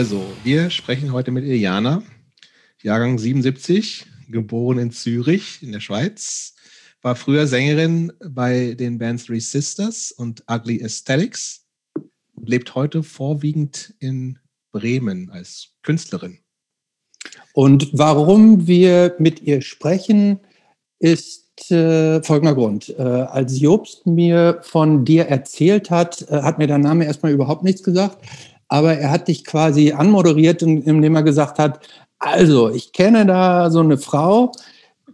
Also, wir sprechen heute mit Iliana, Jahrgang 77, geboren in Zürich in der Schweiz, war früher Sängerin bei den Bands Three Sisters und Ugly Aesthetics, lebt heute vorwiegend in Bremen als Künstlerin. Und warum wir mit ihr sprechen, ist äh, folgender Grund. Äh, als Jobst mir von dir erzählt hat, äh, hat mir der Name erstmal überhaupt nichts gesagt, aber er hat dich quasi anmoderiert, indem er gesagt hat, also ich kenne da so eine Frau,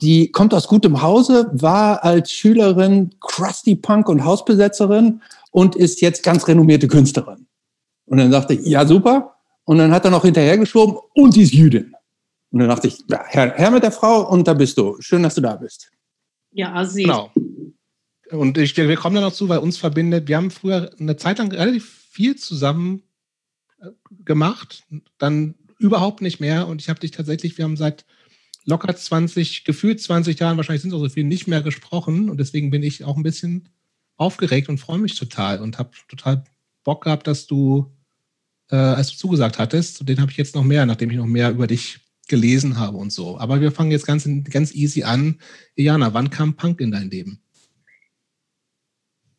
die kommt aus gutem Hause, war als Schülerin Krusty Punk und Hausbesetzerin und ist jetzt ganz renommierte Künstlerin. Und dann sagte ich, ja super. Und dann hat er noch hinterhergeschoben und die ist Jüdin. Und dann dachte ich, ja, Herr, Herr mit der Frau und da bist du. Schön, dass du da bist. Ja, sie. Genau. Und ich, wir kommen da noch zu, weil uns verbindet, wir haben früher eine Zeit lang relativ viel zusammen gemacht, dann überhaupt nicht mehr. Und ich habe dich tatsächlich, wir haben seit locker 20, gefühlt 20 Jahren, wahrscheinlich sind es auch so viel, nicht mehr gesprochen. Und deswegen bin ich auch ein bisschen aufgeregt und freue mich total und habe total Bock gehabt, dass du, äh, als du zugesagt hattest, und den habe ich jetzt noch mehr, nachdem ich noch mehr über dich gelesen habe und so. Aber wir fangen jetzt ganz, ganz easy an. Jana, wann kam Punk in dein Leben?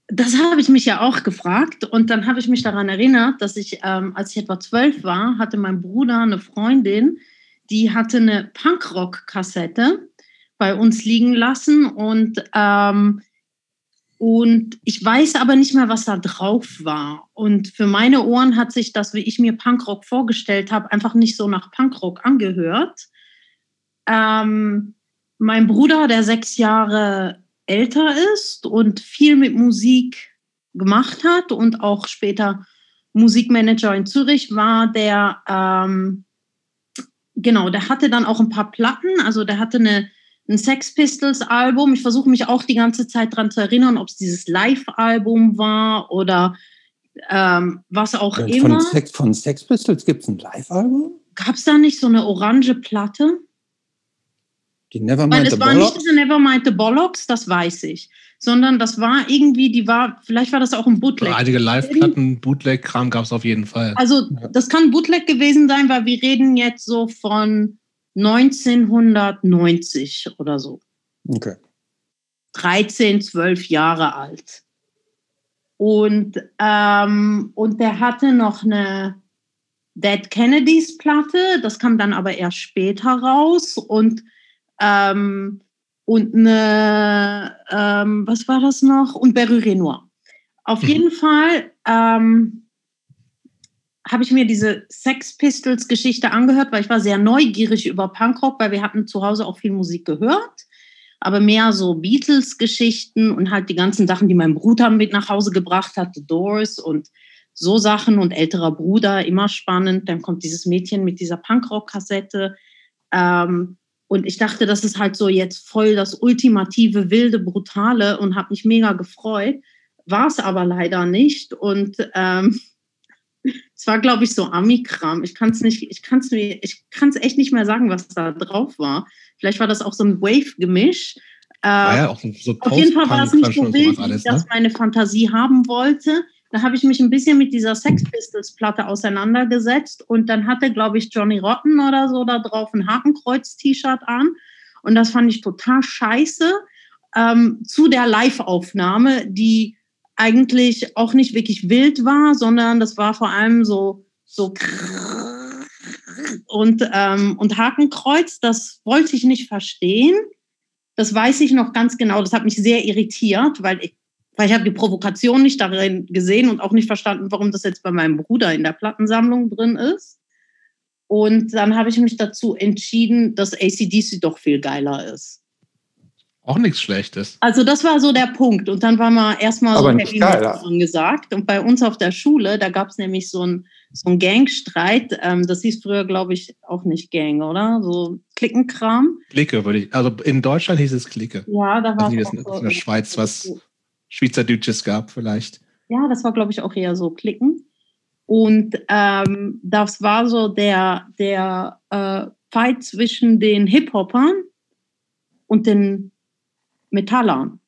Das habe ich mich ja auch gefragt und dann habe ich mich daran erinnert, dass ich, ähm, als ich etwa zwölf war, hatte mein Bruder eine Freundin, die hatte eine Punkrock-Kassette bei uns liegen lassen und ähm, und ich weiß aber nicht mehr, was da drauf war. Und für meine Ohren hat sich das, wie ich mir Punkrock vorgestellt habe, einfach nicht so nach Punkrock angehört. Ähm, mein Bruder, der sechs Jahre älter ist und viel mit Musik gemacht hat und auch später Musikmanager in Zürich war, der ähm, genau, der hatte dann auch ein paar Platten, also der hatte eine ein Sex Pistols Album. Ich versuche mich auch die ganze Zeit daran zu erinnern, ob es dieses Live-Album war oder ähm, was auch von immer. Sex, von Sex Pistols gibt es ein Live-Album? Gab es da nicht so eine orange Platte? Die Nevermind Weil es war nicht diese Nevermind the Bollocks, das weiß ich. Sondern das war irgendwie, die war, vielleicht war das auch ein Bootleg. Einige Live-Platten, Bootleg-Kram gab es auf jeden Fall. Also, das kann Bootleg gewesen sein, weil wir reden jetzt so von 1990 oder so. Okay. 13, 12 Jahre alt. Und, ähm, und der hatte noch eine Dead Kennedys Platte, das kam dann aber erst später raus und, ähm, und eine, ähm, was war das noch? Und Berry Renoir. Auf mhm. jeden Fall ähm, habe ich mir diese Sex Pistols Geschichte angehört, weil ich war sehr neugierig über Punkrock, weil wir hatten zu Hause auch viel Musik gehört, aber mehr so Beatles Geschichten und halt die ganzen Sachen, die mein Bruder mit nach Hause gebracht hat, The Doors und so Sachen und älterer Bruder, immer spannend. Dann kommt dieses Mädchen mit dieser Punkrock-Kassette. Ähm, und ich dachte, das ist halt so jetzt voll das ultimative, wilde, brutale und habe mich mega gefreut. War es aber leider nicht. Und ähm, es war, glaube ich, so Amikram. Ich kann es nicht, ich kann es mir, ich kann es echt nicht mehr sagen, was da drauf war. Vielleicht war das auch so ein Wave-Gemisch. Äh, ja auch so auf jeden Fall war es nicht so wild, wie ich ne? das meine Fantasie haben wollte. Da habe ich mich ein bisschen mit dieser Sex Pistols Platte auseinandergesetzt und dann hatte, glaube ich, Johnny Rotten oder so da drauf ein Hakenkreuz-T-Shirt an und das fand ich total scheiße. Ähm, zu der Live-Aufnahme, die eigentlich auch nicht wirklich wild war, sondern das war vor allem so, so und, ähm, und Hakenkreuz, das wollte ich nicht verstehen. Das weiß ich noch ganz genau. Das hat mich sehr irritiert, weil ich, weil ich habe die Provokation nicht darin gesehen und auch nicht verstanden, warum das jetzt bei meinem Bruder in der Plattensammlung drin ist. Und dann habe ich mich dazu entschieden, dass ACDC doch viel geiler ist. Auch nichts Schlechtes. Also das war so der Punkt. Und dann war mal erstmal so Heavy Metal angesagt. Und bei uns auf der Schule, da gab es nämlich so einen so ein Gangstreit. Ähm, das hieß früher, glaube ich, auch nicht Gang, oder? So Klickenkram. Clique würde ich. Also in Deutschland hieß es Clique. Ja, da war also es. So in der Schweiz was Schweizerdeutsches gab, vielleicht. Ja, das war, glaube ich, auch eher so Klicken. Und ähm, das war so der, der äh, Fight zwischen den Hip-Hoppern und den Metallern.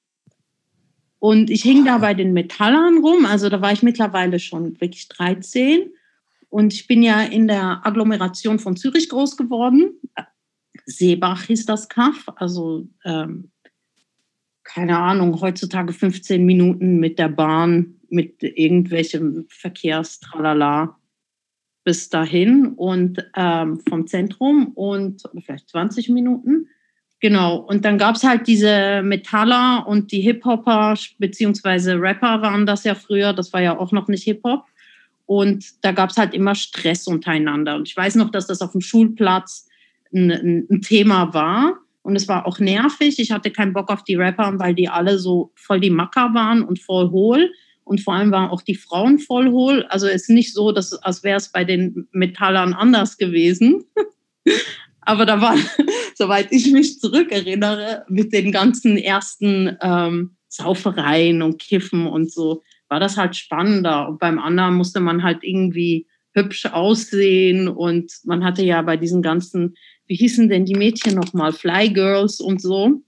Und ich hing da bei den Metallern rum, also da war ich mittlerweile schon wirklich 13. Und ich bin ja in der Agglomeration von Zürich groß geworden. Seebach hieß das Kaff, also ähm, keine Ahnung, heutzutage 15 Minuten mit der Bahn, mit irgendwelchem Verkehrstralala bis dahin und ähm, vom Zentrum und vielleicht 20 Minuten. Genau, und dann gab es halt diese Metaller und die Hip-Hopper, beziehungsweise Rapper waren das ja früher, das war ja auch noch nicht Hip-Hop. Und da gab es halt immer Stress untereinander. Und ich weiß noch, dass das auf dem Schulplatz ein, ein, ein Thema war. Und es war auch nervig. Ich hatte keinen Bock auf die Rapper, weil die alle so voll die Macker waren und voll hohl. Und vor allem waren auch die Frauen voll hohl. Also es ist nicht so, dass, als wäre es bei den Metallern anders gewesen. Aber da war, soweit ich mich zurückerinnere, mit den ganzen ersten ähm, Saufereien und Kiffen und so, war das halt spannender. Und beim anderen musste man halt irgendwie hübsch aussehen und man hatte ja bei diesen ganzen, wie hießen denn die Mädchen nochmal, Fly Girls und so,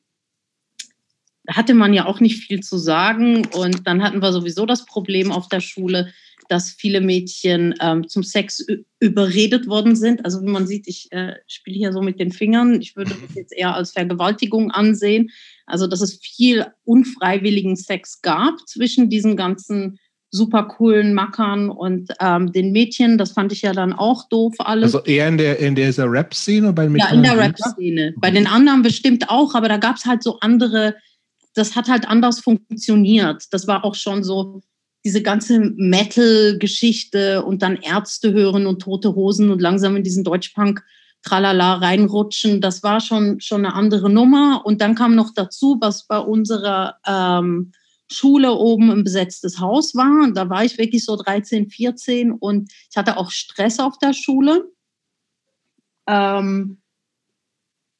da hatte man ja auch nicht viel zu sagen und dann hatten wir sowieso das Problem auf der Schule, dass viele Mädchen ähm, zum Sex überredet worden sind. Also wie man sieht, ich äh, spiele hier so mit den Fingern. Ich würde das jetzt eher als Vergewaltigung ansehen. Also dass es viel unfreiwilligen Sex gab zwischen diesen ganzen super coolen Mackern und ähm, den Mädchen. Das fand ich ja dann auch doof alles. Also eher in der in dieser Rap-Szene bei den Ja, in der Rap-Szene. Bei den anderen bestimmt auch, aber da gab es halt so andere, das hat halt anders funktioniert. Das war auch schon so diese ganze Metal-Geschichte und dann Ärzte hören und tote Hosen und langsam in diesen Deutschpunk tralala reinrutschen, das war schon, schon eine andere Nummer. Und dann kam noch dazu, was bei unserer ähm, Schule oben ein besetztes Haus war. Und da war ich wirklich so 13, 14 und ich hatte auch Stress auf der Schule. Ähm,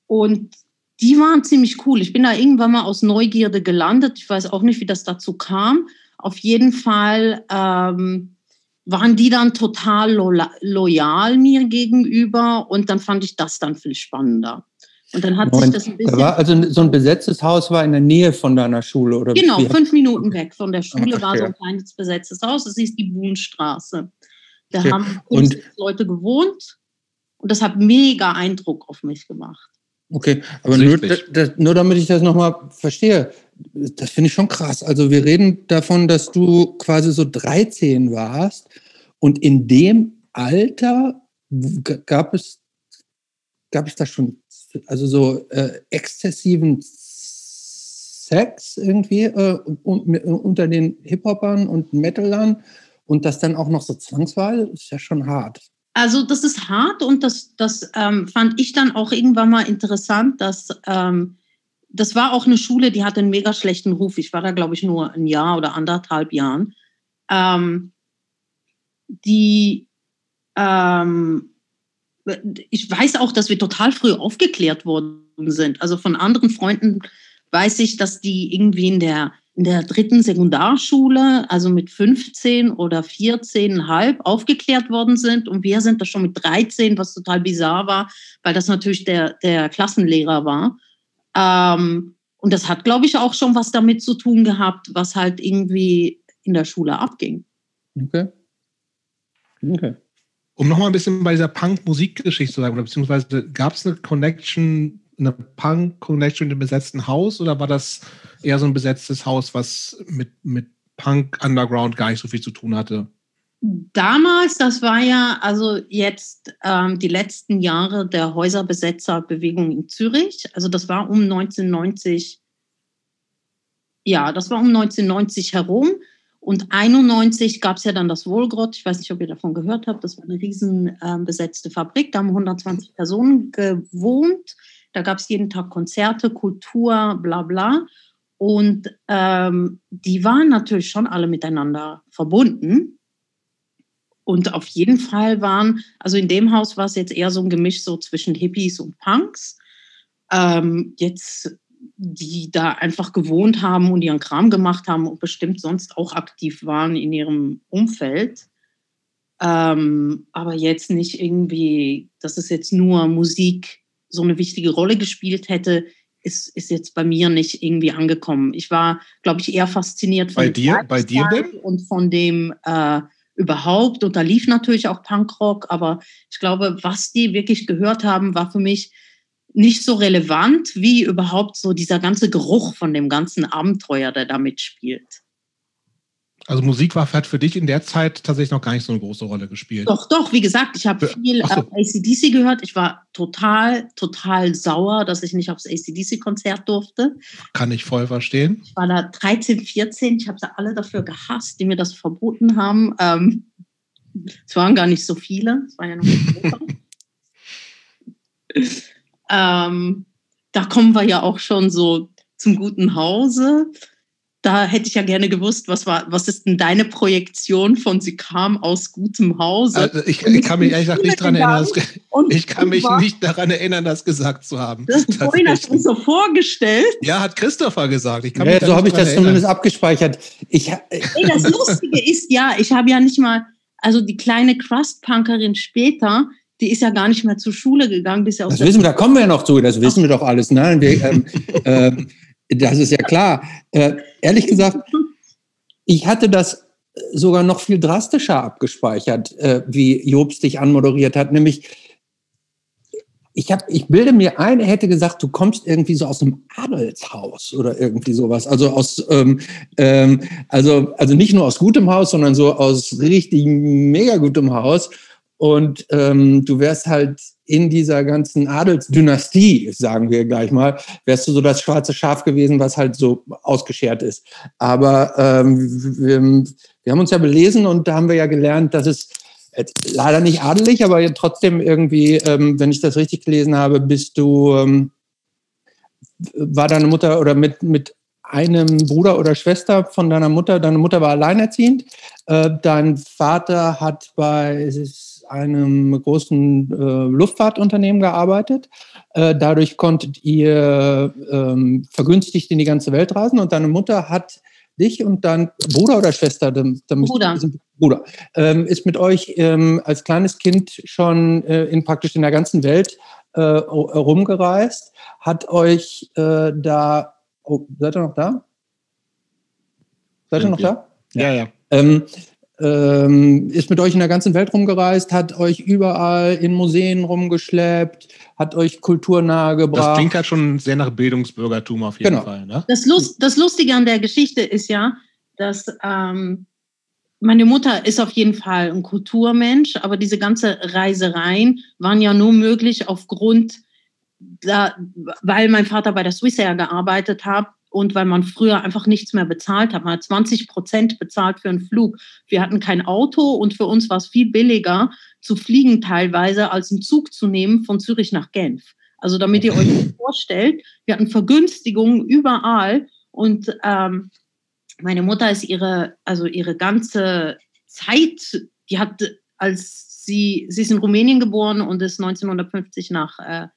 und die waren ziemlich cool. Ich bin da irgendwann mal aus Neugierde gelandet. Ich weiß auch nicht, wie das dazu kam. Auf jeden Fall ähm, waren die dann total lo loyal mir gegenüber und dann fand ich das dann viel spannender. Und dann hat Moment, sich das ein bisschen. War also so ein besetztes Haus war in der Nähe von deiner Schule, oder? Genau, fünf Minuten weg von der Schule Ach, war so ein kleines besetztes Haus. Das hieß die Buhnstraße. Da okay. haben und, Leute gewohnt und das hat mega Eindruck auf mich gemacht. Okay, aber nur, das, nur damit ich das nochmal verstehe, das finde ich schon krass. Also wir reden davon, dass du quasi so 13 warst und in dem Alter gab es, gab es da schon also so äh, exzessiven Sex irgendwie äh, unter den Hip-Hopern und Metalern und das dann auch noch so Zwangswahl, ist ja schon hart. Also das ist hart und das, das ähm, fand ich dann auch irgendwann mal interessant, dass ähm, das war auch eine Schule, die hatte einen mega schlechten Ruf. Ich war da, glaube ich, nur ein Jahr oder anderthalb Jahren. Ähm, die, ähm, ich weiß auch, dass wir total früh aufgeklärt worden sind. Also von anderen Freunden weiß ich, dass die irgendwie in der, in der dritten Sekundarschule, also mit 15 oder 14,5 aufgeklärt worden sind. Und wir sind da schon mit 13, was total bizarr war, weil das natürlich der, der Klassenlehrer war. Ähm, und das hat, glaube ich, auch schon was damit zu tun gehabt, was halt irgendwie in der Schule abging. Okay. Okay. Um nochmal ein bisschen bei dieser Punk-Musikgeschichte zu sagen, oder beziehungsweise gab es eine Connection, eine Punk-Connection in dem besetzten Haus oder war das eher so ein besetztes Haus, was mit, mit Punk-Underground gar nicht so viel zu tun hatte? Damals, das war ja also jetzt ähm, die letzten Jahre der Häuserbesetzerbewegung in Zürich. Also das war um 1990, ja, das war um 1990 herum. Und 91 gab es ja dann das Wohlgrott. Ich weiß nicht, ob ihr davon gehört habt. Das war eine riesen äh, besetzte Fabrik. Da haben 120 Personen gewohnt. Da gab es jeden Tag Konzerte, Kultur, bla bla. Und ähm, die waren natürlich schon alle miteinander verbunden. Und auf jeden Fall waren, also in dem Haus war es jetzt eher so ein Gemisch so zwischen Hippies und Punks. Ähm, jetzt, die da einfach gewohnt haben und ihren Kram gemacht haben und bestimmt sonst auch aktiv waren in ihrem Umfeld. Ähm, aber jetzt nicht irgendwie, dass es jetzt nur Musik so eine wichtige Rolle gespielt hätte, ist, ist jetzt bei mir nicht irgendwie angekommen. Ich war, glaube ich, eher fasziniert von bei dir, bei dir denn? und von dem äh, überhaupt. Und da lief natürlich auch Punkrock, aber ich glaube, was die wirklich gehört haben, war für mich nicht so relevant wie überhaupt so dieser ganze Geruch von dem ganzen Abenteuer, der da mitspielt. Also Musik war hat für dich in der Zeit tatsächlich noch gar nicht so eine große Rolle gespielt. Doch, doch, wie gesagt, ich habe viel so. ACDC gehört. Ich war total, total sauer, dass ich nicht aufs ACDC-Konzert durfte. Kann ich voll verstehen. Ich war da 13, 14, ich habe sie alle dafür gehasst, die mir das verboten haben. Ähm, es waren gar nicht so viele, es waren ja noch ähm, Da kommen wir ja auch schon so zum guten Hause da hätte ich ja gerne gewusst, was war, was ist denn deine Projektion von sie kam aus gutem Hause? Also ich, ich kann mich ehrlich gesagt nicht daran erinnern, dass, ich kann mich nicht daran erinnern, das gesagt zu haben. Das hast du so vorgestellt. Ja, hat Christopher gesagt. Ich ja, so habe ich das erinnern. zumindest abgespeichert. Ich, Ey, das Lustige ist ja, ich habe ja nicht mal, also die kleine Crust-Punkerin später, die ist ja gar nicht mehr zur Schule gegangen. ja das wissen wir, da kommen wir ja noch zu, das wissen wir doch alles. Nein, wir, ähm, ähm, das ist ja klar. Äh, ehrlich gesagt, ich hatte das sogar noch viel drastischer abgespeichert, äh, wie Jobs dich anmoderiert hat, nämlich ich, hab, ich bilde mir ein, er hätte gesagt, du kommst irgendwie so aus einem Adelshaus oder irgendwie sowas. Also aus, ähm, ähm, also, also nicht nur aus gutem Haus, sondern so aus richtig mega gutem Haus. Und ähm, du wärst halt in dieser ganzen Adelsdynastie, sagen wir gleich mal, wärst du so das schwarze Schaf gewesen, was halt so ausgeschert ist. Aber ähm, wir, wir haben uns ja belesen und da haben wir ja gelernt, dass es leider nicht adelig, aber trotzdem irgendwie, ähm, wenn ich das richtig gelesen habe, bist du, ähm, war deine Mutter oder mit, mit einem Bruder oder Schwester von deiner Mutter, deine Mutter war alleinerziehend, äh, dein Vater hat bei einem großen äh, Luftfahrtunternehmen gearbeitet. Äh, dadurch konntet ihr ähm, vergünstigt in die ganze Welt reisen und deine Mutter hat dich und dein Bruder oder Schwester, Bruder, Bruder ähm, ist mit euch ähm, als kleines Kind schon äh, in praktisch in der ganzen Welt äh, rumgereist, hat euch äh, da, oh, seid ihr noch da? Seid ihr noch da? Ja, ja. Ähm, ähm, ist mit euch in der ganzen Welt rumgereist, hat euch überall in Museen rumgeschleppt, hat euch Kultur nahegebracht. Das klingt halt schon sehr nach Bildungsbürgertum auf jeden genau. Fall. Ne? Das, Lust, das Lustige an der Geschichte ist ja, dass ähm, meine Mutter ist auf jeden Fall ein Kulturmensch, aber diese ganze Reisereien waren ja nur möglich aufgrund, da, weil mein Vater bei der Swissair gearbeitet hat und weil man früher einfach nichts mehr bezahlt hat. Man hat 20 Prozent bezahlt für einen Flug. Wir hatten kein Auto und für uns war es viel billiger zu fliegen teilweise, als einen Zug zu nehmen von Zürich nach Genf. Also damit ihr euch vorstellt, wir hatten Vergünstigungen überall und ähm, meine Mutter ist ihre, also ihre ganze Zeit, die hat, als sie, sie ist in Rumänien geboren und ist 1950 nach äh,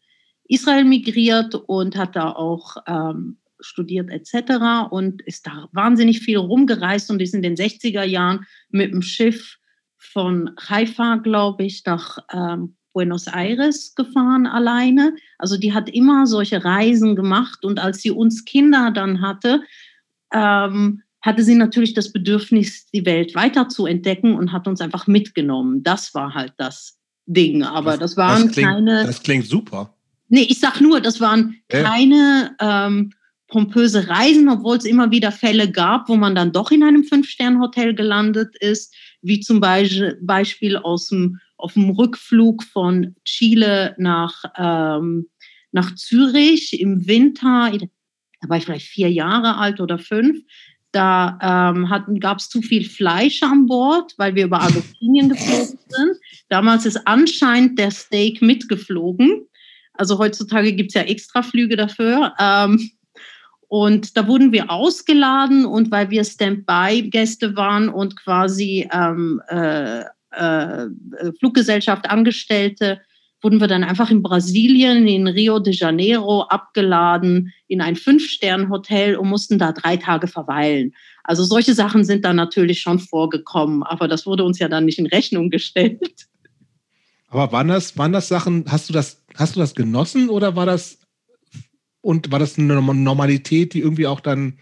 Israel migriert und hat da auch ähm, studiert etc. und ist da wahnsinnig viel rumgereist und ist in den 60er Jahren mit dem Schiff von Haifa, glaube ich, nach ähm, Buenos Aires gefahren alleine. Also die hat immer solche Reisen gemacht und als sie uns Kinder dann hatte, ähm, hatte sie natürlich das Bedürfnis, die Welt weiter zu entdecken und hat uns einfach mitgenommen. Das war halt das Ding. Aber das, das waren das klingt, keine. Das klingt super. Nee, ich sag nur, das waren keine ähm, pompöse Reisen, obwohl es immer wieder Fälle gab, wo man dann doch in einem Fünf-Sterne-Hotel gelandet ist, wie zum Beispiel aus dem, auf dem Rückflug von Chile nach, ähm, nach Zürich im Winter. Da war ich vielleicht vier Jahre alt oder fünf. Da ähm, gab es zu viel Fleisch an Bord, weil wir über Argentinien geflogen sind. Damals ist anscheinend der Steak mitgeflogen. Also heutzutage gibt es ja Extraflüge dafür. Ähm, und da wurden wir ausgeladen und weil wir Standby-Gäste waren und quasi ähm, äh, äh, Fluggesellschaft Angestellte, wurden wir dann einfach in Brasilien, in Rio de Janeiro abgeladen in ein Fünf-Sterne-Hotel und mussten da drei Tage verweilen. Also solche Sachen sind dann natürlich schon vorgekommen, aber das wurde uns ja dann nicht in Rechnung gestellt. Aber waren das, waren das Sachen, hast du das, hast du das genossen oder war das und war das eine Normalität, die irgendwie auch dann,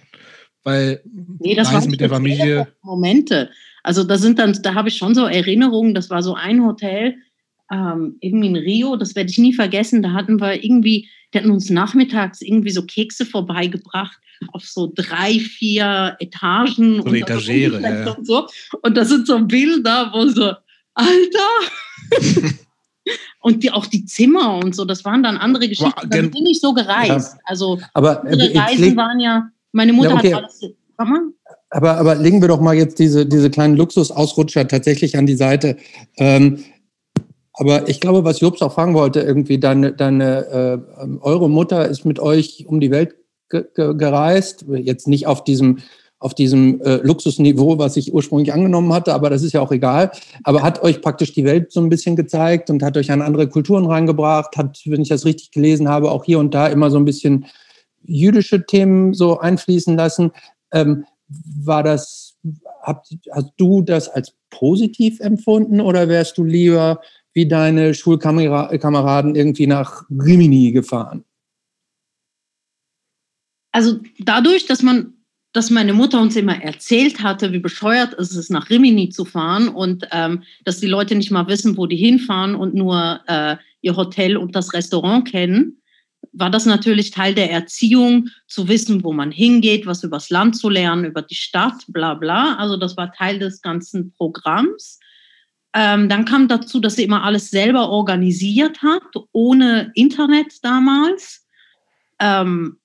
weil nee, das Reisen mit der Familie. Momente. Also da sind dann, da habe ich schon so Erinnerungen, das war so ein Hotel, ähm, irgendwie in Rio, das werde ich nie vergessen, da hatten wir irgendwie, die hatten uns nachmittags irgendwie so Kekse vorbeigebracht auf so drei, vier Etagen. So eine Etagere, ja. Und, so. und das sind so Bilder, wo so, Alter! und die, auch die Zimmer und so, das waren dann andere Geschichten. Da bin ich so gereist. Ja. Also aber, unsere äh, Reisen waren ja, meine Mutter ja, okay. hat alles. Aber, aber legen wir doch mal jetzt diese, diese kleinen Luxusausrutscher tatsächlich an die Seite. Ähm, aber ich glaube, was Jobs auch fragen wollte, irgendwie deine, deine äh, eure Mutter ist mit euch um die Welt ge ge gereist, jetzt nicht auf diesem auf diesem äh, Luxusniveau, was ich ursprünglich angenommen hatte, aber das ist ja auch egal. Aber hat euch praktisch die Welt so ein bisschen gezeigt und hat euch an andere Kulturen reingebracht, hat, wenn ich das richtig gelesen habe, auch hier und da immer so ein bisschen jüdische Themen so einfließen lassen. Ähm, war das, habt, hast du das als positiv empfunden oder wärst du lieber wie deine Schulkameraden irgendwie nach Rimini gefahren? Also dadurch, dass man, dass meine Mutter uns immer erzählt hatte, wie bescheuert ist es, nach Rimini zu fahren und ähm, dass die Leute nicht mal wissen, wo die hinfahren und nur äh, ihr Hotel und das Restaurant kennen, war das natürlich Teil der Erziehung, zu wissen, wo man hingeht, was übers Land zu lernen, über die Stadt, bla bla. Also das war Teil des ganzen Programms. Ähm, dann kam dazu, dass sie immer alles selber organisiert hat, ohne Internet damals. Ähm,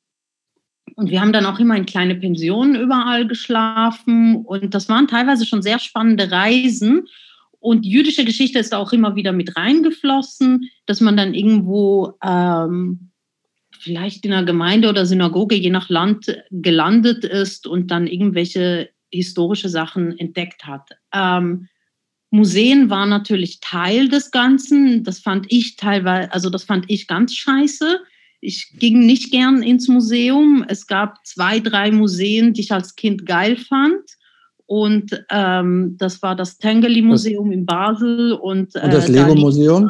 und wir haben dann auch immer in kleine Pensionen überall geschlafen. Und das waren teilweise schon sehr spannende Reisen. Und jüdische Geschichte ist auch immer wieder mit reingeflossen, dass man dann irgendwo ähm, vielleicht in einer Gemeinde oder Synagoge, je nach Land, gelandet ist und dann irgendwelche historische Sachen entdeckt hat. Ähm, Museen waren natürlich Teil des Ganzen. Das fand ich teilweise, also das fand ich ganz scheiße. Ich ging nicht gern ins Museum. Es gab zwei, drei Museen, die ich als Kind geil fand. Und ähm, das war das Tengeli Museum in Basel und, äh, und das Lego Museum.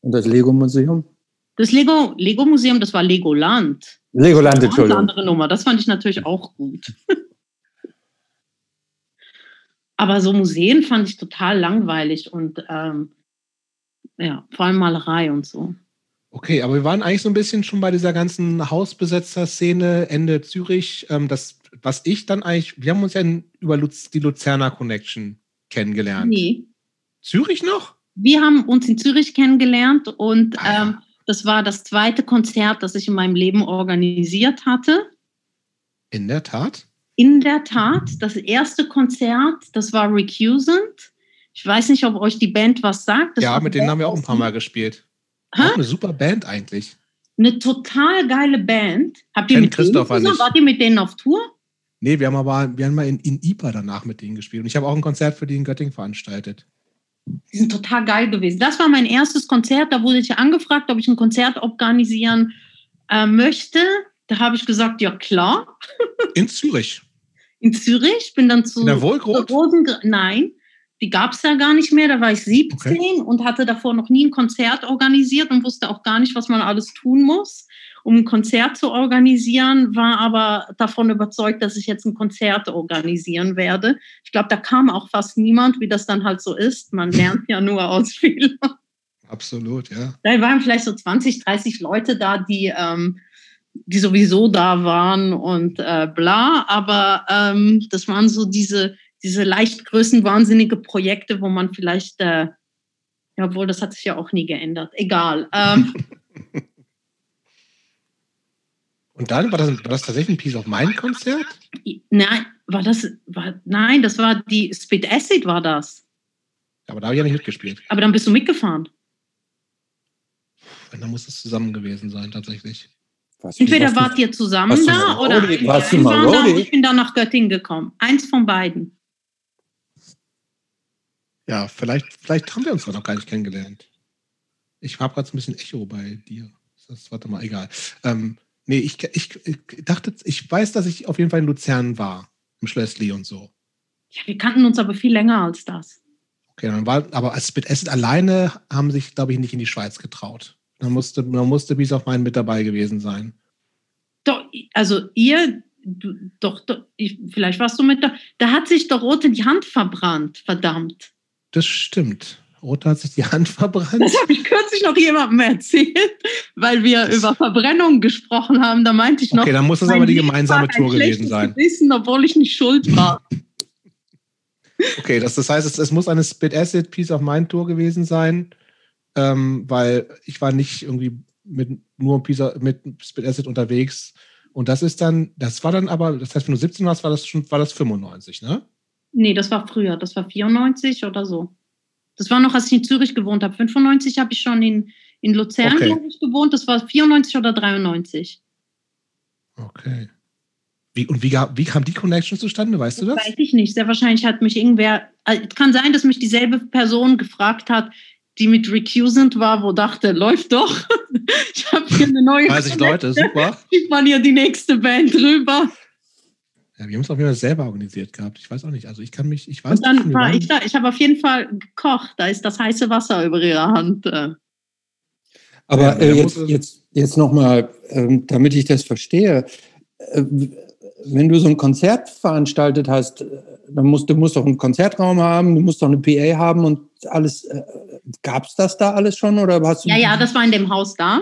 Und das Lego Museum. Das Lego, Lego Museum, das war Legoland. Legoland, Entschuldigung. Das eine andere Nummer. Das fand ich natürlich auch gut. Aber so Museen fand ich total langweilig und ähm, ja, vor allem Malerei und so. Okay, aber wir waren eigentlich so ein bisschen schon bei dieser ganzen Hausbesetzer-Szene Ende Zürich. Ähm, das, was ich dann eigentlich, wir haben uns ja über Luz, die Luzerner Connection kennengelernt. Nee. Zürich noch? Wir haben uns in Zürich kennengelernt und ah, ja. ähm, das war das zweite Konzert, das ich in meinem Leben organisiert hatte. In der Tat? In der Tat. Das erste Konzert, das war Recusant. Ich weiß nicht, ob euch die Band was sagt. Das ja, mit denen haben wir auch ein paar Mal gespielt. Auch eine super Band eigentlich. Eine total geile Band. Habt ihr mit Christopher denen Wart ihr mit denen auf Tour? Nee, wir haben aber wir haben mal in, in IPA danach mit denen gespielt. Und ich habe auch ein Konzert für die in Göttingen veranstaltet. Die sind total geil gewesen. Das war mein erstes Konzert. Da wurde ich angefragt, ob ich ein Konzert organisieren äh, möchte. Da habe ich gesagt, ja klar. In Zürich. In Zürich. Bin dann zu. In der Wohlgrund? Nein, die gab es ja gar nicht mehr. Da war ich 17 okay. und hatte davor noch nie ein Konzert organisiert und wusste auch gar nicht, was man alles tun muss um ein Konzert zu organisieren, war aber davon überzeugt, dass ich jetzt ein Konzert organisieren werde. Ich glaube, da kam auch fast niemand, wie das dann halt so ist. Man lernt ja nur aus Fehlern. Absolut, ja. Da waren vielleicht so 20, 30 Leute da, die, ähm, die sowieso da waren und äh, bla. Aber ähm, das waren so diese, diese leicht größenwahnsinnige Projekte, wo man vielleicht, äh, ja, obwohl das hat sich ja auch nie geändert. Egal. Ähm, Und dann war das, war das tatsächlich ein Piece of Mind Konzert? Nein, war das, war, nein, das war die Spit Acid war das. Aber da habe ich ja nicht mitgespielt. Aber dann bist du mitgefahren. Wenn, dann muss es zusammen gewesen sein, tatsächlich. Was, Entweder wart ihr zusammen da oder warst du mal da, ich bin dann nach Göttingen gekommen. Eins von beiden. Ja, vielleicht, vielleicht haben wir uns noch gar nicht kennengelernt. Ich habe gerade so ein bisschen Echo bei dir. Das, warte mal, egal. Ähm, Nee, ich, ich, ich, dachte, ich weiß, dass ich auf jeden Fall in Luzern war, im Schlössli und so. Ja, wir kannten uns aber viel länger als das. Okay, dann war, aber als mit Essen alleine haben sich, glaube ich, nicht in die Schweiz getraut. Man musste, man musste bis auf meinen mit dabei gewesen sein. Doch, also ihr, doch, doch ich, vielleicht warst du mit da. Da hat sich doch Rote die Hand verbrannt, verdammt. Das stimmt. Rote hat sich die Hand verbrannt. Das habe ich kürzlich noch jemandem erzählt, weil wir das über Verbrennung gesprochen haben. Da meinte ich noch. Okay, dann muss das aber die gemeinsame Tour gewesen sein. Wissen, obwohl ich nicht schuld war. Okay, das, das heißt, es, es muss eine Spit Acid Piece of Mind Tour gewesen sein, ähm, weil ich war nicht irgendwie mit nur Pisa, mit Spit Acid unterwegs. Und das ist dann, das war dann aber, das heißt, wenn du 17 warst, war das schon, war das 95, ne? Nee, das war früher, das war 94 oder so. Das war noch, als ich in Zürich gewohnt habe. 95 habe ich schon in, in Luzern, okay. glaube ich, gewohnt. Das war 94 oder 93. Okay. Wie, und wie, wie kam die Connection zustande, weißt du das? Weiß ich nicht. Sehr wahrscheinlich hat mich irgendwer, also, kann sein, dass mich dieselbe Person gefragt hat, die mit Recusant war, wo dachte, läuft doch. ich habe hier eine neue 30 Leute, super. Schiebt man hier die nächste Band rüber. Ja, wir haben es auf jeden Fall selber organisiert gehabt. Ich weiß auch nicht. Also ich kann mich, ich weiß Und dann nicht, war ich da, ich habe auf jeden Fall gekocht. Da ist das heiße Wasser über ihrer Hand. Äh. Aber äh, jetzt, jetzt, jetzt nochmal, ähm, damit ich das verstehe. Äh, wenn du so ein Konzert veranstaltet hast, äh, dann musst du musst doch einen Konzertraum haben, du musst doch eine PA haben und alles. Äh, Gab es das da alles schon oder hast du? Ja, ja, das war in dem Haus da.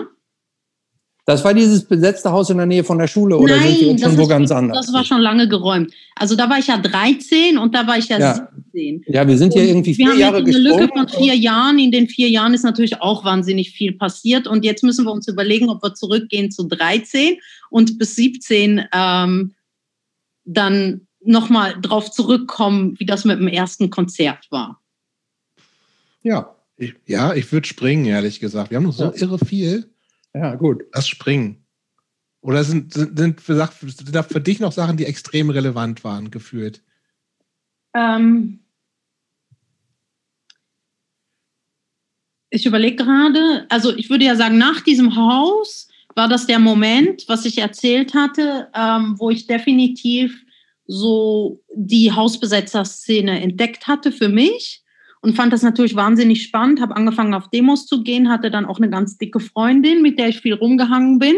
Das war dieses besetzte Haus in der Nähe von der Schule oder Nein, sind die jetzt schon wo ganz anders? Das war schon lange geräumt. Also da war ich ja 13 und da war ich ja, ja. 17. Ja, wir sind und hier irgendwie vier wir haben Jahre jetzt eine Lücke von vier Jahren. In den vier Jahren ist natürlich auch wahnsinnig viel passiert. Und jetzt müssen wir uns überlegen, ob wir zurückgehen zu 13 und bis 17 ähm, dann nochmal drauf zurückkommen, wie das mit dem ersten Konzert war. Ja. Ich, ja, ich würde springen, ehrlich gesagt. Wir haben noch so ja. irre viel. Ja, gut. Das Springen. Oder sind, sind, sind, für, sind da für dich noch Sachen, die extrem relevant waren, gefühlt? Ähm, ich überlege gerade, also ich würde ja sagen, nach diesem Haus war das der Moment, was ich erzählt hatte, ähm, wo ich definitiv so die Hausbesetzerszene entdeckt hatte für mich und fand das natürlich wahnsinnig spannend, habe angefangen auf Demos zu gehen, hatte dann auch eine ganz dicke Freundin, mit der ich viel rumgehangen bin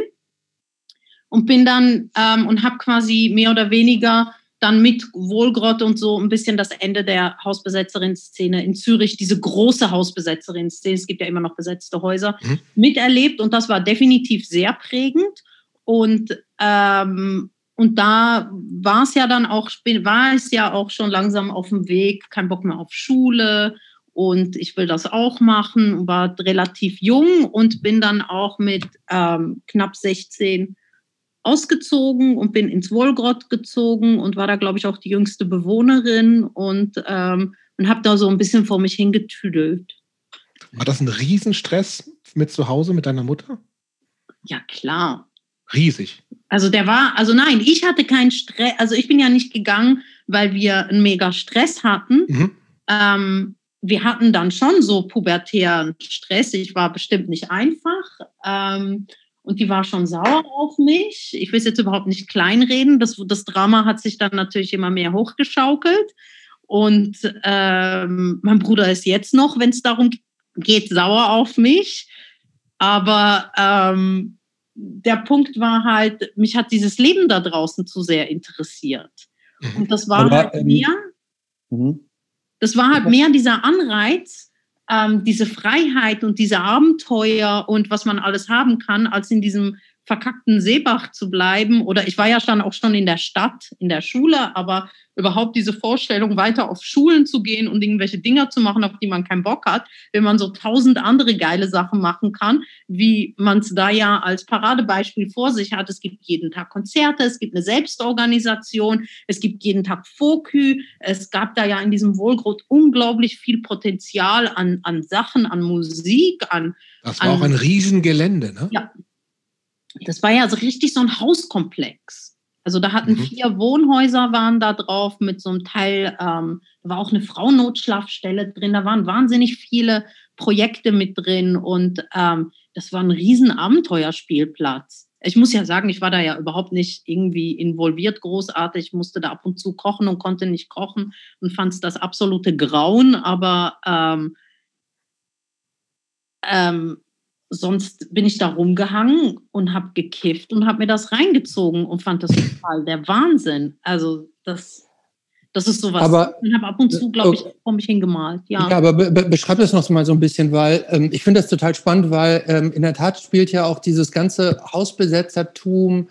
und bin dann ähm, und habe quasi mehr oder weniger dann mit Wohlgrott und so ein bisschen das Ende der Hausbesetzerin-Szene in Zürich, diese große Hausbesetzerin-Szene, es gibt ja immer noch besetzte Häuser, mhm. miterlebt und das war definitiv sehr prägend und ähm, und da war es ja dann auch, war es ja auch schon langsam auf dem Weg, kein Bock mehr auf Schule und ich will das auch machen, war relativ jung und bin dann auch mit ähm, knapp 16 ausgezogen und bin ins Wolgrott gezogen und war da, glaube ich, auch die jüngste Bewohnerin und, ähm, und habe da so ein bisschen vor mich hingetüdelt. War das ein Riesenstress mit zu Hause mit deiner Mutter? Ja, klar. Riesig. Also der war, also nein, ich hatte keinen Stress, also ich bin ja nicht gegangen, weil wir einen mega Stress hatten. Mhm. Ähm, wir hatten dann schon so pubertären Stress. Ich war bestimmt nicht einfach. Ähm, und die war schon sauer auf mich. Ich will es jetzt überhaupt nicht kleinreden. Das, das Drama hat sich dann natürlich immer mehr hochgeschaukelt. Und ähm, mein Bruder ist jetzt noch, wenn es darum geht, sauer auf mich. Aber ähm, der Punkt war halt, mich hat dieses Leben da draußen zu sehr interessiert. Mhm. Und das war Aber, halt ähm, mehr, ähm, das war halt mehr dieser Anreiz, ähm, diese Freiheit und diese Abenteuer und was man alles haben kann, als in diesem verkackten Seebach zu bleiben. Oder ich war ja dann auch schon in der Stadt, in der Schule, aber überhaupt diese Vorstellung, weiter auf Schulen zu gehen und irgendwelche Dinger zu machen, auf die man keinen Bock hat, wenn man so tausend andere geile Sachen machen kann, wie man es da ja als Paradebeispiel vor sich hat. Es gibt jeden Tag Konzerte, es gibt eine Selbstorganisation, es gibt jeden Tag Fokü. Es gab da ja in diesem Wohlgrot unglaublich viel Potenzial an, an Sachen, an Musik, an. Das war an, auch ein Riesengelände, ne? Ja. Das war ja so richtig so ein Hauskomplex. Also da hatten mhm. vier Wohnhäuser waren da drauf mit so einem Teil, ähm, da war auch eine Frauennotschlafstelle drin, da waren wahnsinnig viele Projekte mit drin und ähm, das war ein riesen Abenteuerspielplatz. Ich muss ja sagen, ich war da ja überhaupt nicht irgendwie involviert großartig. Ich musste da ab und zu kochen und konnte nicht kochen und fand es das absolute Grauen, aber ähm, ähm, sonst bin ich da rumgehangen und habe gekifft und habe mir das reingezogen und fand das total der Wahnsinn. Also das, das ist sowas. Aber, ich habe ab und zu, glaube ich, vor mich hingemalt. Ja, ja aber be beschreib das noch mal so ein bisschen, weil ähm, ich finde das total spannend, weil ähm, in der Tat spielt ja auch dieses ganze Hausbesetzertum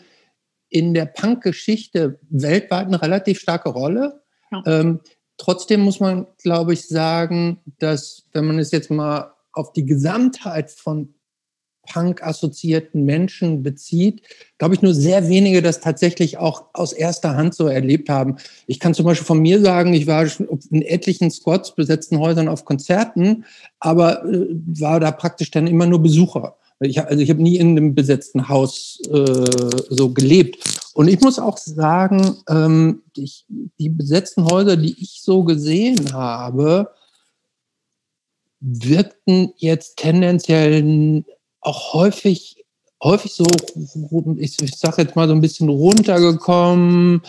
in der Punk-Geschichte weltweit eine relativ starke Rolle. Ja. Ähm, trotzdem muss man, glaube ich, sagen, dass wenn man es jetzt mal auf die Gesamtheit von Punk-assoziierten Menschen bezieht, glaube ich, nur sehr wenige das tatsächlich auch aus erster Hand so erlebt haben. Ich kann zum Beispiel von mir sagen, ich war in etlichen Squads besetzten Häusern auf Konzerten, aber äh, war da praktisch dann immer nur Besucher. Ich, also ich habe nie in einem besetzten Haus äh, so gelebt. Und ich muss auch sagen, ähm, ich, die besetzten Häuser, die ich so gesehen habe, wirkten jetzt tendenziell auch häufig, häufig so, ich, ich sage jetzt mal so ein bisschen runtergekommen,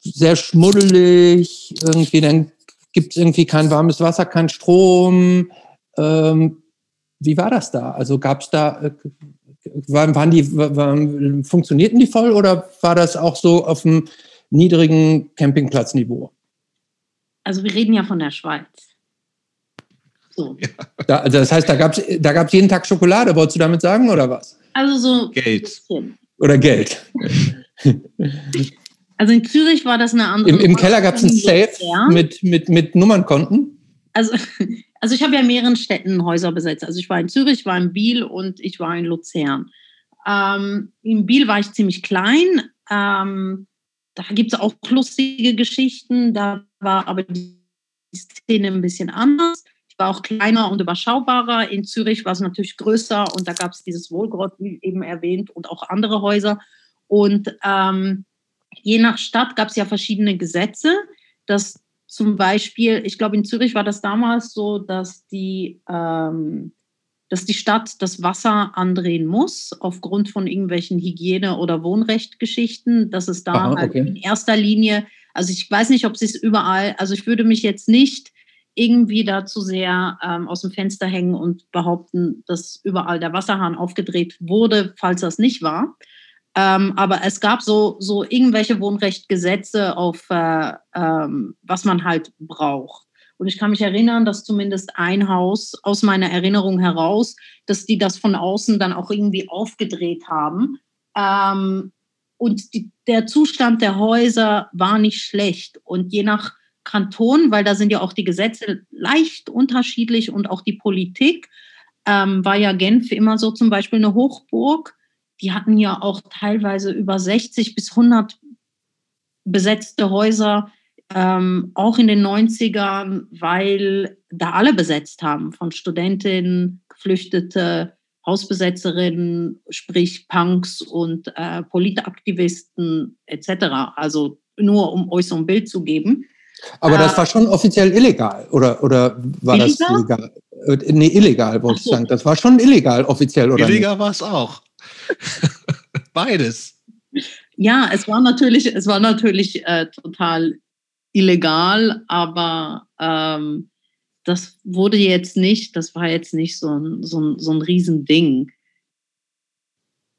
sehr schmuddelig, irgendwie dann gibt es irgendwie kein warmes Wasser, kein Strom. Ähm, wie war das da? Also gab es da, äh, waren, waren die, waren, funktionierten die voll oder war das auch so auf einem niedrigen Campingplatzniveau? Also wir reden ja von der Schweiz. So. Ja. Da, also das heißt, da gab es da gab's jeden Tag Schokolade, wolltest du damit sagen, oder was? Also so. Geld. Oder Geld. Also in Zürich war das eine andere. Im, im Keller gab es ein Safe mit, mit, mit Nummernkonten. Also, also ich habe ja in mehreren Städten Häuser besetzt. Also ich war in Zürich, war in Biel und ich war in Luzern. Ähm, in Biel war ich ziemlich klein. Ähm, da gibt es auch lustige Geschichten. Da war aber die Szene ein bisschen anders. War auch kleiner und überschaubarer. In Zürich war es natürlich größer und da gab es dieses Wohlgrott, wie eben erwähnt, und auch andere Häuser. Und ähm, je nach Stadt gab es ja verschiedene Gesetze, dass zum Beispiel, ich glaube, in Zürich war das damals so, dass die, ähm, dass die Stadt das Wasser andrehen muss, aufgrund von irgendwelchen Hygiene- oder Wohnrechtgeschichten, dass es da Aha, halt in erster Linie, also ich weiß nicht, ob es überall, also ich würde mich jetzt nicht irgendwie da zu sehr ähm, aus dem Fenster hängen und behaupten, dass überall der Wasserhahn aufgedreht wurde, falls das nicht war. Ähm, aber es gab so, so irgendwelche Wohnrechtgesetze auf, äh, ähm, was man halt braucht. Und ich kann mich erinnern, dass zumindest ein Haus aus meiner Erinnerung heraus, dass die das von außen dann auch irgendwie aufgedreht haben. Ähm, und die, der Zustand der Häuser war nicht schlecht. Und je nach Kanton, weil da sind ja auch die Gesetze leicht unterschiedlich und auch die Politik. Ähm, war ja Genf immer so zum Beispiel eine Hochburg. Die hatten ja auch teilweise über 60 bis 100 besetzte Häuser, ähm, auch in den 90ern, weil da alle besetzt haben, von Studentinnen, Geflüchtete, Hausbesetzerinnen, sprich Punks und äh, Politaktivisten etc. Also nur um euch so ein Bild zu geben. Aber das äh, war schon offiziell illegal, oder, oder war illegal? das legal? Äh, nee, illegal, wollte so. ich sagen. Das war schon illegal, offiziell, oder? Illegal war es auch. Beides. Ja, es war natürlich, es war natürlich äh, total illegal, aber ähm, das wurde jetzt nicht, das war jetzt nicht so ein, so ein, so ein Riesending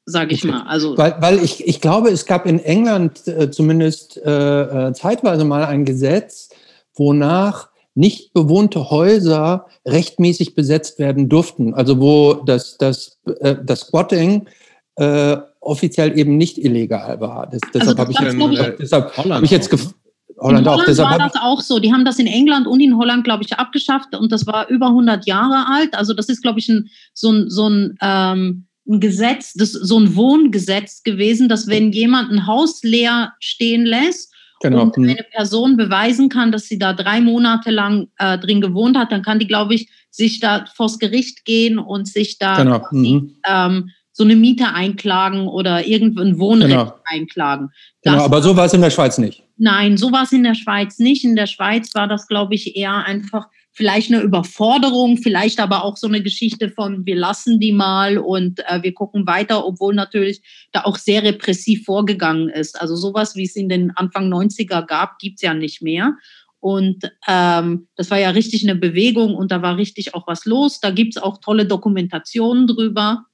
sage ich mal. Also weil, weil ich, ich glaube, es gab in England äh, zumindest äh, äh, zeitweise mal ein Gesetz, wonach nicht bewohnte Häuser rechtmäßig besetzt werden durften. Also wo das, das, äh, das Squatting äh, offiziell eben nicht illegal war. Das, deshalb also habe ich, äh, deshalb hab ich jetzt gefragt. Holland, in Holland auch. Deshalb war das auch so. Die haben das in England und in Holland, glaube ich, abgeschafft und das war über 100 Jahre alt. Also das ist, glaube ich, ein, so ein, so ein ähm, ein Gesetz, das, so ein Wohngesetz gewesen, dass wenn jemand ein Haus leer stehen lässt genau. und eine Person beweisen kann, dass sie da drei Monate lang äh, drin gewohnt hat, dann kann die, glaube ich, sich da vors Gericht gehen und sich da genau. quasi, mhm. ähm, so eine Miete einklagen oder irgendein Wohnrecht genau. einklagen. genau, aber so war es in der Schweiz nicht. Nein, so war es in der Schweiz nicht. In der Schweiz war das, glaube ich, eher einfach vielleicht eine Überforderung, vielleicht aber auch so eine Geschichte von, wir lassen die mal und äh, wir gucken weiter, obwohl natürlich da auch sehr repressiv vorgegangen ist. Also sowas, wie es in den Anfang 90er gab, gibt's ja nicht mehr. Und ähm, das war ja richtig eine Bewegung und da war richtig auch was los. Da gibt es auch tolle Dokumentationen drüber.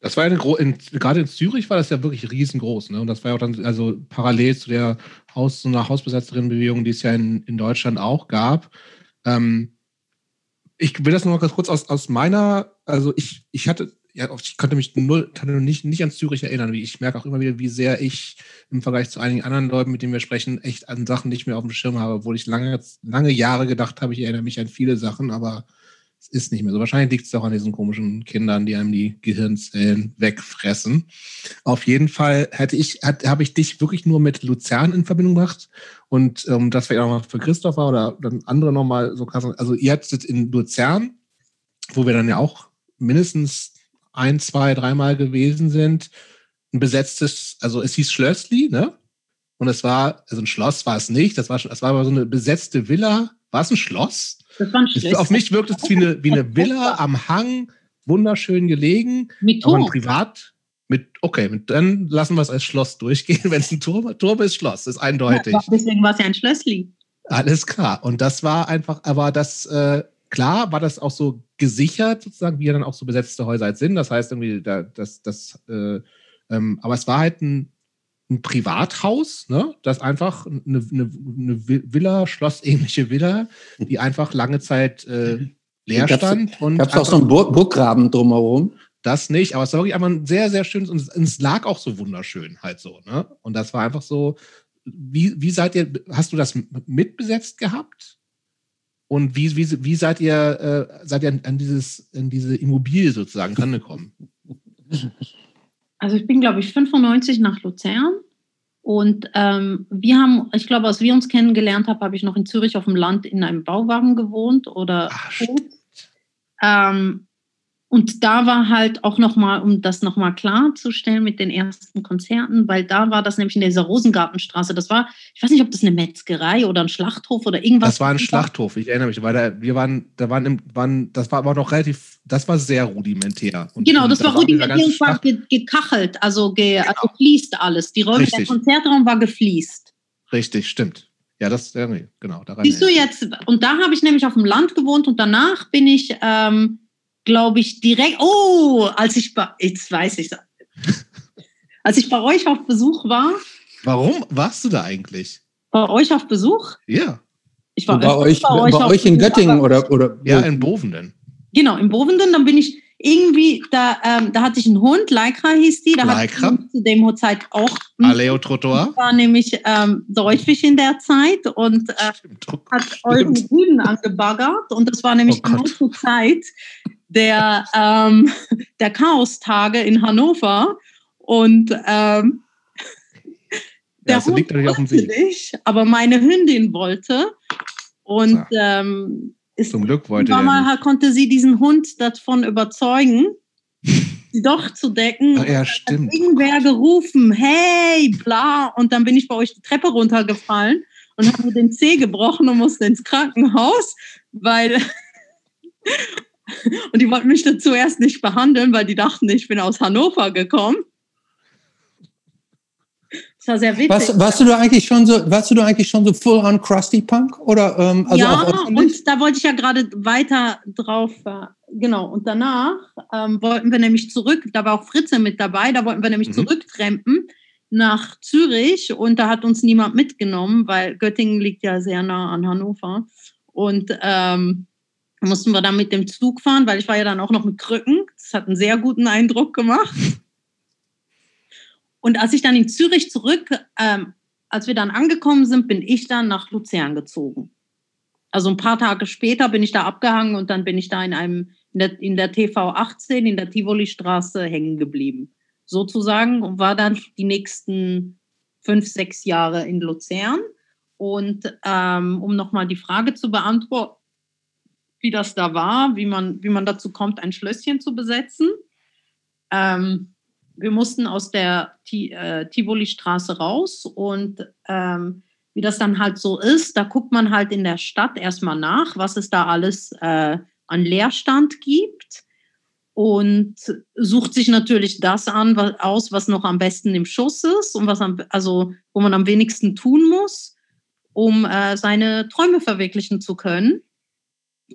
Das war eine in, gerade in Zürich war das ja wirklich riesengroß, ne? Und das war ja auch dann also parallel zu der Haus, so einer Hausbesetzerinnenbewegung, die es ja in, in Deutschland auch gab. Ähm, ich will das noch mal ganz kurz aus, aus meiner, also ich, ich hatte, ja, ich konnte mich null, kann nicht, nicht an Zürich erinnern. Ich merke auch immer wieder, wie sehr ich im Vergleich zu einigen anderen Leuten, mit denen wir sprechen, echt an Sachen nicht mehr auf dem Schirm habe, obwohl ich lange, lange Jahre gedacht habe, ich erinnere mich an viele Sachen, aber es ist nicht mehr so. Wahrscheinlich liegt es auch an diesen komischen Kindern, die einem die Gehirnzellen wegfressen. Auf jeden Fall hätte ich, habe ich dich wirklich nur mit Luzern in Verbindung gebracht. Und ähm, das vielleicht auch mal für Christopher oder dann andere nochmal so krass. Also ihr habt jetzt in Luzern, wo wir dann ja auch mindestens ein, zwei, dreimal gewesen sind, ein besetztes, also es hieß Schlössli, ne? Und es war, also ein Schloss war es nicht, das war, das war aber so eine besetzte Villa. War es ein Schloss? Das war ein Schloss. Auf mich wirkt es wie eine, wie eine Villa am Hang, wunderschön gelegen. Mit Turm. ein Privat, mit, okay, mit, dann lassen wir es als Schloss durchgehen. Wenn es ein Turm, Turm ist, Schloss, ist eindeutig. Ja, deswegen war es ja ein Schlössli. Alles klar. Und das war einfach, aber das, äh, klar, war das auch so gesichert, sozusagen, wie ja dann auch so besetzte Häuser halt sind. Das heißt irgendwie, da, das, das, äh, ähm, aber es war halt ein, ein Privathaus, ne? das einfach eine, eine, eine Villa, schlossähnliche Villa, die einfach lange Zeit äh, leer Gab's- stand. Gab es auch so einen Burg Burggraben drumherum? das nicht, aber es war wirklich einfach ein sehr, sehr schönes und es, lag auch so wunderschön halt so, ne? Und das war einfach so, wie, wie seid ihr, hast du das mitbesetzt gehabt? Und wie, wie, wie seid ihr, äh, seid ihr an, an dieses, an diese Immobilie sozusagen rangekommen? Also ich bin, glaube ich, 95 nach Luzern. Und ähm, wir haben, ich glaube, als wir uns kennengelernt haben, habe ich noch in Zürich auf dem Land in einem Bauwagen gewohnt oder Ah, ähm, und da war halt auch nochmal, um das nochmal klarzustellen mit den ersten Konzerten, weil da war das nämlich in dieser Rosengartenstraße. Das war, ich weiß nicht, ob das eine Metzgerei oder ein Schlachthof oder irgendwas Das war ein Schlachthof, ich erinnere mich, weil da, wir waren, da waren, im, waren, das war aber noch relativ, das war sehr rudimentär. Und Genau, das war auch dieser rudimentär und war ge gekachelt, also, ge also gefliest alles. Die Räume, der. Konzertraum war gefliest. Richtig, stimmt. Ja, das, genau. Daran Siehst du jetzt, und da habe ich nämlich auf dem Land gewohnt und danach bin ich, ähm, glaube ich, direkt, oh, als ich, bei, jetzt weiß ich als ich bei euch auf Besuch war. Warum warst du da eigentlich? bei euch auf Besuch, Ja, ich war bei euch, bei auf euch in Besuch, Göttingen oder, oder ja, in Bovenden. Genau, in Bovenden, dann bin ich irgendwie, da, ähm, da hatte ich einen Hund, Lycra hieß die, da Lycra? hatte ich zu dem Zeit auch, Aleo Trottoir. war nämlich ähm, Säufig in der Zeit und äh, Stimmt. Oh, hat euren Stimmt. Rüden angebaggert und das war nämlich Oh genau zur Zeit der, ähm, der Chaostage in Hannover und ähm, der Ja, das Hund liegt auf dem wollte Weg. nicht, aber meine Hündin wollte und ähm, ist Zum Glück wollte nicht. konnte sie diesen Hund davon überzeugen, sie doch zu decken. Ach, ja, stimmt. irgendwer gerufen, hey, bla. Und dann bin ich bei euch die Treppe runtergefallen und habe den Zeh gebrochen und musste ins Krankenhaus, weil. und die wollten mich da zuerst nicht behandeln, weil die dachten, ich bin aus Hannover gekommen. Das war sehr witzig. Was, warst du da eigentlich schon so, warst du da eigentlich schon so full on Krusty Punk? Oder ähm, also ja, und da wollte ich ja gerade weiter drauf, äh, genau. Und danach ähm, wollten wir nämlich zurück, da war auch Fritze mit dabei, da wollten wir nämlich Mhm. zurücktrampen nach Zürich und da hat uns niemand mitgenommen, weil Göttingen liegt ja sehr nah an Hannover. Und ähm, mussten wir dann mit dem Zug fahren, weil ich war ja dann auch noch mit Krücken. Das hat einen sehr guten Eindruck gemacht. Und als ich dann in Zürich zurück, ähm, als wir dann angekommen sind, bin ich dann nach Luzern gezogen. Also ein paar Tage später bin ich da abgehangen und dann bin ich da in einem in der, in der TV 18 in der Tivoli-Straße hängen geblieben, sozusagen und war dann die nächsten fünf sechs Jahre in Luzern. Und ähm, um nochmal die Frage zu beantworten, wie das da war, wie man wie man dazu kommt, ein Schlösschen zu besetzen. Ähm, wir mussten aus der Ti- äh, Tivoli-Straße raus und ähm, wie das dann halt so ist, da guckt man halt in der Stadt erstmal nach, was es da alles äh, an Leerstand gibt und sucht sich natürlich das an, was, aus, was noch am besten im Schuss ist und was am, also wo man am wenigsten tun muss. um äh, seine Träume verwirklichen zu können.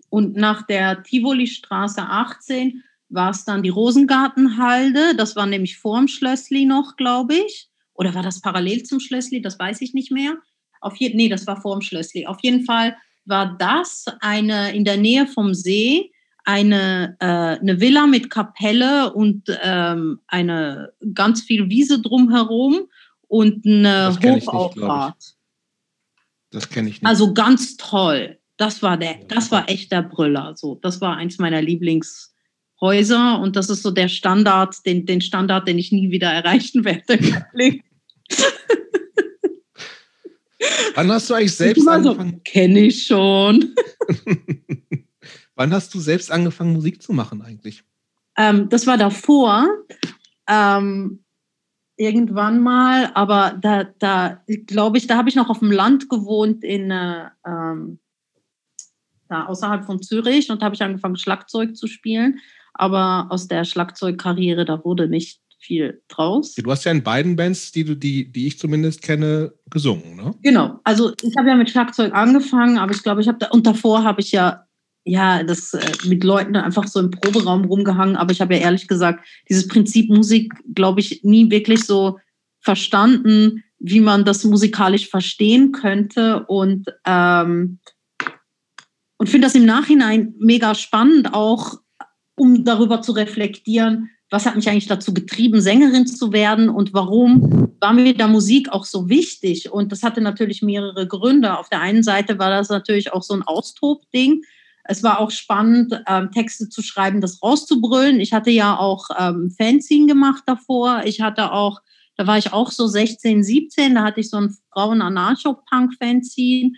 Und nach der Tivoli-Straße 18 war es dann die Rosengartenhalde. Das war nämlich vorm Schlössli noch, glaube ich. Oder war das parallel zum Schlössli? Das weiß ich nicht mehr. Auf je nee, das war vorm Schlössli. Auf jeden Fall war das eine in der Nähe vom See eine, äh, eine Villa mit Kapelle und ähm, eine ganz viel Wiese drumherum und eine Hofauffahrt. Das kenne ich nicht. Also ganz toll. Das war der, das war echt der Brüller. So, das war eins meiner Lieblingshäuser und das ist so der Standard, den, den Standard, den ich nie wieder erreichen werde. Wann hast du eigentlich selbst angefangen? So, Kenne ich schon. Wann hast du selbst angefangen, Musik zu machen eigentlich? Ähm, das war davor. Ähm, irgendwann mal, aber da, da glaube ich, da habe ich noch auf dem Land gewohnt in äh, ähm, da außerhalb von Zürich und habe ich angefangen Schlagzeug zu spielen, aber aus der Schlagzeugkarriere da wurde nicht viel draus. Du hast ja in beiden Bands, die du die die ich zumindest kenne, gesungen, ne? Genau, also ich habe ja mit Schlagzeug angefangen, aber ich glaube, ich habe da und davor habe ich ja ja, das äh, mit Leuten einfach so im Proberaum rumgehangen, aber ich habe ja ehrlich gesagt dieses Prinzip Musik, glaube ich, nie wirklich so verstanden, wie man das musikalisch verstehen könnte und ähm, und finde das im Nachhinein mega spannend, auch um darüber zu reflektieren, was hat mich eigentlich dazu getrieben, Sängerin zu werden und warum war mir da Musik auch so wichtig? Und das hatte natürlich mehrere Gründe. Auf der einen Seite war das natürlich auch so ein Austobding, es war auch spannend, ähm, Texte zu schreiben, das rauszubrüllen. Ich hatte ja auch ähm, Fanzine gemacht davor. Ich hatte auch, da war ich auch so 16, 17, da hatte ich so ein Frauen-Anarcho-Punk-Fanzine.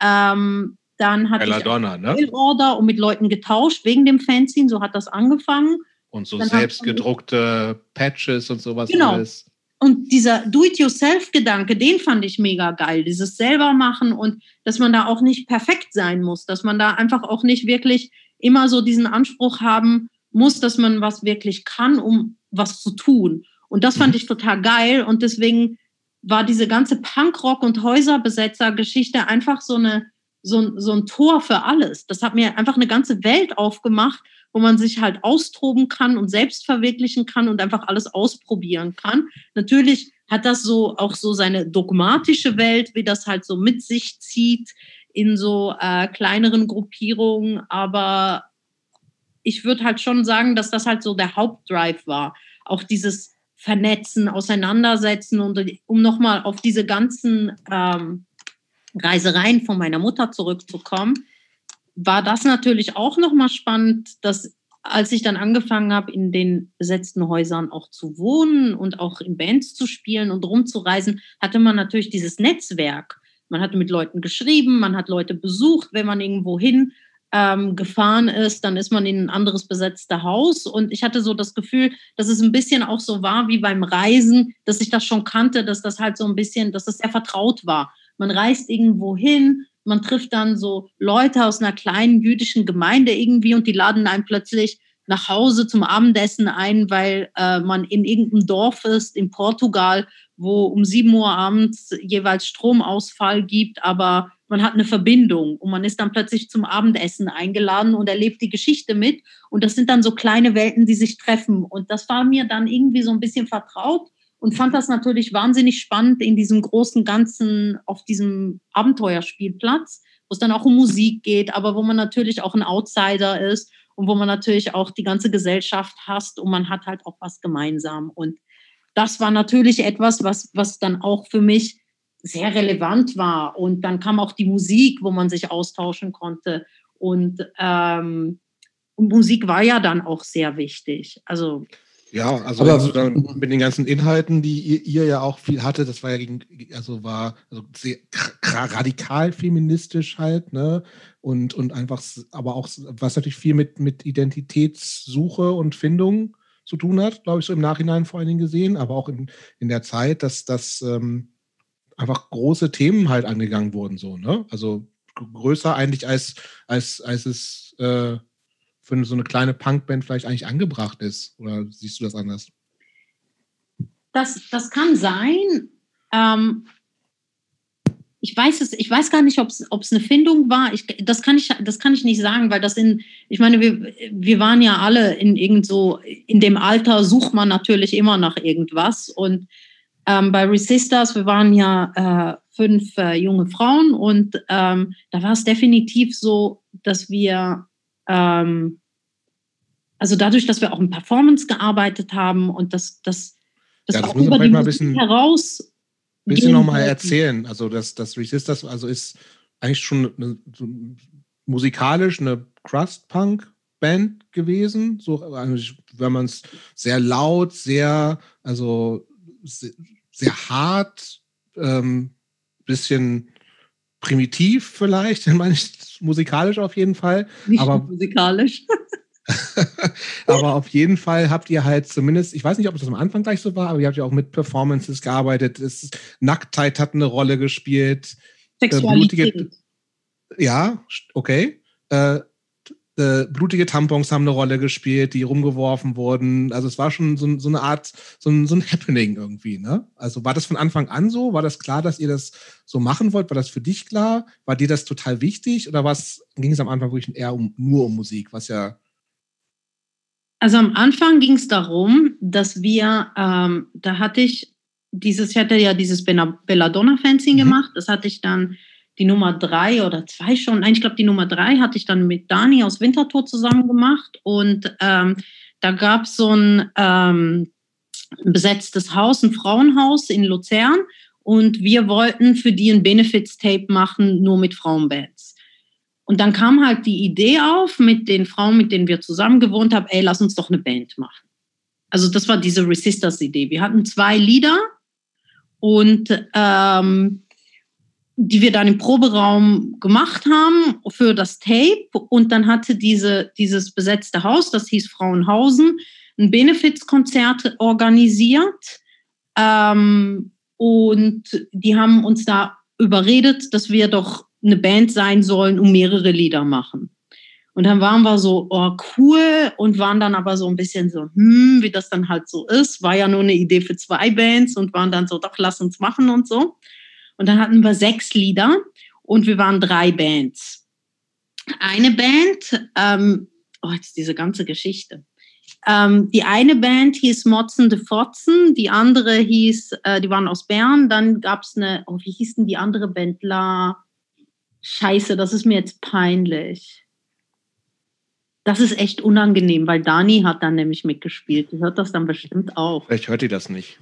Ähm, dann hatte Belladonna, ich ne? Order und mit Leuten getauscht wegen dem Fanzine, so hat das angefangen. Und so selbstgedruckte Patches und sowas genau. alles. Und dieser Do-it-yourself-Gedanke, den fand ich mega geil. Dieses selber machen und dass man da auch nicht perfekt sein muss, dass man da einfach auch nicht wirklich immer so diesen Anspruch haben muss, dass man was wirklich kann, um was zu tun. Und das fand mhm. ich total geil. Und deswegen war diese ganze Punkrock- und Häuserbesetzer-Geschichte einfach so, eine, so, so ein Tor für alles. Das hat mir einfach eine ganze Welt aufgemacht, wo man sich halt austoben kann und selbst verwirklichen kann und einfach alles ausprobieren kann. Natürlich hat das so auch so seine dogmatische Welt, wie das halt so mit sich zieht in so äh, kleineren Gruppierungen, aber ich würde halt schon sagen, dass das halt so der Hauptdrive war. Auch dieses Vernetzen, Auseinandersetzen und um nochmal auf diese ganzen ähm, Reisereien von meiner Mutter zurückzukommen war das natürlich auch nochmal spannend, dass als ich dann angefangen habe, in den besetzten Häusern auch zu wohnen und auch in Bands zu spielen und rumzureisen, hatte man natürlich dieses Netzwerk. Man hatte mit Leuten geschrieben, man hat Leute besucht. Wenn man irgendwo hin ähm, gefahren ist, dann ist man in ein anderes besetztes Haus. Und ich hatte so das Gefühl, dass es ein bisschen auch so war wie beim Reisen, dass ich das schon kannte, dass das halt so ein bisschen, dass es sehr vertraut war. Man reist irgendwo hin, man trifft dann so Leute aus einer kleinen jüdischen Gemeinde irgendwie und die laden einen plötzlich nach Hause zum Abendessen ein, weil äh, man in irgendeinem Dorf ist in Portugal, wo um 7 Uhr abends jeweils Stromausfall gibt, aber man hat eine Verbindung und man ist dann plötzlich zum Abendessen eingeladen und erlebt die Geschichte mit. Und das sind dann so kleine Welten, die sich treffen. Und das war mir dann irgendwie so ein bisschen vertraut und fand das natürlich wahnsinnig spannend in diesem großen Ganzen, auf diesem Abenteuerspielplatz, wo es dann auch um Musik geht, aber wo man natürlich auch ein Outsider ist und wo man natürlich auch die ganze Gesellschaft hasst und man hat halt auch was gemeinsam. Und das war natürlich etwas, was, was dann auch für mich sehr relevant war. Und dann kam auch die Musik, wo man sich austauschen konnte. Und, ähm, und Musik war ja dann auch sehr wichtig. Also ja, also Aber, mit den ganzen Inhalten, die ihr, ihr, ja auch viel hatte, das war ja gegen, also war also sehr radikal feministisch halt, ne? Und, und einfach, aber auch, was natürlich viel mit, mit Identitätssuche und Findung zu tun hat, glaube ich, so im Nachhinein vor allen Dingen gesehen, aber auch in, in der Zeit, dass das ähm, einfach große Themen halt angegangen wurden, so, ne? Also größer eigentlich als, als, als es äh, für so eine kleine Punkband vielleicht eigentlich angebracht ist? Oder siehst du das anders? Das, das kann sein. Ähm, ich weiß es, ich weiß gar nicht, ob es eine Findung war. Ich, das, kann ich, das kann ich nicht sagen, weil das in, ich meine, wir, wir waren ja alle in irgend so, in dem Alter sucht man natürlich immer nach irgendwas. Und ähm, bei Resistors, wir waren ja äh, fünf äh, junge Frauen und ähm, da war es definitiv so, dass wir, ähm, also dadurch, dass wir auch in Performance gearbeitet haben und das, das, das, ja, das auch über die mal ein bisschen heraus bisschen nochmal erzählen. Also das, das Resistors also ist eigentlich schon eine, so musikalisch eine Crust-Punk-Band gewesen. So, also wenn man es sehr laut, sehr, also sehr, sehr hart, ähm, bisschen primitiv vielleicht, meine ich musikalisch auf jeden Fall. Nicht aber musikalisch. aber auf jeden Fall habt ihr halt zumindest, ich weiß nicht, ob das am Anfang gleich so war, aber ihr habt ja auch mit Performances gearbeitet. Es, Nacktheit hat eine Rolle gespielt. Äh, Sexualität. Blutige, ja, okay. Äh, äh, blutige Tampons haben eine Rolle gespielt, die rumgeworfen wurden. Also es war schon so, so eine Art, so ein, so ein, Happening irgendwie. Ne? Also war das von Anfang an so? War das klar, dass ihr das so machen wollt? War das für dich klar? War dir das total wichtig? Oder ging es am Anfang wirklich eher um, nur um Musik, was ja also am Anfang ging es darum, dass wir, ähm, da hatte ich dieses, ich hatte ja dieses Belladonna-Fanzine mhm. gemacht, das hatte ich dann die Nummer drei oder zwei schon, nein, ich glaube die Nummer drei hatte ich dann mit Dani aus Winterthur zusammen gemacht und ähm, da gab es so ein ähm, besetztes Haus, ein Frauenhaus in Luzern und wir wollten für die ein Benefits-Tape machen, nur mit Frauenbands. Und dann kam halt die Idee auf mit den Frauen, mit denen wir zusammen gewohnt haben, ey, lass uns doch eine Band machen. Also das war diese Resistors-Idee. Wir hatten zwei Lieder und ähm, die wir dann im Proberaum gemacht haben für das Tape. Und dann hatte diese, dieses besetzte Haus, das hieß Frauenhausen, ein Benefizkonzert organisiert. Ähm, und die haben uns da überredet, dass wir doch eine Band sein sollen und mehrere Lieder machen. Und dann waren wir so, oh cool, und waren dann aber so ein bisschen so, hm, wie das dann halt so ist. War ja nur eine Idee für zwei Bands und waren dann so, doch, lass uns machen und so. Und dann hatten wir sechs Lieder und wir waren drei Bands. Eine Band, ähm, oh, jetzt diese ganze Geschichte. Ähm, die eine Band hieß Motzen de Fotzen, die andere hieß, äh, die waren aus Bern. Dann gab es eine, oh, wie hieß denn die andere Band? La Scheiße, das ist mir jetzt peinlich. Das ist echt unangenehm, weil Dani hat dann nämlich mitgespielt. Die hört das dann bestimmt auch. Vielleicht hört die das nicht.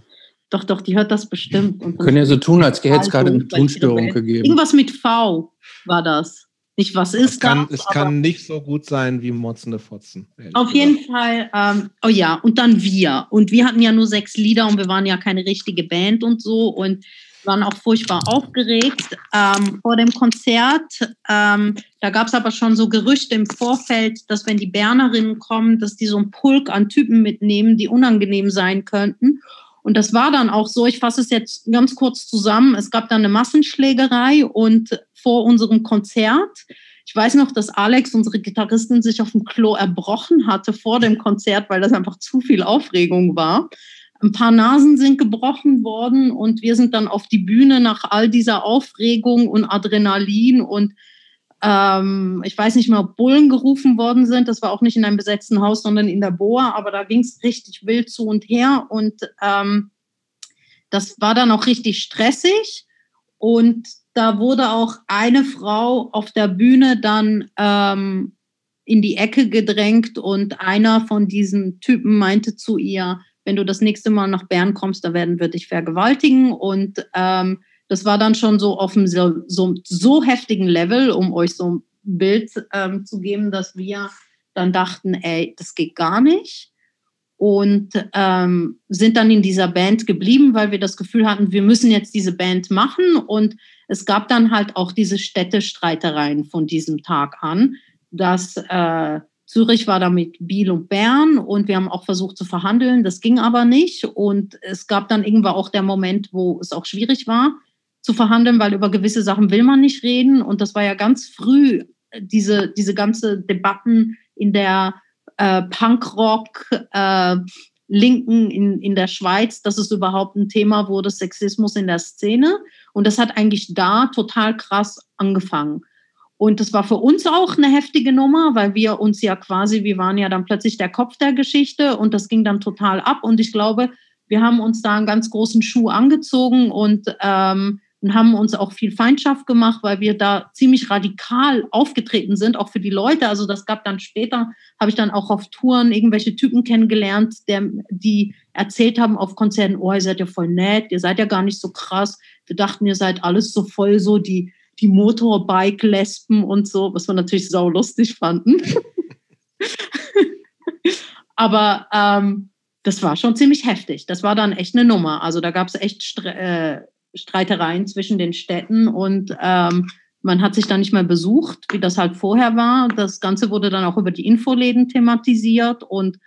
Doch, doch, die hört das bestimmt. Und Können ja so tun, als hätte es gerade eine Tonstörung gegeben. Irgendwas mit V war das. Nicht was ist es kann, das? Es kann nicht so gut sein wie Motzende Fotzen. Auf jeden Fall, ähm, oh ja, und dann wir. Und wir hatten ja nur sechs Lieder und wir waren ja keine richtige Band und so. Und waren auch furchtbar aufgeregt ähm, vor dem Konzert. Ähm, da gab es aber schon so Gerüchte im Vorfeld, dass wenn die Bernerinnen kommen, dass die so einen Pulk an Typen mitnehmen, die unangenehm sein könnten. Und das war dann auch so, ich fasse es jetzt ganz kurz zusammen, es gab dann eine Massenschlägerei und vor unserem Konzert, ich weiß noch, dass Alex, unsere Gitarristin, sich auf dem Klo erbrochen hatte vor dem Konzert, weil das einfach zu viel Aufregung war. Ein paar Nasen sind gebrochen worden und wir sind dann auf die Bühne nach all dieser Aufregung und Adrenalin und ähm, ich weiß nicht mehr, ob Bullen gerufen worden sind. Das war auch nicht in einem besetzten Haus, sondern in der Boa, aber da ging es richtig wild zu und her und ähm, das war dann auch richtig stressig und da wurde auch eine Frau auf der Bühne dann ähm, in die Ecke gedrängt und einer von diesen Typen meinte zu ihr, wenn du das nächste Mal nach Bern kommst, da werden wir dich vergewaltigen. Und ähm, das war dann schon so auf einem so, so, so heftigen Level, um euch so ein Bild ähm, zu geben, dass wir dann dachten, ey, das geht gar nicht. Und ähm, sind dann in dieser Band geblieben, weil wir das Gefühl hatten, wir müssen jetzt diese Band machen. Und es gab dann halt auch diese Städtestreitereien von diesem Tag an, dass äh, Zürich war da mit Biel und Bern und wir haben auch versucht zu verhandeln. Das ging aber nicht. Und es gab dann irgendwann auch der Moment, wo es auch schwierig war zu verhandeln, weil über gewisse Sachen will man nicht reden. Und das war ja ganz früh, diese, diese ganze Debatten in der äh, Punkrock, äh, Linken in, in der Schweiz, dass es überhaupt ein Thema wurde, Sexismus in der Szene. Und das hat eigentlich da total krass angefangen. Und das war für uns auch eine heftige Nummer, weil wir uns ja quasi, wir waren ja dann plötzlich der Kopf der Geschichte und das ging dann total ab. Und ich glaube, wir haben uns da einen ganz großen Schuh angezogen und ähm, und haben uns auch viel Feindschaft gemacht, weil wir da ziemlich radikal aufgetreten sind, auch für die Leute. Also das gab dann später, habe ich dann auch auf Touren irgendwelche Typen kennengelernt, der, die erzählt haben auf Konzerten, oh, ihr seid ja voll nett, ihr seid ja gar nicht so krass. Wir dachten, ihr seid alles so voll so die, die Motorbike-Lesben und so, was wir natürlich sau lustig fanden. Aber ähm, das war schon ziemlich heftig. Das war dann echt eine Nummer. Also da gab es echt Stre äh, Streitereien zwischen den Städten und ähm, man hat sich dann nicht mehr besucht, wie das halt vorher war. Das Ganze wurde dann auch über die Infoläden thematisiert und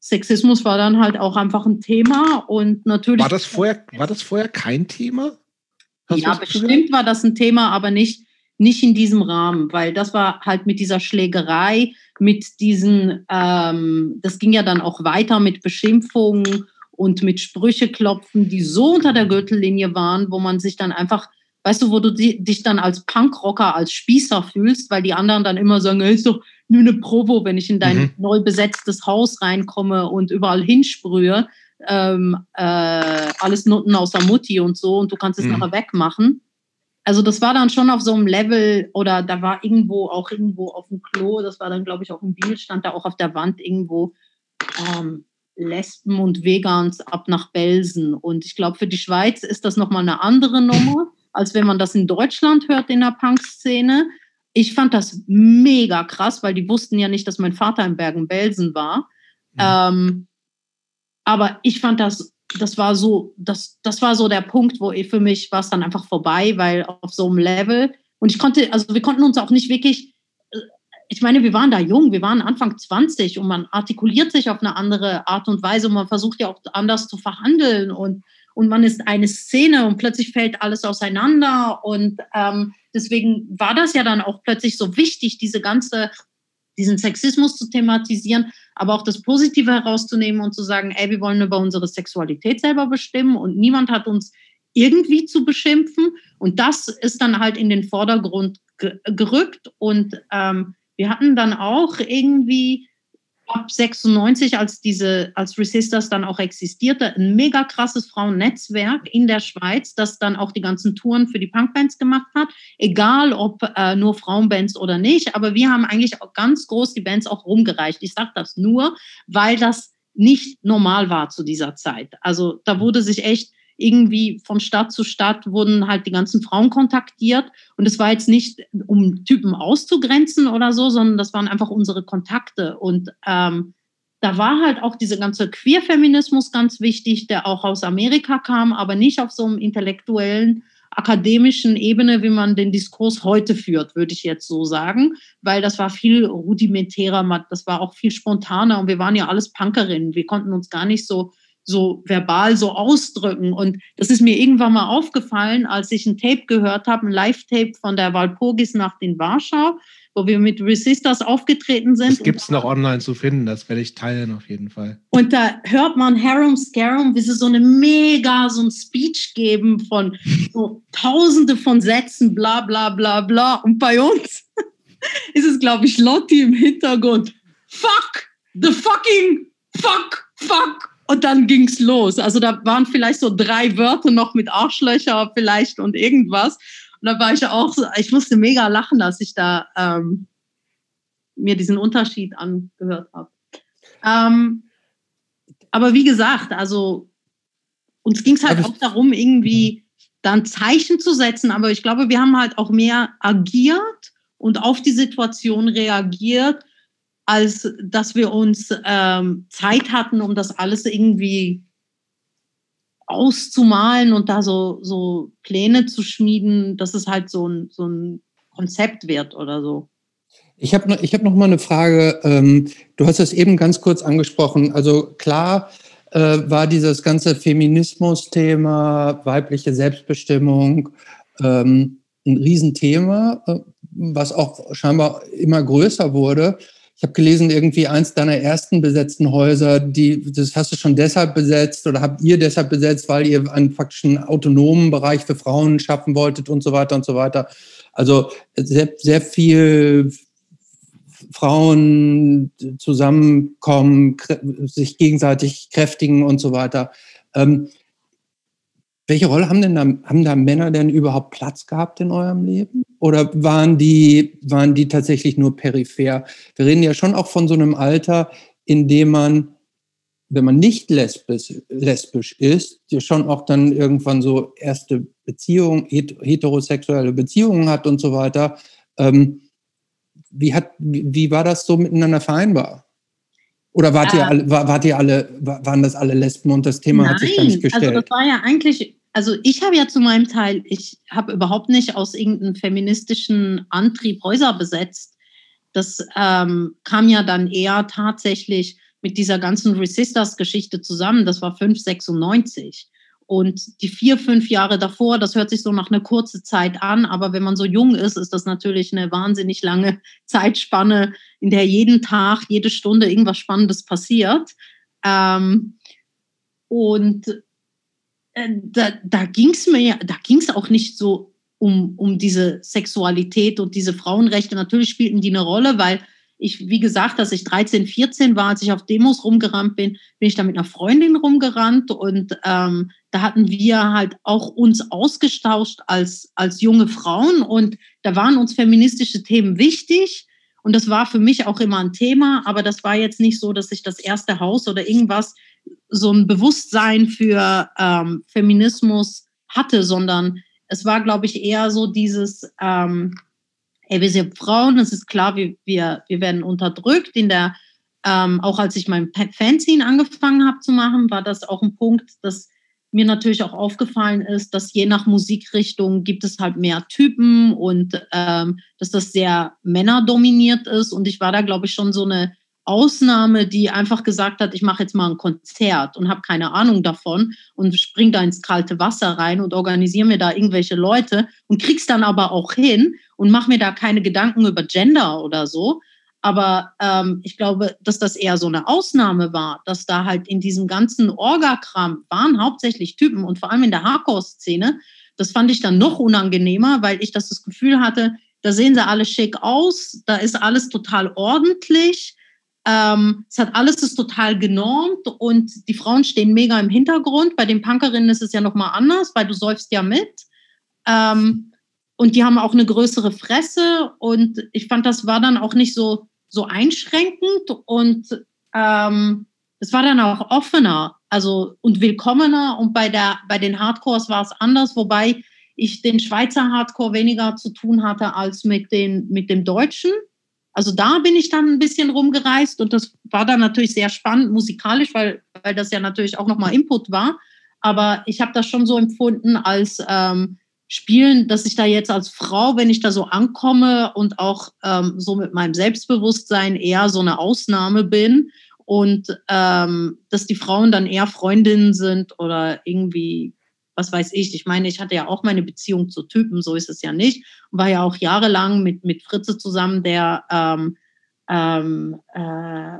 Sexismus war dann halt auch einfach ein Thema und natürlich. War das vorher, war das vorher kein Thema? Hast ja, bestimmt war das ein Thema, aber nicht, nicht in diesem Rahmen, weil das war halt mit dieser Schlägerei, mit diesen, ähm, das ging ja dann auch weiter mit Beschimpfungen und mit Sprüche klopfen, die so unter der Gürtellinie waren, wo man sich dann einfach, weißt du, wo du dich dann als Punkrocker, als Spießer fühlst, weil die anderen dann immer sagen, hey, ist doch nur eine Provo, wenn ich in dein mhm. neu besetztes Haus reinkomme und überall hinsprühe, ähm, äh, alles Nutten außer Mutti und so und du kannst es mhm. nachher wegmachen. Also das war dann schon auf so einem Level oder da war irgendwo auch irgendwo auf dem Klo, das war dann glaube ich auch im Bild, stand da auch auf der Wand irgendwo ähm, Lesben und Vegans ab nach Belsen. Und ich glaube, für die Schweiz ist das nochmal eine andere Nummer, als wenn man das in Deutschland hört in der Punk-Szene. Ich fand das mega krass, weil die wussten ja nicht, dass mein Vater in Bergen-Belsen war. Mhm. Ähm, aber ich fand das, das war so, das, das war so der Punkt, wo für mich war es dann einfach vorbei, weil auf so einem Level und ich konnte, also wir konnten uns auch nicht wirklich ich meine, wir waren da jung, wir waren Anfang 20 und man artikuliert sich auf eine andere Art und Weise und man versucht ja auch anders zu verhandeln und, und man ist eine Szene und plötzlich fällt alles auseinander und ähm, deswegen war das ja dann auch plötzlich so wichtig, diese ganze, diesen Sexismus zu thematisieren, aber auch das Positive herauszunehmen und zu sagen, ey, wir wollen über unsere Sexualität selber bestimmen und niemand hat uns irgendwie zu beschimpfen und das ist dann halt in den Vordergrund gerückt und ähm, wir hatten dann auch irgendwie ab 96, als diese, als Resistors dann auch existierte, ein mega krasses Frauennetzwerk in der Schweiz, das dann auch die ganzen Touren für die Punkbands gemacht hat, egal ob äh, nur Frauenbands oder nicht. Aber wir haben eigentlich auch ganz groß die Bands auch rumgereicht. Ich sage das nur, weil das nicht normal war zu dieser Zeit. Also da wurde sich echt irgendwie von Stadt zu Stadt wurden halt die ganzen Frauen kontaktiert. Und es war jetzt nicht, um Typen auszugrenzen oder so, sondern das waren einfach unsere Kontakte. Und ähm, da war halt auch dieser ganze Queerfeminismus ganz wichtig, der auch aus Amerika kam, aber nicht auf so einem intellektuellen, akademischen Ebene, wie man den Diskurs heute führt, würde ich jetzt so sagen, weil das war viel rudimentärer, das war auch viel spontaner und wir waren ja alles Punkerinnen. Wir konnten uns gar nicht so so verbal so ausdrücken. Und das ist mir irgendwann mal aufgefallen, als ich ein Tape gehört habe, ein Live-Tape von der Walpurgis in Warschau, wo wir mit Resistors aufgetreten sind. Das gibt es noch online zu finden, das werde ich teilen auf jeden Fall. Und da hört man Harum Scarum, wie sie so eine mega, so ein Speech geben von so tausende von Sätzen, bla bla bla bla. Und bei uns ist es, glaube ich, Lotti im Hintergrund. Fuck! The fucking fuck! Fuck! Und dann ging's los. Also da waren vielleicht so drei Wörter noch mit Arschlöcher vielleicht und irgendwas. Und da war ich auch so, ich musste mega lachen, als ich da ähm, mir diesen Unterschied angehört habe. Ähm, aber wie gesagt, also uns ging es halt auch darum, irgendwie dann Zeichen zu setzen. Aber ich glaube, wir haben halt auch mehr agiert und auf die Situation reagiert als dass wir uns ähm, Zeit hatten, um das alles irgendwie auszumalen und da so, so Pläne zu schmieden, dass es halt so ein, so ein Konzept wird oder so. Ich habe noch, hab noch mal eine Frage. Ähm, du hast es eben ganz kurz angesprochen. Also klar äh, war dieses ganze Feminismus-Thema, weibliche Selbstbestimmung ähm, ein Riesenthema, äh, was auch scheinbar immer größer wurde. Ich habe gelesen, irgendwie eins deiner ersten besetzten Häuser, die, das hast du schon deshalb besetzt oder habt ihr deshalb besetzt, weil ihr einen faktischen autonomen Bereich für Frauen schaffen wolltet und so weiter und so weiter. Also sehr, sehr viel Frauen zusammenkommen, sich gegenseitig kräftigen und so weiter. Ähm, welche Rolle haben denn da, haben da Männer denn überhaupt Platz gehabt in eurem Leben? Oder waren die, waren die tatsächlich nur peripher? Wir reden ja schon auch von so einem Alter, in dem man, wenn man nicht lesbisch, lesbisch ist, schon auch dann irgendwann so erste Beziehungen, heterosexuelle Beziehungen hat und so weiter. Ähm, wie, hat, wie war das so miteinander vereinbar? Oder wart ihr, alle, war, wart ihr alle, waren das alle Lesben und das Thema Nein, hat sich gar nicht gestellt? Also das war ja eigentlich, also ich habe ja zu meinem Teil, ich habe überhaupt nicht aus irgendeinem feministischen Antrieb Häuser besetzt. Das ähm, kam ja dann eher tatsächlich mit dieser ganzen Resistors-Geschichte zusammen. Das war 596. Und die vier, fünf Jahre davor, das hört sich so nach einer kurzen Zeit an, aber wenn man so jung ist, ist das natürlich eine wahnsinnig lange Zeitspanne, in der jeden Tag, jede Stunde irgendwas Spannendes passiert. Ähm, und da, da ging es mir, da ging es auch nicht so um, um diese Sexualität und diese Frauenrechte. Natürlich spielten die eine Rolle, weil ich, wie gesagt, dass ich 13, 14 war, als ich auf Demos rumgerannt bin, bin ich da mit einer Freundin rumgerannt und ähm, da hatten wir halt auch uns ausgetauscht als, als junge Frauen und da waren uns feministische Themen wichtig und das war für mich auch immer ein Thema, aber das war jetzt nicht so, dass ich das erste Haus oder irgendwas so ein Bewusstsein für ähm, Feminismus hatte, sondern es war, glaube ich, eher so dieses, ähm, ey, wir sind Frauen, es ist klar, wir, wir, wir werden unterdrückt. In der, ähm, auch als ich mein Fanzine angefangen habe zu machen, war das auch ein Punkt, dass mir natürlich auch aufgefallen ist, dass je nach Musikrichtung gibt es halt mehr Typen und ähm, dass das sehr männerdominiert ist. Und ich war da, glaube ich, schon so eine Ausnahme, die einfach gesagt hat, ich mache jetzt mal ein Konzert und habe keine Ahnung davon und spring da ins kalte Wasser rein und organisiere mir da irgendwelche Leute und krieg's dann aber auch hin und mache mir da keine Gedanken über Gender oder so. Aber ähm, ich glaube, dass das eher so eine Ausnahme war, dass da halt in diesem ganzen Orgakram waren hauptsächlich Typen und vor allem in der Hardcore-Szene. Das fand ich dann noch unangenehmer, weil ich das, das Gefühl hatte, da sehen sie alle schick aus, da ist alles total ordentlich. Ähm, es hat alles ist total genormt und die Frauen stehen mega im Hintergrund. Bei den Punkerinnen ist es ja nochmal anders, weil du säufst ja mit. Ähm, und die haben auch eine größere Fresse und ich fand, das war dann auch nicht so, so einschränkend und ähm, es war dann auch offener also und willkommener und bei, der, bei den Hardcores war es anders, wobei ich den Schweizer Hardcore weniger zu tun hatte als mit, den, mit dem Deutschen. Also da bin ich dann ein bisschen rumgereist und das war dann natürlich sehr spannend musikalisch, weil, weil das ja natürlich auch nochmal Input war. Aber ich habe das schon so empfunden als ähm, spielen, dass ich da jetzt als Frau, wenn ich da so ankomme und auch ähm, so mit meinem Selbstbewusstsein eher so eine Ausnahme bin und ähm, dass die Frauen dann eher Freundinnen sind oder irgendwie, was weiß ich. Ich meine, ich hatte ja auch meine Beziehung zu Typen, so ist es ja nicht. War ja auch jahrelang mit, mit Fritze zusammen, der ähm, ähm, äh,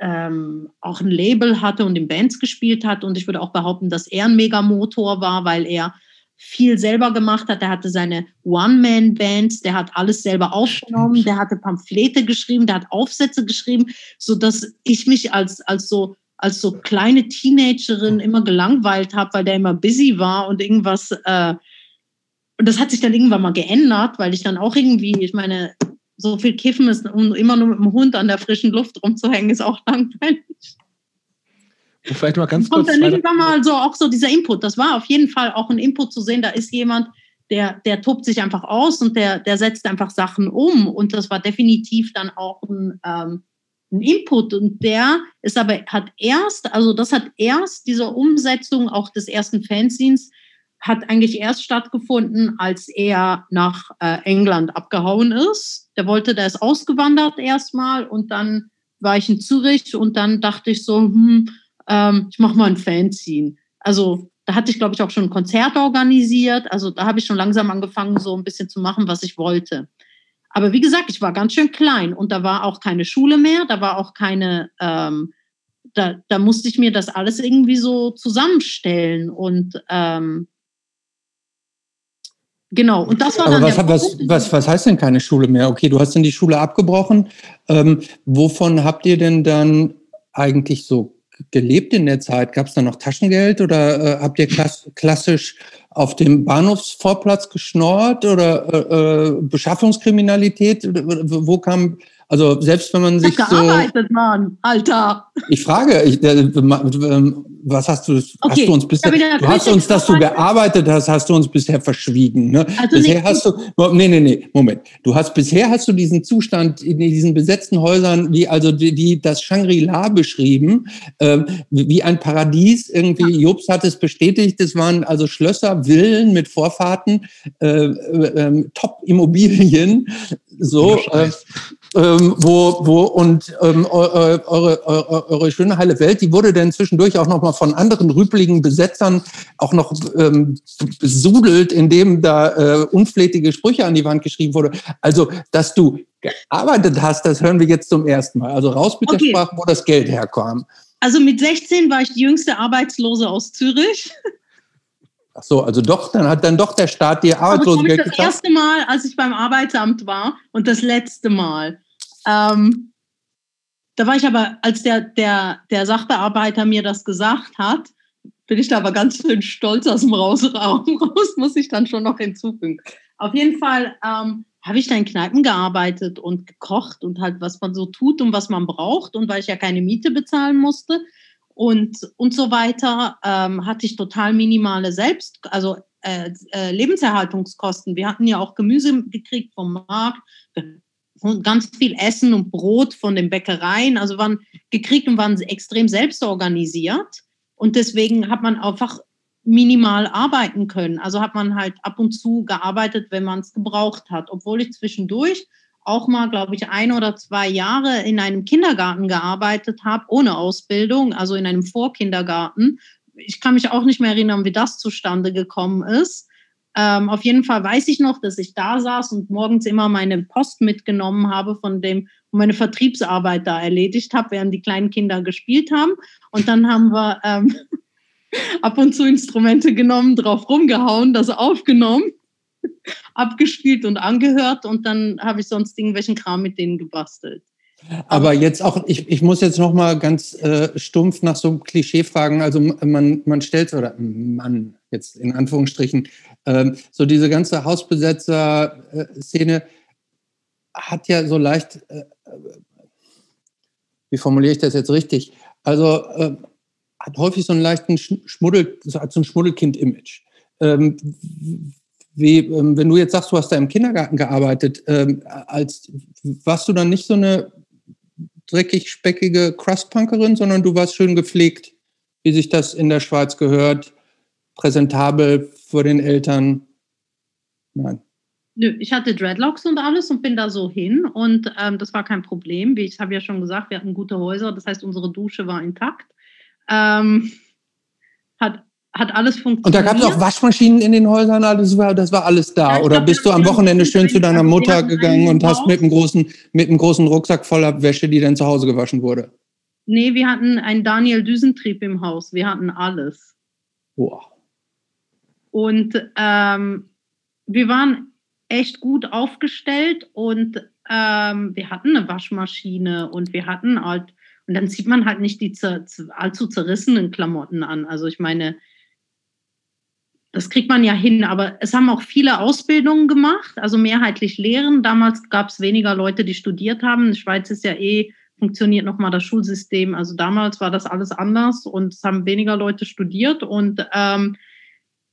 ähm, auch ein Label hatte und in Bands gespielt hat. Und ich würde auch behaupten, dass er ein Megamotor war, weil er viel selber gemacht hat. Der hatte seine One-Man-Bands, der hat alles selber aufgenommen, der hatte Pamphlete geschrieben, der hat Aufsätze geschrieben, sodass ich mich als, als so als so kleine Teenagerin immer gelangweilt habe, weil der immer busy war und irgendwas. Äh, und das hat sich dann irgendwann mal geändert, weil ich dann auch irgendwie, ich meine, so viel Kiffen ist, um immer nur mit dem Hund an der frischen Luft rumzuhängen, ist auch langweilig. Und vielleicht mal ganz kurz. Und dann irgendwann mal so auch so dieser Input. Das war auf jeden Fall auch ein Input zu sehen. Da ist jemand, der, der tobt sich einfach aus und der, der setzt einfach Sachen um. Und das war definitiv dann auch ein, ähm, ein Input. Und der ist aber, hat erst, also das hat erst, diese Umsetzung auch des ersten Fanzines, hat eigentlich erst stattgefunden, als er nach äh, England abgehauen ist. Der wollte, der ist ausgewandert erstmal und dann war ich in Zürich und dann dachte ich so, hm, ähm, ich mache mal ein Fanzine. Also da hatte ich, glaube ich, auch schon ein Konzert organisiert. Also da habe ich schon langsam angefangen, so ein bisschen zu machen, was ich wollte. Aber wie gesagt, ich war ganz schön klein und da war auch keine Schule mehr, da war auch keine, ähm, da, da musste ich mir das alles irgendwie so zusammenstellen und ähm, genau. Und das war Aber dann was, der was, was, was heißt denn keine Schule mehr? Okay, du hast dann die Schule abgebrochen. Ähm, wovon habt ihr denn dann eigentlich so gelebt in der Zeit? Gab es da noch Taschengeld oder äh, habt ihr klass klassisch auf dem Bahnhofsvorplatz geschnorrt oder äh, äh Beschaffungskriminalität? Wo kam also selbst wenn man sich so... gearbeitet, Mann, Alter. Ich frage, ich, äh, ähm, was hast du, okay. hast du uns bisher, du hast uns, dass du gearbeitet hast, hast du uns bisher verschwiegen. Ne? Also bisher nicht, hast du, nee, nee, nee, Moment. Du hast, bisher hast du diesen Zustand in diesen besetzten Häusern, wie also die, die das Shangri-La beschrieben, äh, wie ein Paradies irgendwie. Ja. Jobs hat es bestätigt, es waren also Schlösser, Villen mit Vorfahrten, äh, äh, ähm, Top-Immobilien, so, äh, ähm, wo, wo und ähm, eure, eure, eure, schöne heile Welt, die wurde dann zwischendurch auch nochmal von anderen rüpeligen Besetzern auch noch ähm, besudelt, indem da äh, unflätige Sprüche an die Wand geschrieben wurde. Also, dass du gearbeitet hast, das hören wir jetzt zum ersten Mal. Also raus mit okay. der Sprache, wo das Geld herkam. Also mit 16 war ich die jüngste Arbeitslose aus Zürich. Ach so, also doch, dann hat dann doch der Staat die Arbeitslosengeld Das geschafft. erste Mal, als ich beim Arbeitsamt war und das letzte Mal. Ähm, da war ich aber, als der, der, der Sachbearbeiter mir das gesagt hat, bin ich da aber ganz schön stolz aus dem Rausraum raus, muss ich dann schon noch hinzufügen. Auf jeden Fall ähm, habe ich da in Kneipen gearbeitet und gekocht und halt, was man so tut und was man braucht. Und weil ich ja keine Miete bezahlen musste, und, und so weiter, ähm, hatte ich total minimale Selbst, also äh, äh, Lebenserhaltungskosten. Wir hatten ja auch Gemüse gekriegt vom Markt, ganz viel Essen und Brot von den Bäckereien, also waren gekriegt und waren extrem selbstorganisiert. Und deswegen hat man einfach minimal arbeiten können. Also hat man halt ab und zu gearbeitet, wenn man es gebraucht hat, obwohl ich zwischendurch auch mal, glaube ich, ein oder zwei Jahre in einem Kindergarten gearbeitet habe, ohne Ausbildung, also in einem Vorkindergarten. Ich kann mich auch nicht mehr erinnern, wie das zustande gekommen ist. Ähm, auf jeden Fall weiß ich noch, dass ich da saß und morgens immer meine Post mitgenommen habe, von dem meine Vertriebsarbeit da erledigt habe, während die kleinen Kinder gespielt haben. Und dann haben wir ähm, ab und zu Instrumente genommen, drauf rumgehauen, das aufgenommen abgespielt und angehört und dann habe ich sonst irgendwelchen Kram mit denen gebastelt. Aber jetzt auch, ich, ich muss jetzt noch mal ganz äh, stumpf nach so einem Klischee fragen. Also man, man stellt, oder man jetzt in Anführungsstrichen, ähm, so diese ganze Hausbesetzer-Szene hat ja so leicht, äh, wie formuliere ich das jetzt richtig? Also äh, hat häufig so einen leichten Schmuddel, so ein Schmuddelkind-Image. Ähm, wie, ähm, wenn du jetzt sagst, du hast da im Kindergarten gearbeitet, ähm, als warst du dann nicht so eine dreckig speckige Crustpunkerin, sondern du warst schön gepflegt, wie sich das in der Schweiz gehört, präsentabel vor den Eltern. Nein. Nö, ich hatte Dreadlocks und alles und bin da so hin und ähm, das war kein Problem. Wie ich habe ja schon gesagt, wir hatten gute Häuser, das heißt, unsere Dusche war intakt. Ähm, hat hat alles funktioniert. Und da gab es auch Waschmaschinen in den Häusern, alles war, das war alles da. Ja, Oder glaub, bist du am Wochenende schön zu deiner Mutter gegangen und hast mit einem, großen, mit einem großen Rucksack voller Wäsche, die dann zu Hause gewaschen wurde? Nee, wir hatten einen Daniel Düsentrieb im Haus. Wir hatten alles. Boah. Und ähm, wir waren echt gut aufgestellt und ähm, wir hatten eine Waschmaschine und wir hatten halt, und dann zieht man halt nicht die zer, allzu zerrissenen Klamotten an. Also ich meine, das kriegt man ja hin, aber es haben auch viele Ausbildungen gemacht, also mehrheitlich Lehren. Damals gab es weniger Leute, die studiert haben. In der Schweiz ist ja eh, funktioniert nochmal das Schulsystem. Also damals war das alles anders und es haben weniger Leute studiert. Und ähm,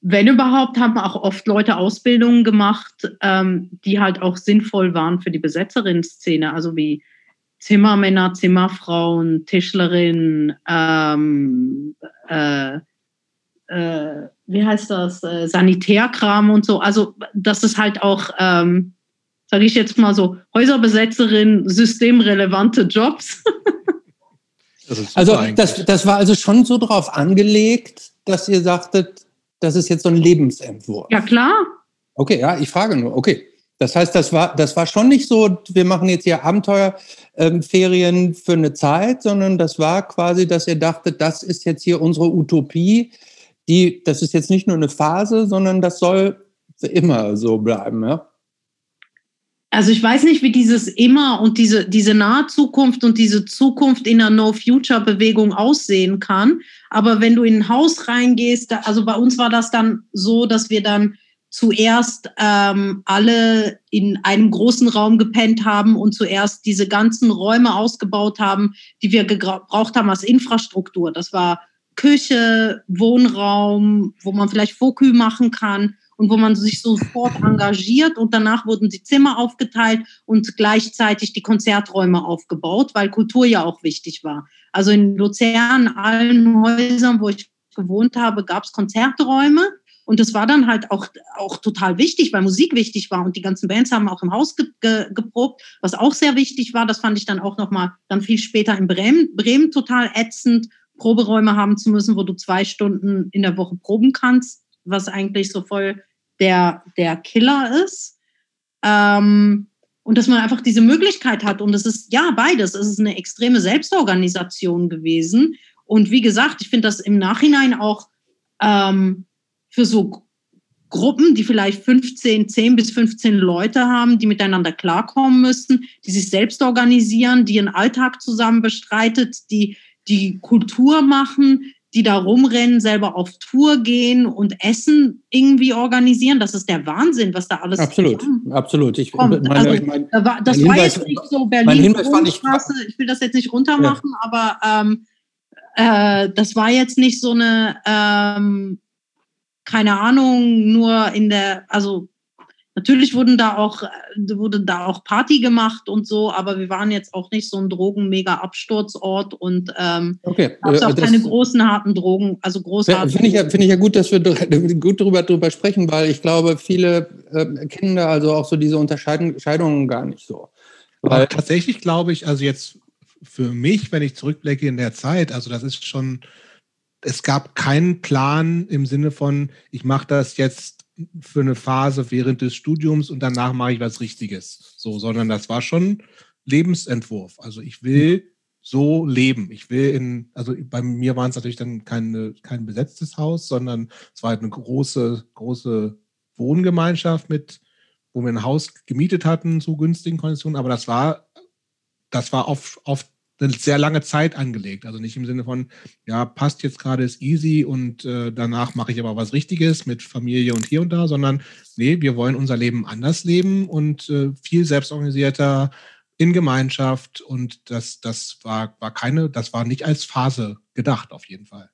wenn überhaupt, haben auch oft Leute Ausbildungen gemacht, ähm, die halt auch sinnvoll waren für die Besetzerinnen-Szene, also wie Zimmermänner, Zimmerfrauen, Tischlerinnen, ähm, äh, äh, wie heißt das, äh, Sanitärkram und so. Also das ist halt auch, ähm, sage ich jetzt mal so, Häuserbesetzerin, systemrelevante Jobs. das also das, das war also schon so drauf angelegt, dass ihr sagtet, das ist jetzt so ein Lebensentwurf. Ja, klar. Okay, ja, ich frage nur, okay. Das heißt, das war, das war schon nicht so, wir machen jetzt hier Abenteuerferien ähm, für eine Zeit, sondern das war quasi, dass ihr dachtet, das ist jetzt hier unsere Utopie. Die, das ist jetzt nicht nur eine Phase, sondern das soll immer so bleiben, ja? Also ich weiß nicht, wie dieses immer und diese, diese nahe Zukunft und diese Zukunft in der No-Future-Bewegung aussehen kann. Aber wenn du in ein Haus reingehst, also bei uns war das dann so, dass wir dann zuerst ähm, alle in einem großen Raum gepennt haben und zuerst diese ganzen Räume ausgebaut haben, die wir gebraucht haben als Infrastruktur. Das war Küche, Wohnraum, wo man vielleicht Fokü machen kann und wo man sich sofort engagiert und danach wurden die Zimmer aufgeteilt und gleichzeitig die Konzerträume aufgebaut, weil Kultur ja auch wichtig war. Also in Luzern, allen Häusern, wo ich gewohnt habe, gab es Konzerträume und das war dann halt auch, auch total wichtig, weil Musik wichtig war und die ganzen Bands haben auch im Haus ge ge geprobt, was auch sehr wichtig war. Das fand ich dann auch nochmal dann viel später in Bremen, Bremen total ätzend, Proberäume haben zu müssen, wo du zwei Stunden in der Woche proben kannst, was eigentlich so voll der, der Killer ist. Ähm, und dass man einfach diese Möglichkeit hat. Und es ist ja beides. Es ist eine extreme Selbstorganisation gewesen. Und wie gesagt, ich finde das im Nachhinein auch ähm, für so Gruppen, die vielleicht 15, 10 bis 15 Leute haben, die miteinander klarkommen müssen, die sich selbst organisieren, die ihren Alltag zusammen bestreitet, die die Kultur machen, die da rumrennen, selber auf Tour gehen und Essen irgendwie organisieren. Das ist der Wahnsinn, was da alles Absolut, absolut. Ich, meine, also, mein, das mein war Hinweis, jetzt nicht so Berlin. Ich, ich will das jetzt nicht runtermachen, ja. aber ähm, äh, das war jetzt nicht so eine ähm, keine Ahnung, nur in der, also natürlich wurden da auch, wurde da auch Party gemacht und so, aber wir waren jetzt auch nicht so ein Drogen-Mega-Absturzort und ähm, okay. gab auch keine großen harten Drogen, also großartig. Finde ich, ja, find ich ja gut, dass wir gut darüber, darüber sprechen, weil ich glaube, viele äh, kennen da also auch so diese Unterscheidungen gar nicht so. Weil tatsächlich glaube ich, also jetzt für mich, wenn ich zurückblicke in der Zeit, also das ist schon es gab keinen Plan im Sinne von, ich mache das jetzt für eine Phase während des Studiums und danach mache ich was Richtiges. So, sondern das war schon Lebensentwurf. Also ich will so leben. Ich will in, also bei mir waren es natürlich dann keine, kein besetztes Haus, sondern es war halt eine große, große Wohngemeinschaft mit, wo wir ein Haus gemietet hatten zu günstigen Konditionen. Aber das war, das war auf, auf eine sehr lange Zeit angelegt. Also nicht im Sinne von, ja, passt jetzt gerade, ist easy und äh, danach mache ich aber was Richtiges mit Familie und hier und da, sondern nee, wir wollen unser Leben anders leben und äh, viel selbstorganisierter in Gemeinschaft und das, das war, war keine, das war nicht als Phase gedacht, auf jeden Fall.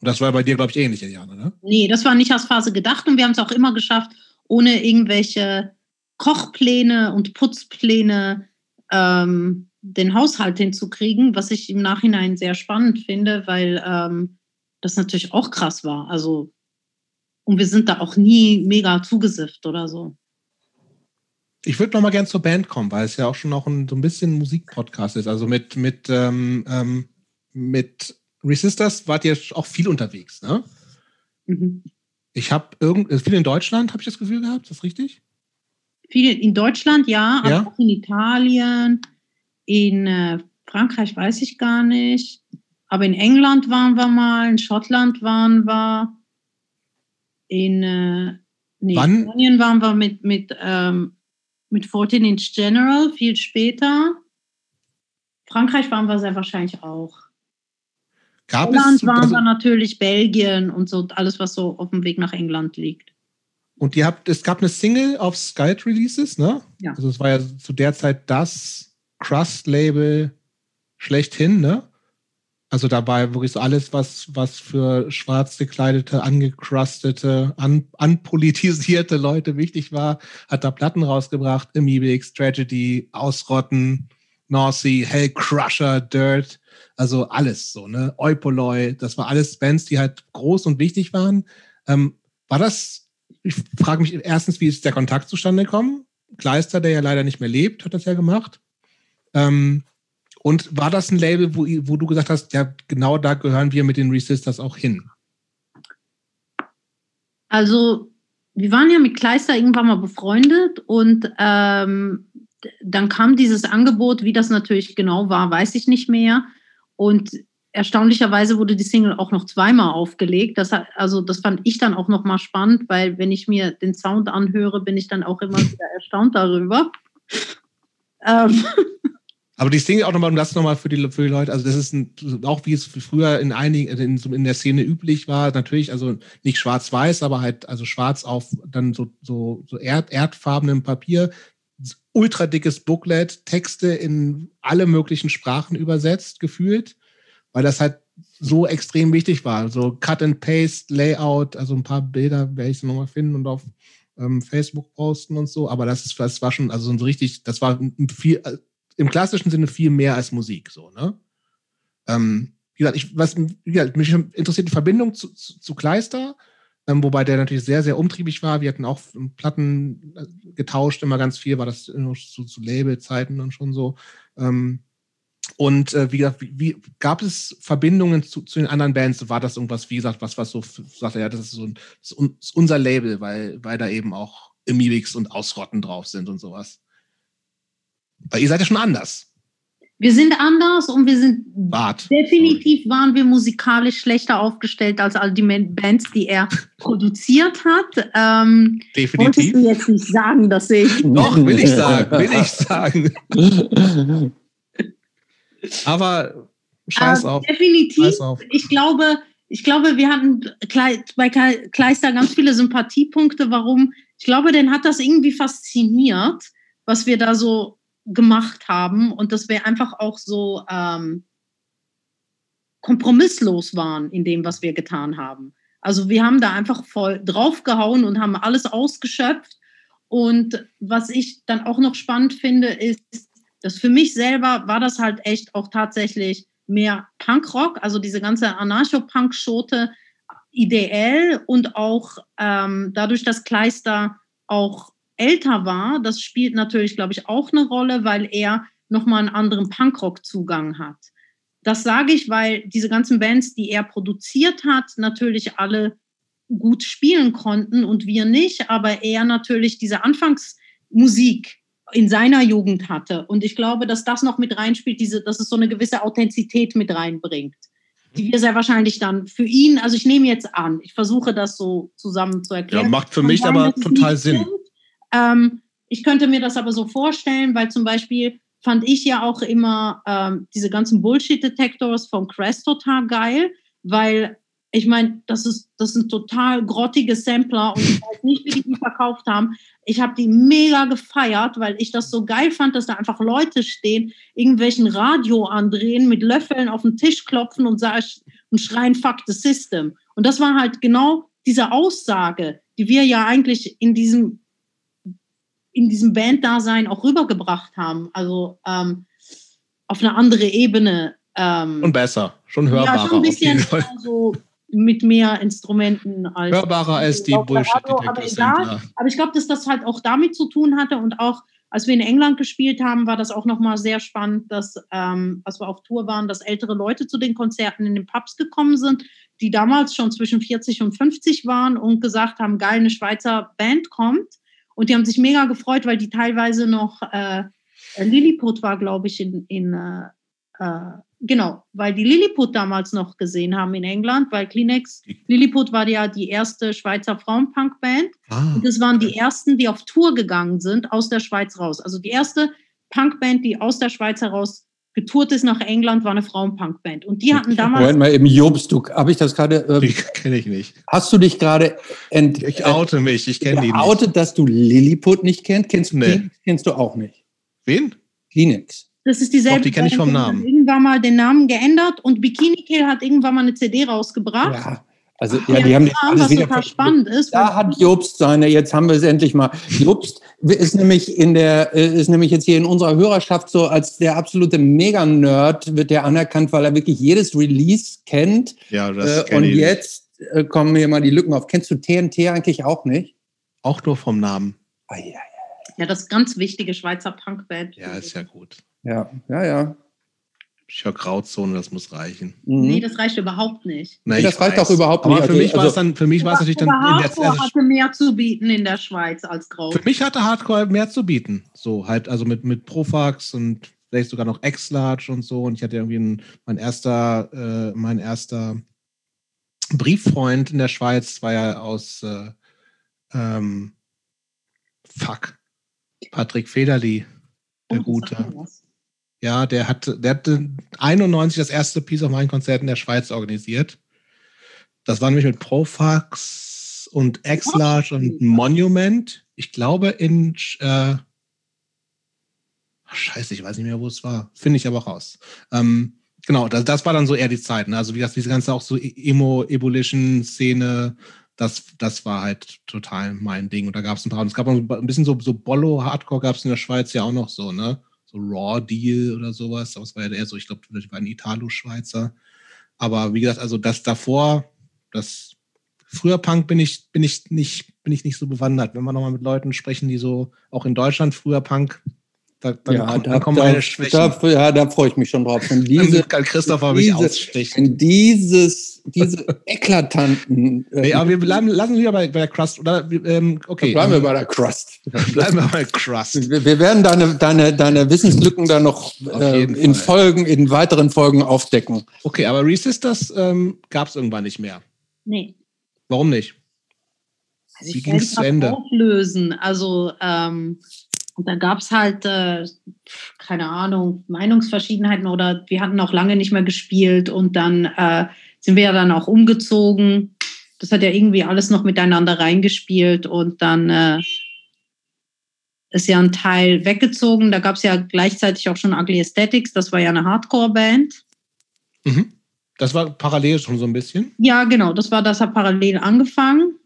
Und das war bei dir, glaube ich, ähnlich, Jana, ne? Nee, das war nicht als Phase gedacht und wir haben es auch immer geschafft, ohne irgendwelche Kochpläne und Putzpläne ähm, den Haushalt hinzukriegen, was ich im Nachhinein sehr spannend finde, weil ähm, das natürlich auch krass war. Also, und wir sind da auch nie mega zugesifft oder so. Ich würde noch mal gerne zur Band kommen, weil es ja auch schon noch ein, so ein bisschen Musikpodcast ist. Also mit, mit, ähm, ähm, mit Resistors wart ihr auch viel unterwegs, ne? Mhm. Ich habe irgend viel in Deutschland, habe ich das Gefühl gehabt, ist das richtig? Viel in Deutschland, ja, ja? aber auch in Italien, in äh, Frankreich weiß ich gar nicht. Aber in England waren wir mal, in Schottland waren wir, in äh, nee, Spanien waren wir mit, mit, ähm, mit 14 Inch General viel später. Frankreich waren wir sehr wahrscheinlich auch. Gab England es, waren also, wir natürlich, Belgien und so, alles, was so auf dem Weg nach England liegt. Und ihr habt, es gab eine Single auf Skype Releases, ne? Ja. Also es war ja zu der Zeit das Crust-Label schlechthin, ne? Also dabei wirklich so alles, was, was für schwarz gekleidete, angecrustete, un, unpolitisierte Leute wichtig war, hat da Platten rausgebracht. Amebix, Tragedy, Ausrotten, Nausea, Hellcrusher, Dirt, also alles so, ne? Eupoloi, das war alles Bands, die halt groß und wichtig waren. Ähm, war das, ich frage mich erstens, wie ist der Kontakt zustande gekommen? Kleister, der ja leider nicht mehr lebt, hat das ja gemacht. Ähm, und war das ein Label, wo, wo du gesagt hast, ja, genau da gehören wir mit den Resistors auch hin? Also wir waren ja mit Kleister irgendwann mal befreundet und ähm, dann kam dieses Angebot, wie das natürlich genau war, weiß ich nicht mehr. Und erstaunlicherweise wurde die Single auch noch zweimal aufgelegt. Das also das fand ich dann auch noch mal spannend, weil wenn ich mir den Sound anhöre, bin ich dann auch immer wieder erstaunt darüber. Ähm. Aber die Single auch nochmal, um das nochmal für die, für die Leute, also das ist ein, auch wie es früher in einigen, in, in der Szene üblich war, natürlich, also nicht schwarz-weiß, aber halt, also schwarz auf dann so, so, so erd, erdfarbenem Papier, ultra dickes Booklet, Texte in alle möglichen Sprachen übersetzt, gefühlt, weil das halt so extrem wichtig war. So Cut and Paste, Layout, also ein paar Bilder werde ich nochmal finden und auf ähm, Facebook posten und so, aber das das war schon, also so richtig, das war viel, im klassischen Sinne viel mehr als Musik, so, ne? Ähm, wie gesagt, ich, was wie gesagt, mich interessiert die Verbindung zu, zu, zu Kleister, ähm, wobei der natürlich sehr, sehr umtriebig war. Wir hatten auch Platten äh, getauscht, immer ganz viel, war das zu, zu Labelzeiten und schon so. Ähm, und äh, wie gesagt, wie, wie, gab es Verbindungen zu, zu, den anderen Bands? War das irgendwas, wie gesagt, was, was so sagte, ja, das ist so ein, das ist unser Label, weil, weil da eben auch Amibix und Ausrotten drauf sind und sowas. Weil ihr seid ja schon anders. Wir sind anders und wir sind Bart. definitiv Sorry. waren wir musikalisch schlechter aufgestellt als all die Bands, die er produziert hat. Ähm, definitiv. Wolltest du jetzt nicht sagen, dass ich. Doch, will ich sagen, will ich sagen. Aber scheiß äh, auf. Definitiv. Scheiß auf. Ich glaube, ich glaube, wir hatten bei Kleister ganz viele Sympathiepunkte. Warum? Ich glaube, den hat das irgendwie fasziniert, was wir da so gemacht haben und dass wir einfach auch so ähm, kompromisslos waren in dem, was wir getan haben. Also wir haben da einfach voll draufgehauen und haben alles ausgeschöpft. Und was ich dann auch noch spannend finde, ist, dass für mich selber war das halt echt auch tatsächlich mehr Punkrock, also diese ganze Anarcho-Punk-Schote ideell und auch ähm, dadurch, dass Kleister auch älter war, das spielt natürlich, glaube ich, auch eine Rolle, weil er nochmal einen anderen Punkrock-Zugang hat. Das sage ich, weil diese ganzen Bands, die er produziert hat, natürlich alle gut spielen konnten und wir nicht, aber er natürlich diese Anfangsmusik in seiner Jugend hatte. Und ich glaube, dass das noch mit reinspielt, diese, dass es so eine gewisse Authentizität mit reinbringt, die wir sehr wahrscheinlich dann für ihn, also ich nehme jetzt an, ich versuche das so zusammen zu erklären. Ja, macht für mich aber total Sinn. Stimmt, ähm, ich könnte mir das aber so vorstellen, weil zum Beispiel fand ich ja auch immer ähm, diese ganzen Bullshit-Detectors von Crest total geil, weil ich meine, das ist, das sind total grottige Sampler und ich weiß nicht, wie die die verkauft haben. Ich habe die mega gefeiert, weil ich das so geil fand, dass da einfach Leute stehen, irgendwelchen Radio andrehen, mit Löffeln auf den Tisch klopfen und, und schreien, fuck the system. Und das war halt genau diese Aussage, die wir ja eigentlich in diesem in diesem Banddasein auch rübergebracht haben. Also ähm, auf eine andere Ebene. Ähm, und besser, schon hörbarer. Ja, schon ein bisschen so mit mehr Instrumenten als. Hörbarer als die bullshit aber, egal, aber ich glaube, dass das halt auch damit zu tun hatte und auch als wir in England gespielt haben, war das auch nochmal sehr spannend, dass, ähm, als wir auf Tour waren, dass ältere Leute zu den Konzerten in den Pubs gekommen sind, die damals schon zwischen 40 und 50 waren und gesagt haben, geil, eine Schweizer Band kommt. Und die haben sich mega gefreut, weil die teilweise noch, äh, Lilliput war, glaube ich, in, in äh, äh, genau, weil die Lilliput damals noch gesehen haben in England, weil Kleenex, Lilliput war ja die erste Schweizer Frauenpunk-Band. Ah, und das waren die ersten, die auf Tour gegangen sind aus der Schweiz raus. Also die erste Punkband, die aus der Schweiz heraus getourt ist nach England, war eine Frauenpunkband. Und die hatten damals. Moment mal, im Jobst, du, habe ich das gerade. Ähm, die kenne ich nicht. Hast du dich gerade ent. Ich oute mich, ich kenne die nicht. Outet, dass du Lilliput nicht kennst? Kennst du nee. Kleenex? Kennst du auch nicht? Wen? Kleenex. Das ist dieselbe. Doch, die kenne ich vom Namen. Irgendwann mal den Namen geändert und Bikini Kill hat irgendwann mal eine CD rausgebracht. Ja. Also ja, die haben jetzt alles wieder total spannend ist. Da hat Jobst seine, jetzt haben wir es endlich mal. Jobst ist nämlich in der, ist nämlich jetzt hier in unserer Hörerschaft so als der absolute Mega-Nerd wird der anerkannt, weil er wirklich jedes Release kennt. Ja, das äh, Und ich. jetzt äh, kommen mir mal die Lücken auf. Kennst du TNT eigentlich auch nicht? Auch nur vom Namen. Ah, ja, ja. ja, das ganz wichtige Schweizer Punkband. Ja, ist ja gut. Ja, ja, ja. Ich höre Grauzone, das muss reichen. Mhm. Nee, das reicht überhaupt nicht. Nee, das reicht auch überhaupt nicht. Aber für also, mich war es dann, für mich war es natürlich dann in der Hardcore hatte mehr zu bieten in der Schweiz als Grau. Für mich hatte Hardcore mehr zu bieten. So halt, also mit, mit Profax und vielleicht sogar noch X-Large und so. Und ich hatte irgendwie einen, mein erster, äh, mein erster Brieffreund in der Schweiz war ja aus äh, ähm, Fuck. Patrick Federli, der oh, Gute. Ja, der hat, der hatte 91 das erste Piece of Mind Konzert in der Schweiz organisiert. Das war nämlich mit Profax und X-Large und Monument. Ich glaube in äh, Scheiße, ich weiß nicht mehr, wo es war. Finde ich aber raus. Ähm, genau, das, das war dann so eher die Zeit. Ne? Also wie das, diese ganze auch so e-, Emo-Ebolition-Szene, das, das war halt total mein Ding. Und da gab es ein paar. Und es gab auch ein bisschen so, so Bollo-Hardcore gab es in der Schweiz ja auch noch so, ne? So Raw Deal oder sowas. Aber es war ja eher so, ich glaube, das war ein Italo-Schweizer. Aber wie gesagt, also das davor, das früher Punk bin ich, bin ich nicht, bin ich nicht so bewandert. Wenn wir nochmal mit Leuten sprechen, die so auch in Deutschland früher Punk da, dann, ja, kommt, da, kommen da, meine Schwächen. Da, ja, da freue ich mich schon drauf. Wenn diese, kann Christopher mich ausstechen. Wenn dieses, diese eklatanten. Äh, nee, aber wir bleiben, lassen wir bei, bei der Crust. Oder, ähm, okay. bleiben wir bei der Crust. bleiben wir bei der Crust. Wir, wir, werden deine, deine, deine Wissenslücken dann noch äh, in Folgen, in weiteren Folgen aufdecken. Okay, aber Resistors ähm, gab es irgendwann nicht mehr. Nee. Warum nicht? Also Wie ging es zu Ende? Auflösen. Also ähm, und da gab es halt, äh, keine Ahnung, Meinungsverschiedenheiten oder wir hatten auch lange nicht mehr gespielt und dann äh, sind wir ja dann auch umgezogen. Das hat ja irgendwie alles noch miteinander reingespielt und dann äh, ist ja ein Teil weggezogen. Da gab es ja gleichzeitig auch schon Ugly Aesthetics, das war ja eine Hardcore-Band. Mhm. Das war parallel schon so ein bisschen? Ja, genau, das war, das hat parallel angefangen.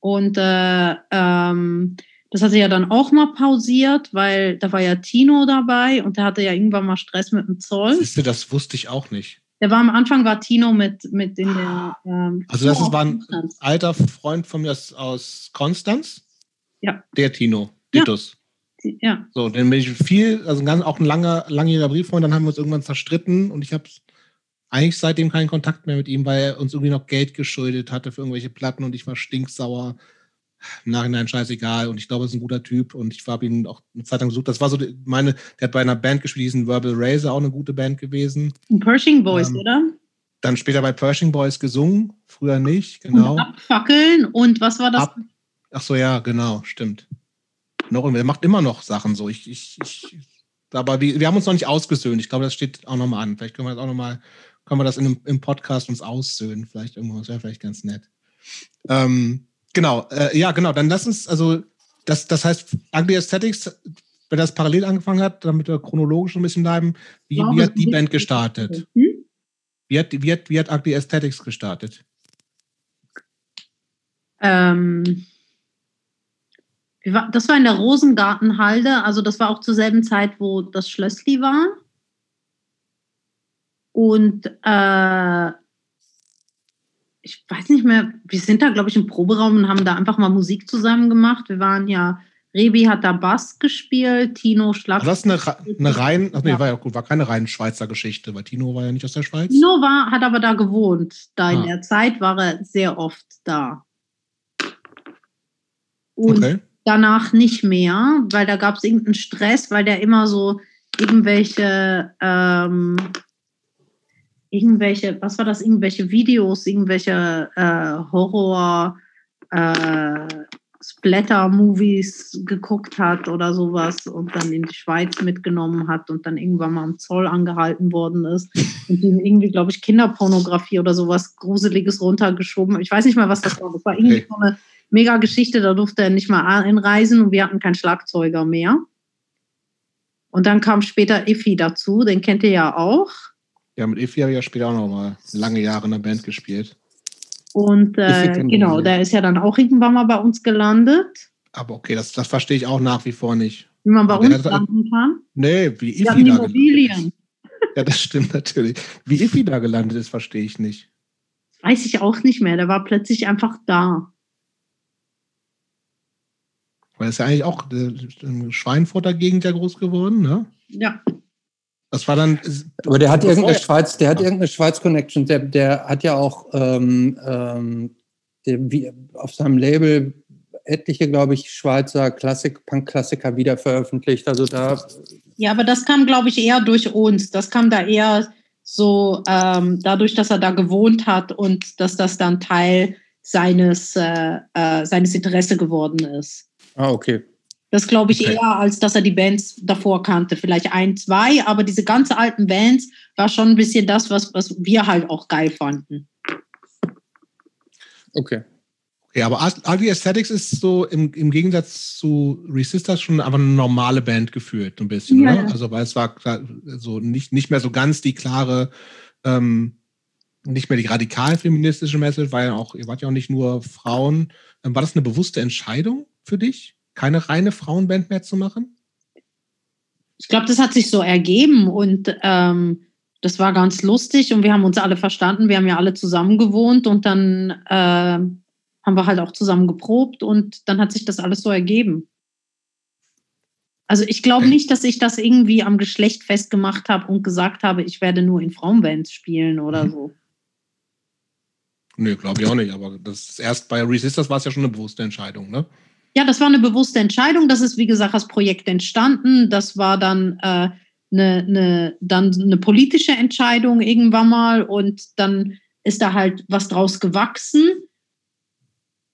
Und äh, ähm, das hat sie ja dann auch mal pausiert, weil da war ja Tino dabei und der hatte ja irgendwann mal Stress mit dem Zoll. Siehste, das wusste ich auch nicht. Der war am Anfang war Tino mit, mit in der. Ähm, also das ist, war ein Konstanz. alter Freund von mir aus, aus Konstanz. Ja. Der Tino, Titus. Ja. ja. So, dann bin ich viel, also ganz, auch ein langer, langjähriger Brieffreund, dann haben wir uns irgendwann zerstritten und ich habe eigentlich seitdem keinen Kontakt mehr mit ihm, weil er uns irgendwie noch Geld geschuldet hatte für irgendwelche Platten und ich war stinksauer im Nachhinein scheißegal und ich glaube, er ist ein guter Typ und ich habe ihn auch eine Zeit lang gesucht. Das war so meine, der hat bei einer Band gespielt, diesen Verbal Razor, auch eine gute Band gewesen. Pershing Boys, ähm, oder? Dann später bei Pershing Boys gesungen, früher nicht, genau. Und abfackeln und was war das? Ab, ach so, ja, genau, stimmt. Noch, er macht immer noch Sachen so. Ich, ich, ich aber wir, wir haben uns noch nicht ausgesöhnt. Ich glaube, das steht auch nochmal an. Vielleicht können wir das auch nochmal, können wir das in, im Podcast uns aussöhnen. Vielleicht irgendwo, das wäre vielleicht ganz nett. Ähm, Genau, äh, ja, genau. Dann lass uns, also, das, das heißt, Ugly Aesthetics, wenn das parallel angefangen hat, damit wir chronologisch ein bisschen bleiben, wie, ja, wie hat die Band gestartet? Hm? Wie, hat, wie, hat, wie hat Ugly Aesthetics gestartet? Ähm, das war in der Rosengartenhalde, also das war auch zur selben Zeit, wo das Schlössli war. Und äh, ich weiß nicht mehr, wir sind da, glaube ich, im Proberaum und haben da einfach mal Musik zusammen gemacht. Wir waren ja, Rebi hat da Bass gespielt, Tino Schlag. Das ist eine, eine rein, ach nee, ja. war ja gut, war keine rein Schweizer Geschichte, weil Tino war ja nicht aus der Schweiz. Tino war, hat aber da gewohnt. Da ah. in der Zeit war er sehr oft da. Und okay. danach nicht mehr, weil da gab es irgendeinen Stress, weil der immer so irgendwelche ähm, irgendwelche, was war das, irgendwelche Videos, irgendwelche äh, Horror, äh, Splatter-Movies geguckt hat oder sowas und dann in die Schweiz mitgenommen hat und dann irgendwann mal am Zoll angehalten worden ist und ihm irgendwie, glaube ich, Kinderpornografie oder sowas Gruseliges runtergeschoben. Ich weiß nicht mal, was das war. Das war irgendwie so eine mega Geschichte, da durfte er nicht mal einreisen und wir hatten keinen Schlagzeuger mehr. Und dann kam später Iffi dazu, den kennt ihr ja auch. Ja, mit Iffi habe ich ja später auch noch mal lange Jahre in der Band gespielt. Und äh, genau, der ist ja dann auch irgendwann mal bei uns gelandet. Aber okay, das, das verstehe ich auch nach wie vor nicht. Wie man bei Aber uns landen kann? Nee, wie Iffi da Immobilien. Ja, das stimmt natürlich. Wie Iffi da gelandet ist, verstehe ich nicht. Weiß ich auch nicht mehr. Der war plötzlich einfach da. Weil es ja eigentlich auch in Schweinfurter Gegend ja groß geworden, ne? Ja. Das war dann. Aber der hat irgendeine Schweiz, der hat irgendeine Schweiz-Connection. Der, der hat ja auch ähm, ähm, der, wie, auf seinem Label etliche, glaube ich, Schweizer Klassik, Punk-Klassiker wieder veröffentlicht. Also da. Ja, aber das kam, glaube ich, eher durch uns. Das kam da eher so ähm, dadurch, dass er da gewohnt hat und dass das dann Teil seines, äh, äh, seines Interesse geworden ist. Ah, okay. Das glaube ich okay. eher, als dass er die Bands davor kannte. Vielleicht ein, zwei, aber diese ganz alten Bands war schon ein bisschen das, was, was wir halt auch geil fanden. Okay. Okay, aber Ugly Aesthetics ist so im, im Gegensatz zu Resistors schon aber eine normale Band geführt, ein bisschen, ja. oder? Also, weil es war so nicht, nicht mehr so ganz die klare, ähm, nicht mehr die radikal feministische Message, weil auch, ihr wart ja auch nicht nur Frauen. Ähm, war das eine bewusste Entscheidung für dich? Keine reine Frauenband mehr zu machen? Ich glaube, das hat sich so ergeben und ähm, das war ganz lustig und wir haben uns alle verstanden. Wir haben ja alle zusammen gewohnt und dann äh, haben wir halt auch zusammen geprobt und dann hat sich das alles so ergeben. Also ich glaube nicht, dass ich das irgendwie am Geschlecht festgemacht habe und gesagt habe, ich werde nur in Frauenbands spielen oder mhm. so. Nee, glaube ich auch nicht. Aber das ist erst bei Resistors war es ja schon eine bewusste Entscheidung, ne? Ja, das war eine bewusste Entscheidung. Das ist, wie gesagt, das Projekt entstanden. Das war dann äh, eine, eine, dann eine politische Entscheidung irgendwann mal und dann ist da halt was draus gewachsen.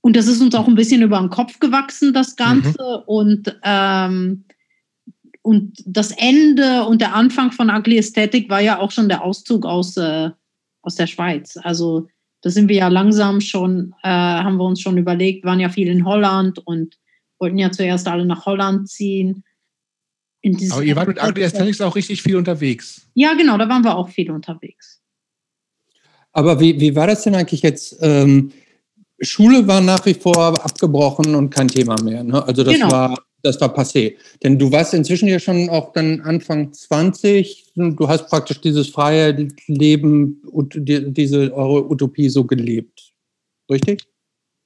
Und das ist uns auch ein bisschen über den Kopf gewachsen, das Ganze. Mhm. Und, ähm, und das Ende und der Anfang von Ugly Aesthetic war ja auch schon der Auszug aus, äh, aus der Schweiz. Also da sind wir ja langsam schon, äh, haben wir uns schon überlegt, waren ja viel in Holland und wollten ja zuerst alle nach Holland ziehen. Aber ihr wart mit Ugly Aesthetics auch richtig viel unterwegs. Ja, genau, da waren wir auch viel unterwegs. Aber wie, wie war das denn eigentlich jetzt? Ähm, Schule war nach wie vor abgebrochen und kein Thema mehr. Ne? Also das genau. war das war passé. Denn du warst inzwischen ja schon auch dann Anfang 20. Du hast praktisch dieses freie Leben und diese eure Utopie so gelebt. Richtig?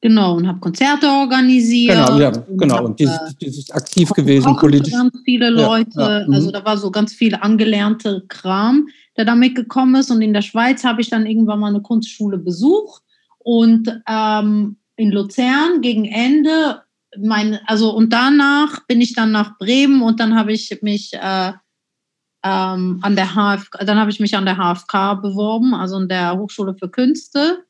Genau, und habe Konzerte organisiert. Genau, ja, und genau. Hab, und dieses, äh, dieses aktiv gewesen, politisch. Ganz viele Leute, ja, ja, also mhm. da war so ganz viel angelernte Kram, der damit gekommen ist. Und in der Schweiz habe ich dann irgendwann mal eine Kunstschule besucht. Und ähm, in Luzern gegen Ende mein, also und danach bin ich dann nach Bremen und dann habe ich mich äh, ähm, an der HFK, dann habe ich mich an der HFK beworben, also an der Hochschule für Künste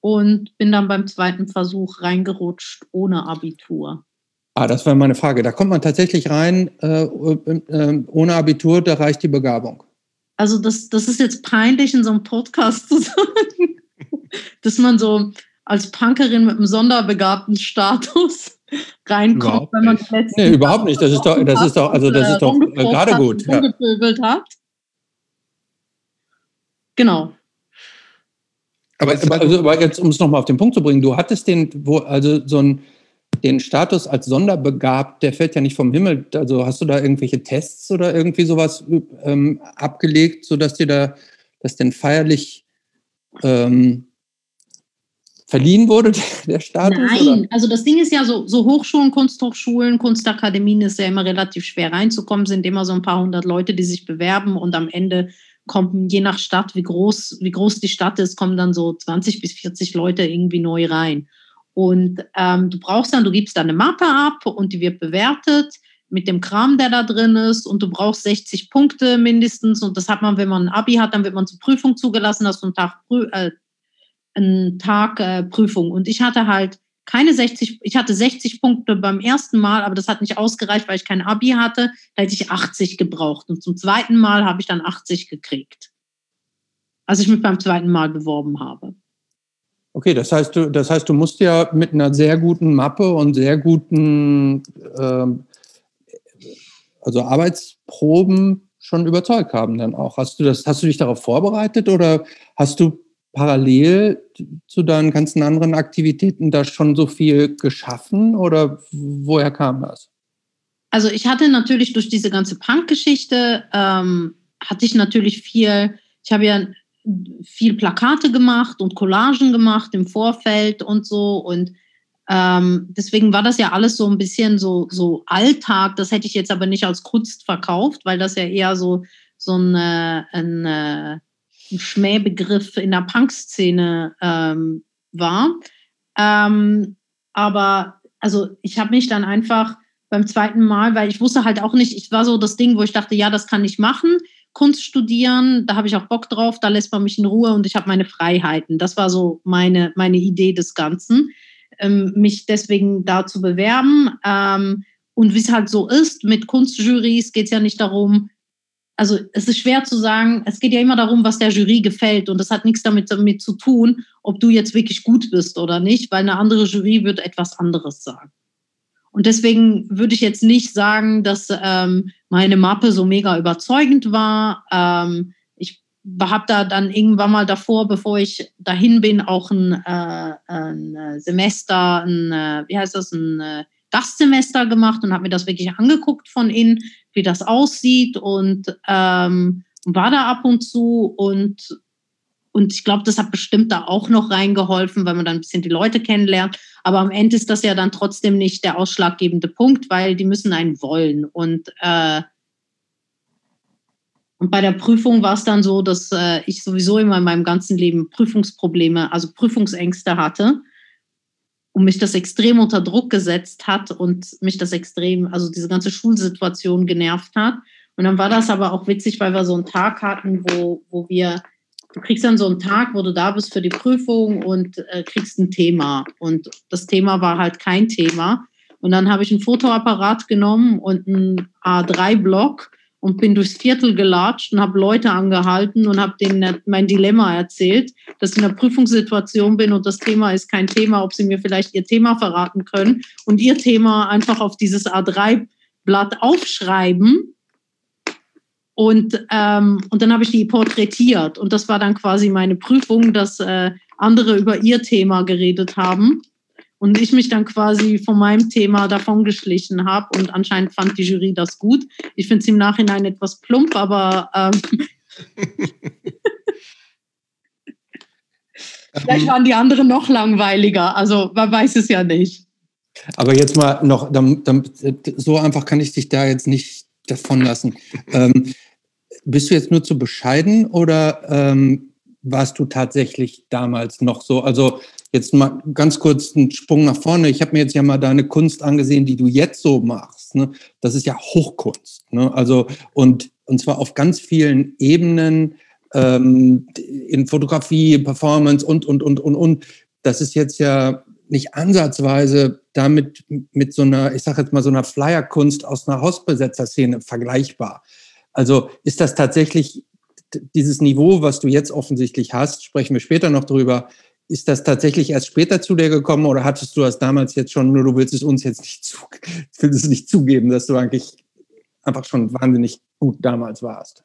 und bin dann beim zweiten Versuch reingerutscht ohne Abitur. Ah, das war meine Frage. Da kommt man tatsächlich rein äh, äh, ohne Abitur, da reicht die Begabung. Also das, das ist jetzt peinlich in so einem Podcast zu sagen, dass man so als Punkerin mit einem sonderbegabten Status reinkommt, wenn man letzte Nee, überhaupt nicht. Das ist doch, das ist doch, also das ist doch äh, gerade gut. Ja. hat. Genau. Aber, also, aber jetzt, um es nochmal auf den Punkt zu bringen, du hattest den, wo, also so ein, den Status als sonderbegabt, der fällt ja nicht vom Himmel. Also hast du da irgendwelche Tests oder irgendwie sowas ähm, abgelegt, sodass dir da das denn feierlich ähm, verliehen wurde, der Status? Nein, oder? also das Ding ist ja so, so Hochschulen, Kunsthochschulen, Kunstakademien ist ja immer relativ schwer reinzukommen, sind immer so ein paar hundert Leute, die sich bewerben und am Ende kommen, je nach Stadt, wie groß, wie groß die Stadt ist, kommen dann so 20 bis 40 Leute irgendwie neu rein. Und ähm, du brauchst dann, du gibst dann eine Mappe ab und die wird bewertet mit dem Kram, der da drin ist und du brauchst 60 Punkte mindestens und das hat man, wenn man ein Abi hat, dann wird man zur Prüfung zugelassen, hast du einen Tag, äh, einen Tag äh, Prüfung. Und ich hatte halt keine 60, ich hatte 60 Punkte beim ersten Mal, aber das hat nicht ausgereicht, weil ich kein Abi hatte. Da hätte ich 80 gebraucht. Und zum zweiten Mal habe ich dann 80 gekriegt. Als ich mich beim zweiten Mal beworben habe. Okay, das heißt, du, das heißt, du musst ja mit einer sehr guten Mappe und sehr guten ähm, also Arbeitsproben schon überzeugt haben dann auch. Hast du das, hast du dich darauf vorbereitet oder hast du parallel zu deinen ganzen anderen Aktivitäten da schon so viel geschaffen oder woher kam das? Also ich hatte natürlich durch diese ganze Punk-Geschichte, ähm, hatte ich natürlich viel, ich habe ja viel Plakate gemacht und Collagen gemacht im Vorfeld und so und ähm, deswegen war das ja alles so ein bisschen so, so Alltag. Das hätte ich jetzt aber nicht als Kunst verkauft, weil das ja eher so so ein, ein, ein Schmähbegriff in der Punk-Szene ähm, war. Ähm, aber also ich habe mich dann einfach beim zweiten Mal, weil ich wusste halt auch nicht, ich war so das Ding, wo ich dachte, ja, das kann ich machen. Kunst studieren, da habe ich auch Bock drauf, da lässt man mich in Ruhe und ich habe meine Freiheiten. Das war so meine, meine Idee des Ganzen, ähm, mich deswegen da zu bewerben. Ähm, und wie es halt so ist, mit Kunstjurys geht es ja nicht darum, also es ist schwer zu sagen, es geht ja immer darum, was der Jury gefällt und das hat nichts damit, damit zu tun, ob du jetzt wirklich gut bist oder nicht, weil eine andere Jury wird etwas anderes sagen. Und deswegen würde ich jetzt nicht sagen, dass ähm, meine Mappe so mega überzeugend war. Ähm, ich habe da dann irgendwann mal davor, bevor ich dahin bin, auch ein, äh, ein Semester, ein, äh, wie heißt das, ein äh, Gastsemester gemacht und habe mir das wirklich angeguckt von innen, wie das aussieht und ähm, war da ab und zu und und ich glaube, das hat bestimmt da auch noch reingeholfen, weil man dann ein bisschen die Leute kennenlernt. Aber am Ende ist das ja dann trotzdem nicht der ausschlaggebende Punkt, weil die müssen einen wollen. Und, äh, und bei der Prüfung war es dann so, dass äh, ich sowieso immer in meinem ganzen Leben Prüfungsprobleme, also Prüfungsängste hatte und mich das extrem unter Druck gesetzt hat und mich das extrem, also diese ganze Schulsituation genervt hat. Und dann war das aber auch witzig, weil wir so einen Tag hatten, wo, wo wir, du kriegst dann so einen Tag, wo du da bist für die Prüfung und äh, kriegst ein Thema. Und das Thema war halt kein Thema. Und dann habe ich einen Fotoapparat genommen und einen A3-Block und bin durchs Viertel gelatscht und habe Leute angehalten und habe denen mein Dilemma erzählt, dass ich in einer Prüfungssituation bin und das Thema ist kein Thema, ob sie mir vielleicht ihr Thema verraten können und ihr Thema einfach auf dieses A3-Blatt aufschreiben. Und, ähm, und dann habe ich die porträtiert und das war dann quasi meine Prüfung, dass äh, andere über ihr Thema geredet haben und ich mich dann quasi von meinem Thema davon geschlichen habe und anscheinend fand die Jury das gut. Ich finde es im Nachhinein etwas plump, aber ähm, vielleicht waren die anderen noch langweiliger. Also man weiß es ja nicht. Aber jetzt mal noch, dann, dann, so einfach kann ich dich da jetzt nicht davon lassen. ähm, bist du jetzt nur zu bescheiden oder ähm, warst du tatsächlich damals noch so? Also Jetzt mal ganz kurz einen Sprung nach vorne. Ich habe mir jetzt ja mal deine Kunst angesehen, die du jetzt so machst. Ne? Das ist ja Hochkunst. Ne? Also und und zwar auf ganz vielen Ebenen ähm, in Fotografie, Performance und und und und und. Das ist jetzt ja nicht ansatzweise damit mit so einer, ich sage jetzt mal so einer Flyerkunst aus einer Hausbesetzerszene vergleichbar. Also ist das tatsächlich dieses Niveau, was du jetzt offensichtlich hast, sprechen wir später noch drüber, ist das tatsächlich erst später zu dir gekommen oder hattest du das damals jetzt schon, nur du willst es uns jetzt nicht, zu, willst es nicht zugeben, dass du eigentlich einfach schon wahnsinnig gut damals warst?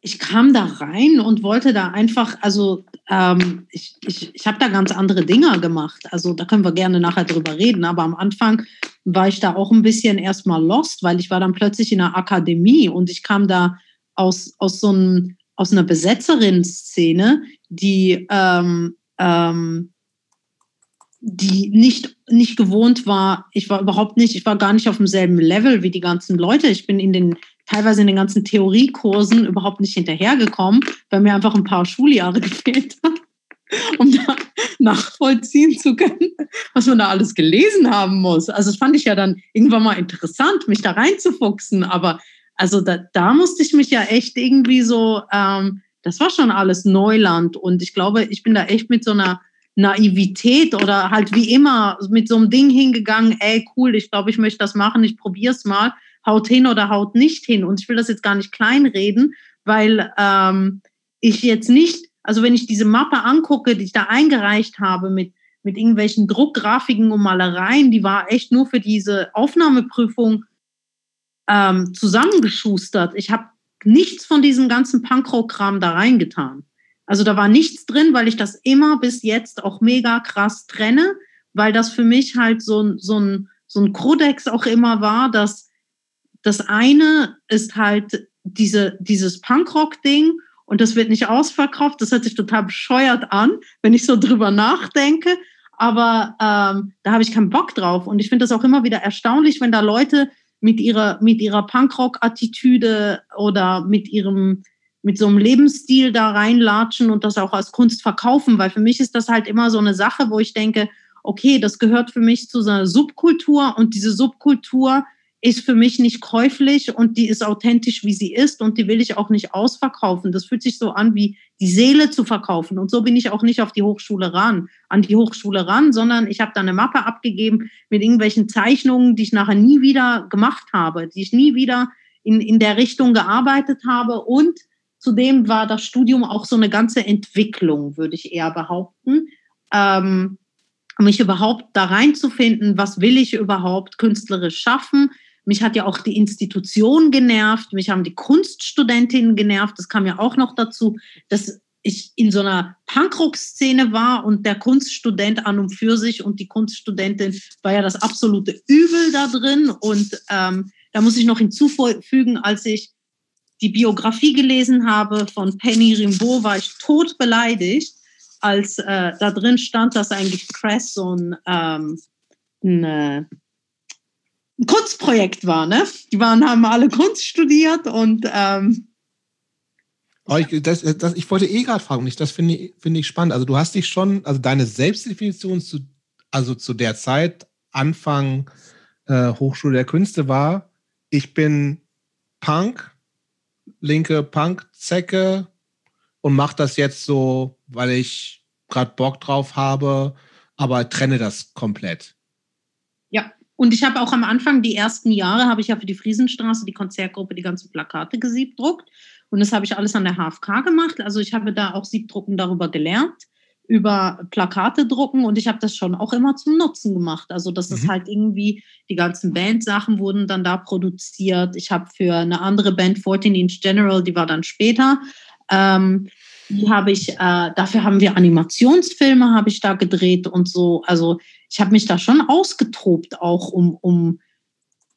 Ich kam da rein und wollte da einfach, also ähm, ich, ich, ich habe da ganz andere Dinge gemacht. Also da können wir gerne nachher drüber reden. Aber am Anfang war ich da auch ein bisschen erstmal lost, weil ich war dann plötzlich in einer Akademie und ich kam da aus, aus so einem, aus einer Besetzerin-Szene, die ähm, ähm, die nicht, nicht gewohnt war, ich war überhaupt nicht, ich war gar nicht auf demselben Level wie die ganzen Leute. Ich bin in den, teilweise in den ganzen Theoriekursen überhaupt nicht hinterhergekommen, weil mir einfach ein paar Schuljahre gefehlt haben, um da nachvollziehen zu können, was man da alles gelesen haben muss. Also das fand ich ja dann irgendwann mal interessant, mich da reinzufuchsen, aber also da, da musste ich mich ja echt irgendwie so ähm, das war schon alles Neuland. Und ich glaube, ich bin da echt mit so einer Naivität oder halt wie immer mit so einem Ding hingegangen, ey, cool, ich glaube, ich möchte das machen, ich probiere es mal, haut hin oder haut nicht hin. Und ich will das jetzt gar nicht kleinreden, weil ähm, ich jetzt nicht, also wenn ich diese Mappe angucke, die ich da eingereicht habe mit, mit irgendwelchen Druckgrafiken und Malereien, die war echt nur für diese Aufnahmeprüfung ähm, zusammengeschustert. Ich habe nichts von diesem ganzen Punkrock-Kram da reingetan. Also da war nichts drin, weil ich das immer bis jetzt auch mega krass trenne, weil das für mich halt so, so, ein, so ein Kodex auch immer war, dass das eine ist halt diese, dieses Punkrock-Ding und das wird nicht ausverkauft. Das hört sich total bescheuert an, wenn ich so drüber nachdenke. Aber ähm, da habe ich keinen Bock drauf. Und ich finde das auch immer wieder erstaunlich, wenn da Leute mit ihrer, mit ihrer Punkrock-Attitüde oder mit ihrem, mit so einem Lebensstil da reinlatschen und das auch als Kunst verkaufen, weil für mich ist das halt immer so eine Sache, wo ich denke, okay, das gehört für mich zu so einer Subkultur und diese Subkultur ist für mich nicht käuflich und die ist authentisch, wie sie ist und die will ich auch nicht ausverkaufen. Das fühlt sich so an, wie die Seele zu verkaufen. Und so bin ich auch nicht auf die Hochschule ran, an die Hochschule ran, sondern ich habe da eine Mappe abgegeben mit irgendwelchen Zeichnungen, die ich nachher nie wieder gemacht habe, die ich nie wieder in, in der Richtung gearbeitet habe. Und zudem war das Studium auch so eine ganze Entwicklung, würde ich eher behaupten. Ähm, mich überhaupt da reinzufinden, was will ich überhaupt künstlerisch schaffen, mich hat ja auch die Institution genervt, mich haben die Kunststudentinnen genervt. Das kam ja auch noch dazu, dass ich in so einer Punkrock-Szene war und der Kunststudent an und für sich und die Kunststudentin war ja das absolute Übel da drin. Und ähm, da muss ich noch hinzufügen, als ich die Biografie gelesen habe von Penny Rimbaud, war ich tot beleidigt, als äh, da drin stand, dass eigentlich Cress so ein, ähm, eine ein Kunstprojekt war, ne? Die waren, haben alle Kunst studiert und ähm, ich, das, das, ich wollte eh gerade fragen, ich, das finde ich, find ich spannend. Also du hast dich schon, also deine Selbstdefinition zu, also zu der Zeit, Anfang äh, Hochschule der Künste war, ich bin Punk, linke Punk-Zecke und mache das jetzt so, weil ich gerade Bock drauf habe, aber trenne das komplett. Und ich habe auch am Anfang, die ersten Jahre, habe ich ja für die Friesenstraße, die Konzertgruppe, die ganzen Plakate gesiebdruckt. Und das habe ich alles an der HFK gemacht. Also ich habe da auch Siebdrucken darüber gelernt, über Plakate drucken. Und ich habe das schon auch immer zum Nutzen gemacht. Also das mhm. ist halt irgendwie, die ganzen Bandsachen wurden dann da produziert. Ich habe für eine andere Band, 14 Inch General, die war dann später, ähm, die habe ich, äh, dafür haben wir Animationsfilme, habe ich da gedreht und so. Also ich habe mich da schon ausgetobt, auch um, um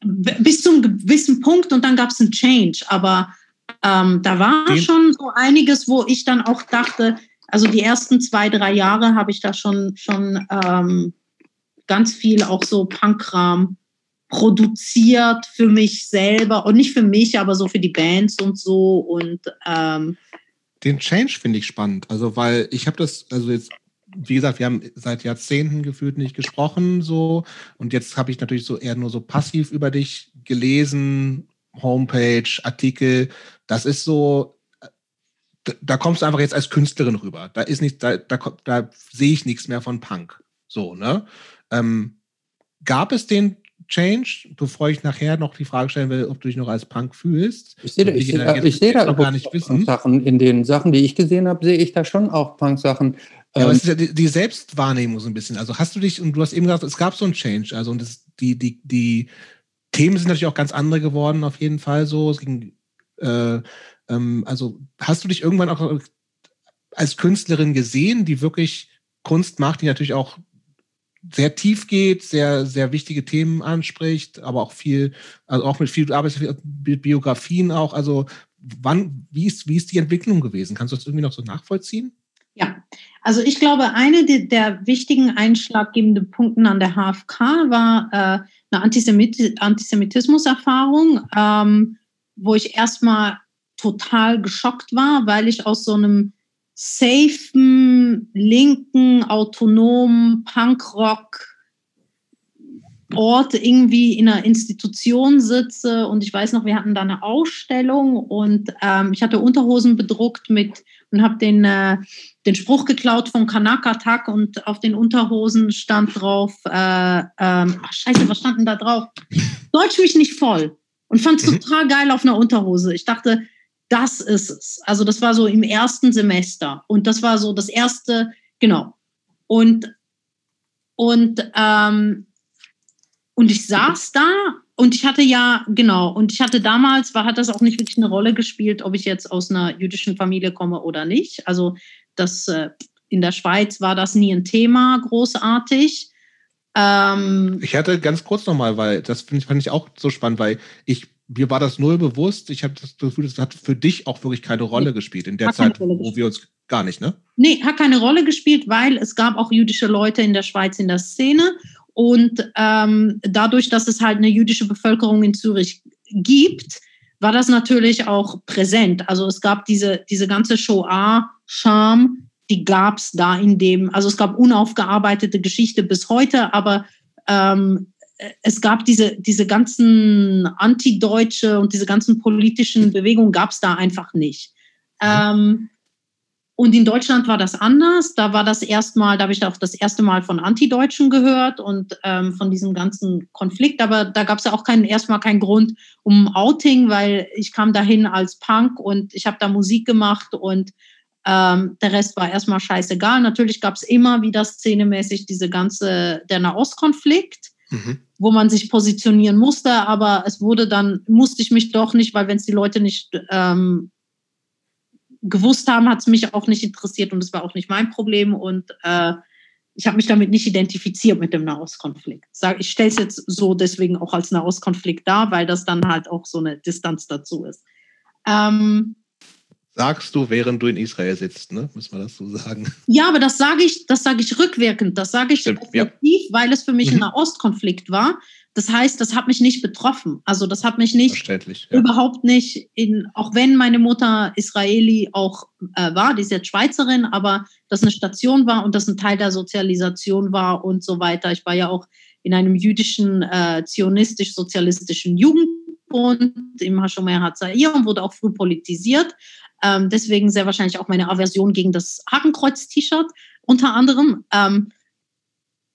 bis zu einem gewissen Punkt und dann gab es einen Change. Aber ähm, da war Den schon so einiges, wo ich dann auch dachte, also die ersten zwei, drei Jahre habe ich da schon, schon ähm, ganz viel auch so Punkkram produziert für mich selber und nicht für mich, aber so für die Bands und so und ähm, den Change finde ich spannend, also weil ich habe das, also jetzt wie gesagt, wir haben seit Jahrzehnten gefühlt nicht gesprochen, so. Und jetzt habe ich natürlich so eher nur so passiv über dich gelesen, Homepage, Artikel. Das ist so, da, kommst du einfach jetzt als Künstlerin rüber. Da ist nicht, da, da, da sehe ich nichts mehr von Punk. So, ne? Ähm, gab es den Change, bevor ich nachher noch die Frage stellen will, ob du dich noch als Punk fühlst. Ich sehe da, ich, ich, ich sehe da gar nicht wissen. Sachen. In den Sachen, die ich gesehen habe, sehe ich da schon auch Punk-Sachen. Ja, aber es ist ja die, die, Selbstwahrnehmung so ein bisschen. Also hast du dich, und du hast eben gesagt, es gab so einen Change. Also und das, die, die, die Themen sind natürlich auch ganz andere geworden, auf jeden Fall so. Es ging, äh, ähm, also hast du dich irgendwann auch als Künstlerin gesehen, die wirklich Kunst macht, die natürlich auch sehr tief geht, sehr, sehr wichtige Themen anspricht, aber auch viel, also auch mit viel Arbeit, mit Biografien auch. Also wann, wie ist, wie ist die Entwicklung gewesen? Kannst du das irgendwie noch so nachvollziehen? Ja, also ich glaube, eine der wichtigen einschlaggebenden Punkte an der HFK war äh, eine Antisemit Antisemitismus-Erfahrung, ähm, wo ich erstmal total geschockt war, weil ich aus so einem safen, linken, autonomen Punkrock Ort irgendwie in einer Institution sitze. Und ich weiß noch, wir hatten da eine Ausstellung und ähm, ich hatte Unterhosen bedruckt mit und habe den, äh, den Spruch geklaut von Kanaka Attack und auf den Unterhosen stand drauf, äh, ähm, ach scheiße, was stand denn da drauf? Deutsch mich nicht voll und fand es mhm. total geil auf einer Unterhose. Ich dachte, das ist es. Also das war so im ersten Semester und das war so das erste, genau. Und, und ähm, und ich saß da und ich hatte ja, genau, und ich hatte damals, war, hat das auch nicht wirklich eine Rolle gespielt, ob ich jetzt aus einer jüdischen Familie komme oder nicht. Also das, äh, in der Schweiz war das nie ein Thema, großartig. Ähm, ich hatte ganz kurz nochmal, weil das fand ich auch so spannend, weil ich, mir war das null bewusst. Ich habe das Gefühl, das hat für dich auch wirklich keine Rolle gespielt in der Zeit, wo wir uns gar nicht, ne? Nee, hat keine Rolle gespielt, weil es gab auch jüdische Leute in der Schweiz in der Szene Und ähm, dadurch, dass es halt eine jüdische Bevölkerung in Zürich gibt, war das natürlich auch präsent. Also es gab diese, diese ganze Shoah-Scham, die gab es da in dem, also es gab unaufgearbeitete Geschichte bis heute, aber ähm, es gab diese, diese ganzen antideutsche und diese ganzen politischen Bewegungen gab es da einfach nicht. Ähm, und in Deutschland war das anders. Da war das erstmal, da habe ich auch das erste Mal von Antideutschen gehört und ähm, von diesem ganzen Konflikt. Aber da gab es ja auch keinen, erstmal keinen Grund um Outing, weil ich kam dahin als Punk und ich habe da Musik gemacht und ähm, der Rest war erstmal scheißegal. Natürlich gab es immer wieder szenemäßig diese ganze, der Nahostkonflikt. Mhm. wo man sich positionieren musste, aber es wurde dann, musste ich mich doch nicht, weil wenn es die Leute nicht ähm, gewusst haben, hat es mich auch nicht interessiert und es war auch nicht mein Problem und äh, ich habe mich damit nicht identifiziert mit dem Nahostkonflikt. Ich stelle es jetzt so deswegen auch als Nahostkonflikt dar, weil das dann halt auch so eine Distanz dazu ist. Ähm, Sagst du, während du in Israel sitzt, ne? Muss man das so sagen? Ja, aber das sage ich, das sage ich rückwirkend. Das sage ich Stimmt, effektiv, ja. weil es für mich mhm. ein Nahostkonflikt war. Das heißt, das hat mich nicht betroffen. Also das hat mich nicht ja. überhaupt nicht in, auch wenn meine Mutter Israeli auch äh, war, die ist jetzt Schweizerin, aber das eine Station war und das ein Teil der Sozialisation war und so weiter. Ich war ja auch in einem jüdischen, äh, zionistisch-sozialistischen Jugendbund im Hashomer Hatzair und wurde auch früh politisiert. Ähm, deswegen sehr wahrscheinlich auch meine Aversion gegen das Hakenkreuz-T-Shirt unter anderem. Ähm,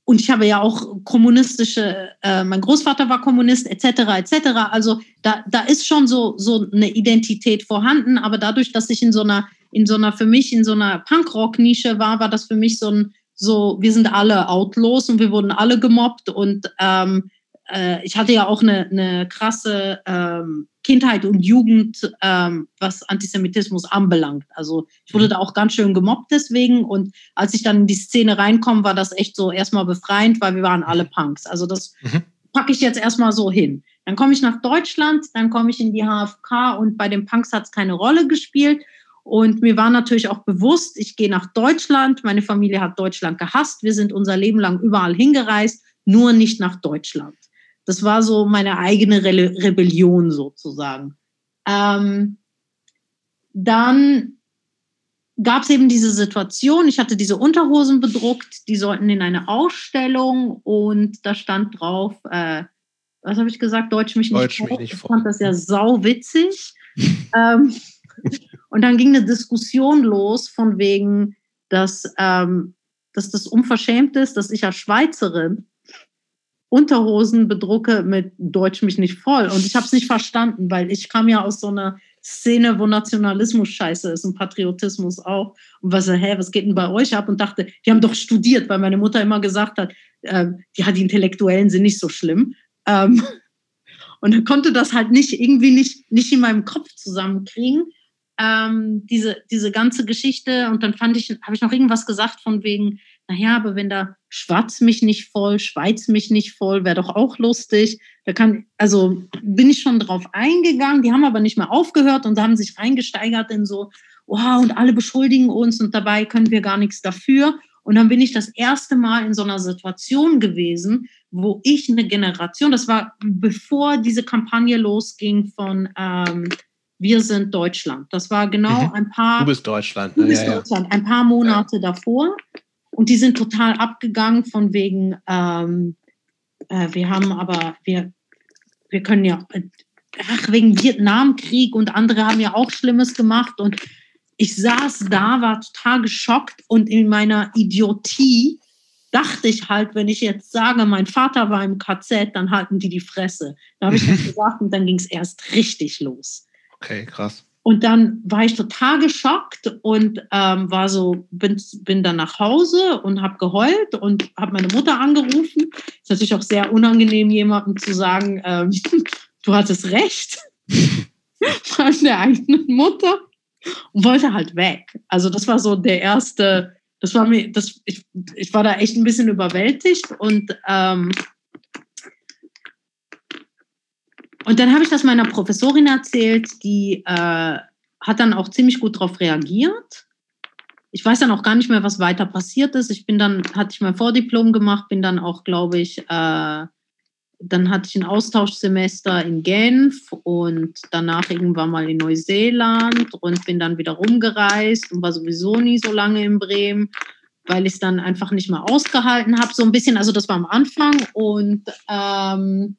und ich habe ja auch kommunistische, äh, mein Großvater war Kommunist, etc., etc. Also da, da ist schon so, so eine Identität vorhanden, aber dadurch, dass ich in so einer, in so einer, für mich in so einer Punkrock-Nische war, war das für mich so ein, so, wir sind alle Outlaws und wir wurden alle gemobbt und ähm, äh, ich hatte ja auch eine, eine krasse ähm, Kindheit und Jugend, ähm, was Antisemitismus anbelangt. Also ich wurde mhm. da auch ganz schön gemobbt deswegen. Und als ich dann in die Szene reinkomme, war das echt so erstmal befreiend, weil wir waren alle Punks. Also das mhm. packe ich jetzt erstmal so hin. Dann komme ich nach Deutschland, dann komme ich in die HFK und bei den Punks hat es keine Rolle gespielt. Und mir war natürlich auch bewusst, ich gehe nach Deutschland, meine Familie hat Deutschland gehasst, wir sind unser Leben lang überall hingereist, nur nicht nach Deutschland. Das war so meine eigene Re Rebellion sozusagen. Ähm, dann gab es eben diese Situation, ich hatte diese Unterhosen bedruckt, die sollten in eine Ausstellung und da stand drauf, äh, was habe ich gesagt, Deutsch mich Deutsch nicht, mich nicht Ich fand das ja sau witzig. ähm, und dann ging eine Diskussion los von wegen, dass, ähm, dass das unverschämt ist, dass ich als Schweizerin Unterhosen bedrucke mit Deutsch mich nicht voll. Und ich habe es nicht verstanden, weil ich kam ja aus so einer Szene, wo Nationalismus scheiße ist und Patriotismus auch. Und was, hä, was geht denn bei euch ab? Und dachte, die haben doch studiert, weil meine Mutter immer gesagt hat, äh, ja, die Intellektuellen sind nicht so schlimm. Ähm, und dann konnte das halt nicht irgendwie nicht, nicht in meinem Kopf zusammenkriegen. Ähm, diese, diese ganze Geschichte. Und dann fand ich, habe ich noch irgendwas gesagt von wegen, naja, aber wenn da Schwarz mich nicht voll, Schweiz mich nicht voll, wäre doch auch lustig. Da kann, also bin ich schon drauf eingegangen, die haben aber nicht mehr aufgehört und haben sich reingesteigert in so, wow, und alle beschuldigen uns und dabei können wir gar nichts dafür. Und dann bin ich das erste Mal in so einer Situation gewesen, wo ich eine Generation, das war bevor diese Kampagne losging von ähm, Wir sind Deutschland. Das war genau mhm. ein paar. Du bist Deutschland. Du bist ja, Deutschland. Ja. Ein paar Monate ja. davor. Und die sind total abgegangen von wegen, ähm, äh, wir haben aber, wir, wir können ja, ach, wegen Vietnamkrieg und andere haben ja auch Schlimmes gemacht. Und ich saß da, war total geschockt und in meiner Idiotie dachte ich halt, wenn ich jetzt sage, mein Vater war im KZ, dann halten die die Fresse. Da habe ich das gesagt und dann ging es erst richtig los. Okay, krass. Und dann war ich total geschockt und ähm, war so, bin, bin dann nach Hause und habe geheult und habe meine Mutter angerufen. Ist natürlich auch sehr unangenehm, jemandem zu sagen, ähm, du hattest recht. Von der eigenen Mutter. Und wollte halt weg. Also das war so der erste, das war mir, das, ich, ich war da echt ein bisschen überwältigt und ähm, Und dann habe ich das meiner Professorin erzählt, die äh, hat dann auch ziemlich gut darauf reagiert. ich weiß dann auch gar nicht mehr, was weiter passiert ist. Ich bin dann, hatte ich mein Vordiplom gemacht, bin dann auch, glaube ich, äh, dann hatte ich ein Austauschsemester in Genf und danach irgendwann mal in Neuseeland und bin dann wieder rumgereist und war sowieso nie so lange in Bremen, weil ich es dann einfach nicht mehr ausgehalten habe. So ein bisschen, also das war am Anfang und, ähm,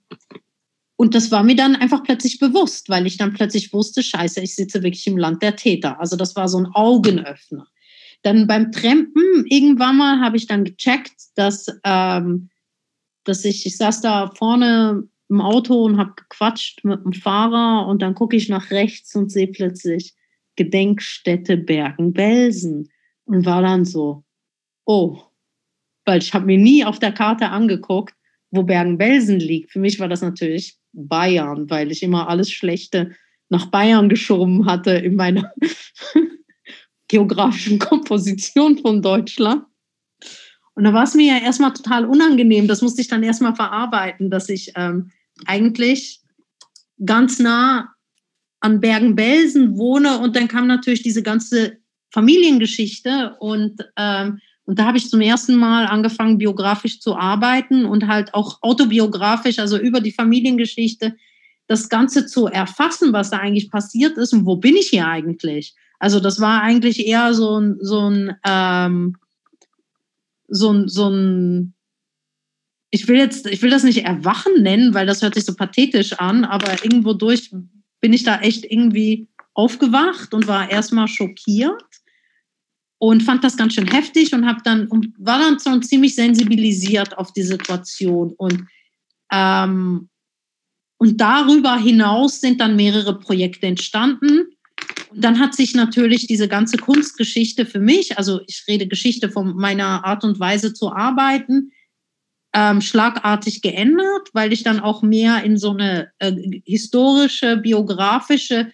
und das war mir dann einfach plötzlich bewusst, weil ich dann plötzlich wusste, scheiße, ich sitze wirklich im Land der Täter. Also das war so ein Augenöffner. Dann beim Trampen, irgendwann mal habe ich dann gecheckt, dass ähm, dass ich, ich saß da vorne im Auto und habe gequatscht mit dem Fahrer und dann gucke ich nach rechts und sehe plötzlich Gedenkstätte Bergen-Belsen und war dann so, oh, weil ich habe mir nie auf der Karte angeguckt, wo Bergen-Belsen liegt. Für mich war das natürlich Bayern, weil ich immer alles Schlechte nach Bayern geschoben hatte in meiner geografischen Komposition von Deutschland. Und da war es mir ja erstmal total unangenehm. Das musste ich dann erstmal verarbeiten, dass ich ähm, eigentlich ganz nah an Bergen-Belsen wohne. Und dann kam natürlich diese ganze Familiengeschichte. Und, ähm, und da habe ich zum ersten Mal angefangen, biografisch zu arbeiten und halt auch autobiografisch, also über die Familiengeschichte, das Ganze zu erfassen, was da eigentlich passiert ist und wo bin ich hier eigentlich. Also das war eigentlich eher so ein, so ein ähm, so ein, so ein, ich will jetzt, ich will das nicht Erwachen nennen, weil das hört sich so pathetisch an, aber irgendwo durch bin ich da echt irgendwie aufgewacht und war erstmal schockiert und fand das ganz schön heftig und habe dann und war dann so ziemlich sensibilisiert auf die Situation. Und ähm, und darüber hinaus sind dann mehrere Projekte entstanden. Dann hat sich natürlich diese ganze Kunstgeschichte für mich, also ich rede Geschichte von meiner Art und Weise zu arbeiten, ähm, schlagartig geändert, weil ich dann auch mehr in so eine äh, historische, biografische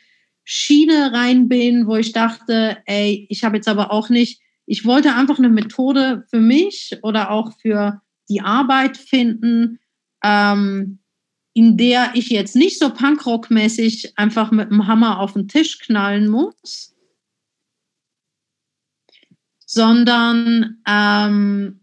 Schiene rein bin, wo ich dachte, ey, ich habe jetzt aber auch nicht, ich wollte einfach eine Methode für mich oder auch für die Arbeit finden, ähm, in der ich jetzt nicht so Punkrock-mäßig einfach mit dem Hammer auf den Tisch knallen muss, sondern ähm,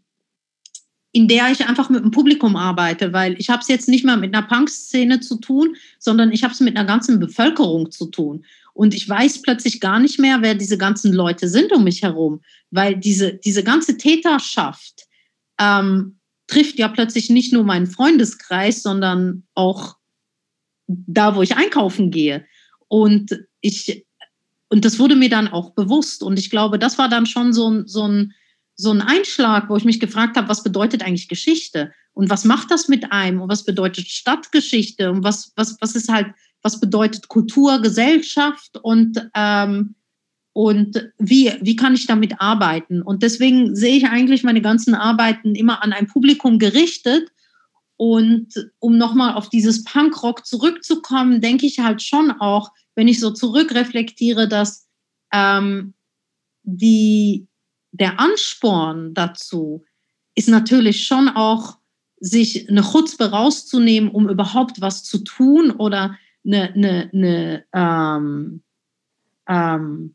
in der ich einfach mit dem Publikum arbeite, weil ich habe es jetzt nicht mal mit einer Punk-Szene zu tun, sondern ich habe es mit einer ganzen Bevölkerung zu tun. Und ich weiß plötzlich gar nicht mehr, wer diese ganzen Leute sind um mich herum, weil diese, diese ganze Täterschaft ähm, trifft ja plötzlich nicht nur meinen Freundeskreis, sondern auch da, wo ich einkaufen gehe. Und ich, und das wurde mir dann auch bewusst. Und ich glaube, das war dann schon so so ein, so ein Einschlag, wo ich mich gefragt habe, was bedeutet eigentlich Geschichte? Und was macht das mit einem? Und was bedeutet Stadtgeschichte? Und was, was, was ist halt, was bedeutet Kultur, Gesellschaft? Und ähm, und wie, wie kann ich damit arbeiten? Und deswegen sehe ich eigentlich meine ganzen Arbeiten immer an ein Publikum gerichtet. Und um nochmal auf dieses Punkrock zurückzukommen, denke ich halt schon auch, wenn ich so zurückreflektiere, dass ähm, die, der Ansporn dazu ist natürlich schon auch, sich eine Chutzpe rauszunehmen, um überhaupt was zu tun oder eine, eine, eine ähm, ähm,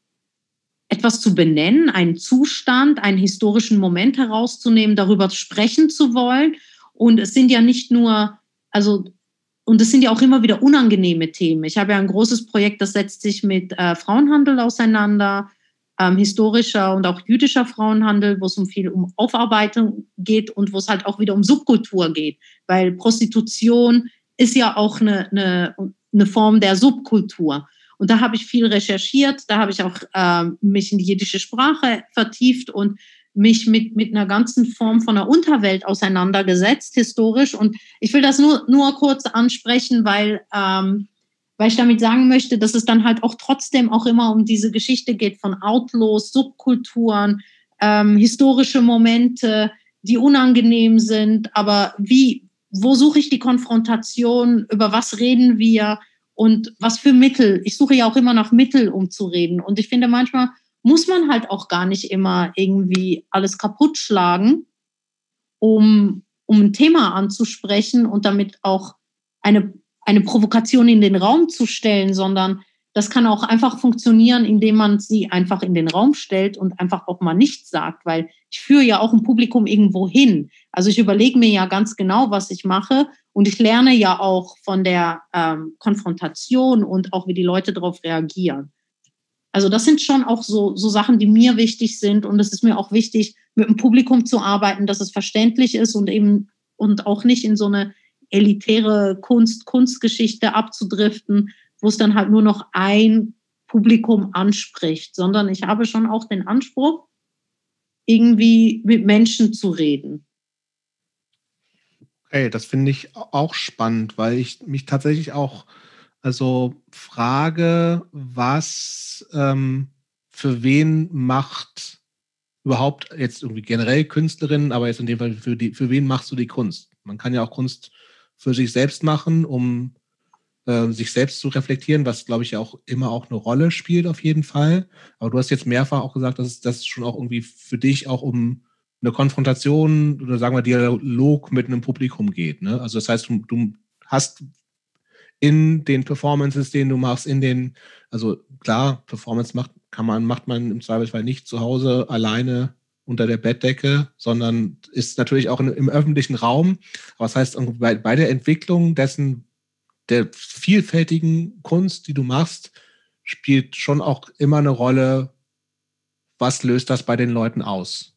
etwas zu benennen, einen Zustand, einen historischen Moment herauszunehmen, darüber sprechen zu wollen. Und es sind ja nicht nur, also, und es sind ja auch immer wieder unangenehme Themen. Ich habe ja ein großes Projekt, das setzt sich mit äh, Frauenhandel auseinander, ähm, historischer und auch jüdischer Frauenhandel, wo es um viel um Aufarbeitung geht und wo es halt auch wieder um Subkultur geht, weil Prostitution ist ja auch eine, eine, eine Form der Subkultur. Und da habe ich viel recherchiert, da habe ich auch äh, mich in die jiddische Sprache vertieft und mich mit, mit einer ganzen Form von der Unterwelt auseinandergesetzt, historisch. Und ich will das nur, nur kurz ansprechen, weil, ähm, weil ich damit sagen möchte, dass es dann halt auch trotzdem auch immer um diese Geschichte geht von Outlaws, Subkulturen, ähm, historische Momente, die unangenehm sind. Aber wie, wo suche ich die Konfrontation? Über was reden wir? und was für Mittel. Ich suche ja auch immer nach Mittel, um zu reden. Und ich finde, manchmal muss man halt auch gar nicht immer irgendwie alles kaputt schlagen, um, um ein Thema anzusprechen und damit auch eine, eine Provokation in den Raum zu stellen, sondern das kann auch einfach funktionieren, indem man sie einfach in den Raum stellt und einfach auch mal nichts sagt, weil ich führe ja auch ein Publikum irgendwo hin. Also ich überlege mir ja ganz genau, was ich mache und ich lerne ja auch von der ähm, Konfrontation und auch wie die Leute darauf reagieren. Also das sind schon auch so, so Sachen, die mir wichtig sind und es ist mir auch wichtig, mit dem Publikum zu arbeiten, dass es verständlich ist und eben und auch nicht in so eine elitäre Kunst, Kunstgeschichte abzudriften, wo es dann halt nur noch ein Publikum anspricht, sondern ich habe schon auch den Anspruch, irgendwie mit Menschen zu reden. Okay, das finde ich auch spannend, weil ich mich tatsächlich auch also frage, was ähm, für wen macht überhaupt jetzt irgendwie generell Künstlerinnen, aber jetzt in dem Fall für, die, für wen machst du die Kunst? Man kann ja auch Kunst für sich selbst machen, um äh, sich selbst zu reflektieren, was, glaube ich, ja auch immer auch eine Rolle spielt, auf jeden Fall. Aber du hast jetzt mehrfach auch gesagt, dass das schon auch irgendwie für dich auch um eine Konfrontation oder sagen wir Dialog mit einem Publikum geht. Ne? Also das heißt, du, du hast in den Performances, den du machst, in den, also klar, Performance macht, kann man, macht man im Zweifelsfall nicht zu Hause alleine unter der Bettdecke, sondern ist natürlich auch im öffentlichen Raum. Aber das heißt, bei, bei der Entwicklung dessen, der vielfältigen Kunst, die du machst, spielt schon auch immer eine Rolle, was löst das bei den Leuten aus?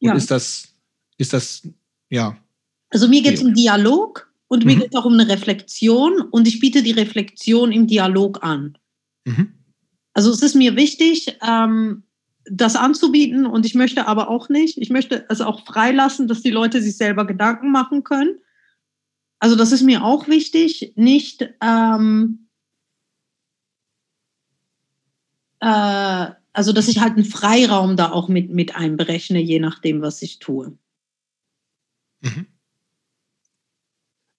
Und ja. ist das, ist das, ja. Also mir geht es um Dialog und mir mhm. geht es auch um eine Reflexion und ich biete die Reflexion im Dialog an. Mhm. Also es ist mir wichtig, ähm, das anzubieten und ich möchte aber auch nicht, ich möchte es auch freilassen, dass die Leute sich selber Gedanken machen können. Also das ist mir auch wichtig, nicht ähm, äh, also dass ich halt einen Freiraum da auch mit, mit einberechne, je nachdem, was ich tue. Mhm.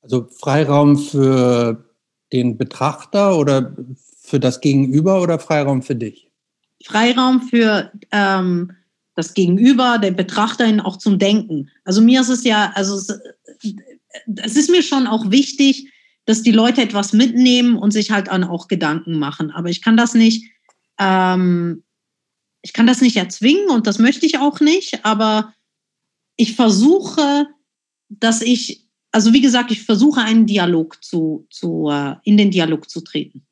Also Freiraum für den Betrachter oder für das Gegenüber oder Freiraum für dich? Freiraum für ähm, das Gegenüber, der Betrachterin auch zum Denken. Also mir ist es ja, also es, es ist mir schon auch wichtig, dass die Leute etwas mitnehmen und sich halt auch Gedanken machen. Aber ich kann das nicht, ähm, ich kann das nicht erzwingen und das möchte ich auch nicht. Aber ich versuche, dass ich, also wie gesagt, ich versuche einen Dialog zu, zu äh, in den Dialog zu treten.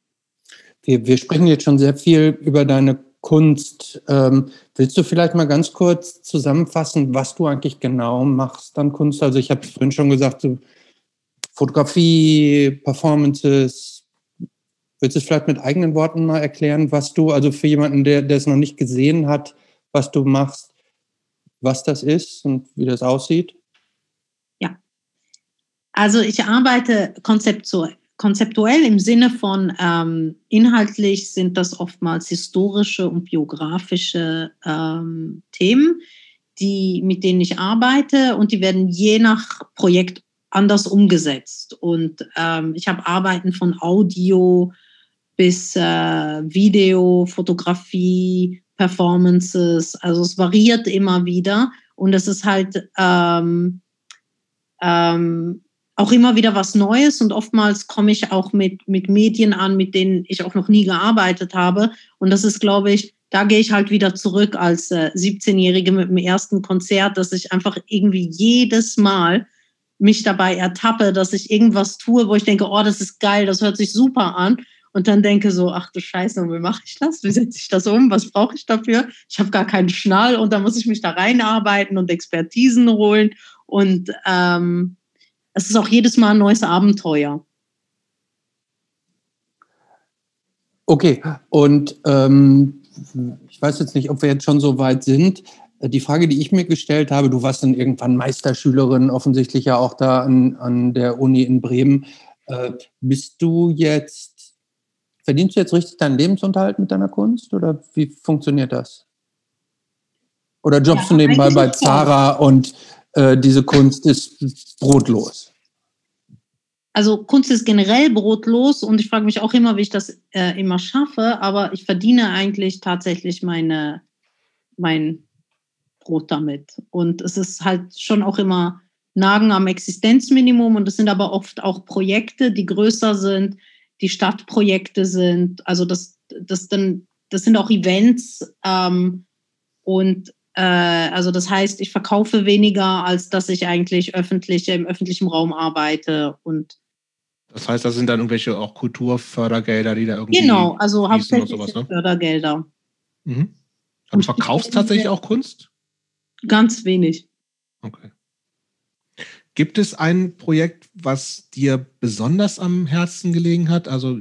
Wir, wir sprechen jetzt schon sehr viel über deine Kunst. Ähm, willst du vielleicht mal ganz kurz zusammenfassen, was du eigentlich genau machst an Kunst? Also ich habe vorhin schon gesagt, so Fotografie, Performances. Willst du es vielleicht mit eigenen Worten mal erklären, was du, also für jemanden, der, der es noch nicht gesehen hat, was du machst, was das ist und wie das aussieht? Ja. Also ich arbeite konzeptuell konzeptuell im Sinne von ähm, inhaltlich sind das oftmals historische und biografische ähm, Themen, die, mit denen ich arbeite und die werden je nach Projekt anders umgesetzt. Und ähm, ich habe Arbeiten von Audio bis äh, Video, Fotografie, Performances. Also es variiert immer wieder und es ist halt ähm, ähm, auch immer wieder was Neues und oftmals komme ich auch mit, mit Medien an, mit denen ich auch noch nie gearbeitet habe. Und das ist, glaube ich, da gehe ich halt wieder zurück als äh, 17-Jährige mit dem ersten Konzert, dass ich einfach irgendwie jedes Mal mich dabei ertappe, dass ich irgendwas tue, wo ich denke, oh, das ist geil, das hört sich super an. Und dann denke so, ach du Scheiße, wie mache ich das? Wie setze ich das um? Was brauche ich dafür? Ich habe gar keinen Schnall und da muss ich mich da reinarbeiten und Expertisen holen. Und ähm, es ist auch jedes Mal ein neues Abenteuer. Okay, und ähm, ich weiß jetzt nicht, ob wir jetzt schon so weit sind. Die Frage, die ich mir gestellt habe, du warst dann irgendwann Meisterschülerin, offensichtlich ja auch da an, an der Uni in Bremen. Äh, bist du jetzt, verdienst du jetzt richtig deinen Lebensunterhalt mit deiner Kunst oder wie funktioniert das? Oder jobbst ja, du nebenbei bei Zara und äh, diese Kunst ist brotlos? Also Kunst ist generell brotlos und ich frage mich auch immer, wie ich das äh, immer schaffe, aber ich verdiene eigentlich tatsächlich meine, mein Brot damit. Und es ist halt schon auch immer Nagen am Existenzminimum und es sind aber oft auch Projekte, die größer sind, die Stadtprojekte sind. Also das, das, dann, das sind auch Events ähm, und also das heißt, ich verkaufe weniger, als dass ich eigentlich öffentlich im öffentlichen Raum arbeite und das heißt, das sind dann irgendwelche auch Kulturfördergelder, die da irgendwie. Genau, also hauptsächlich sowas, ne? Fördergelder. Mhm. Und du verkaufst tatsächlich auch Kunst? Ganz wenig. Okay. Gibt es ein Projekt, was dir besonders am Herzen gelegen hat? Also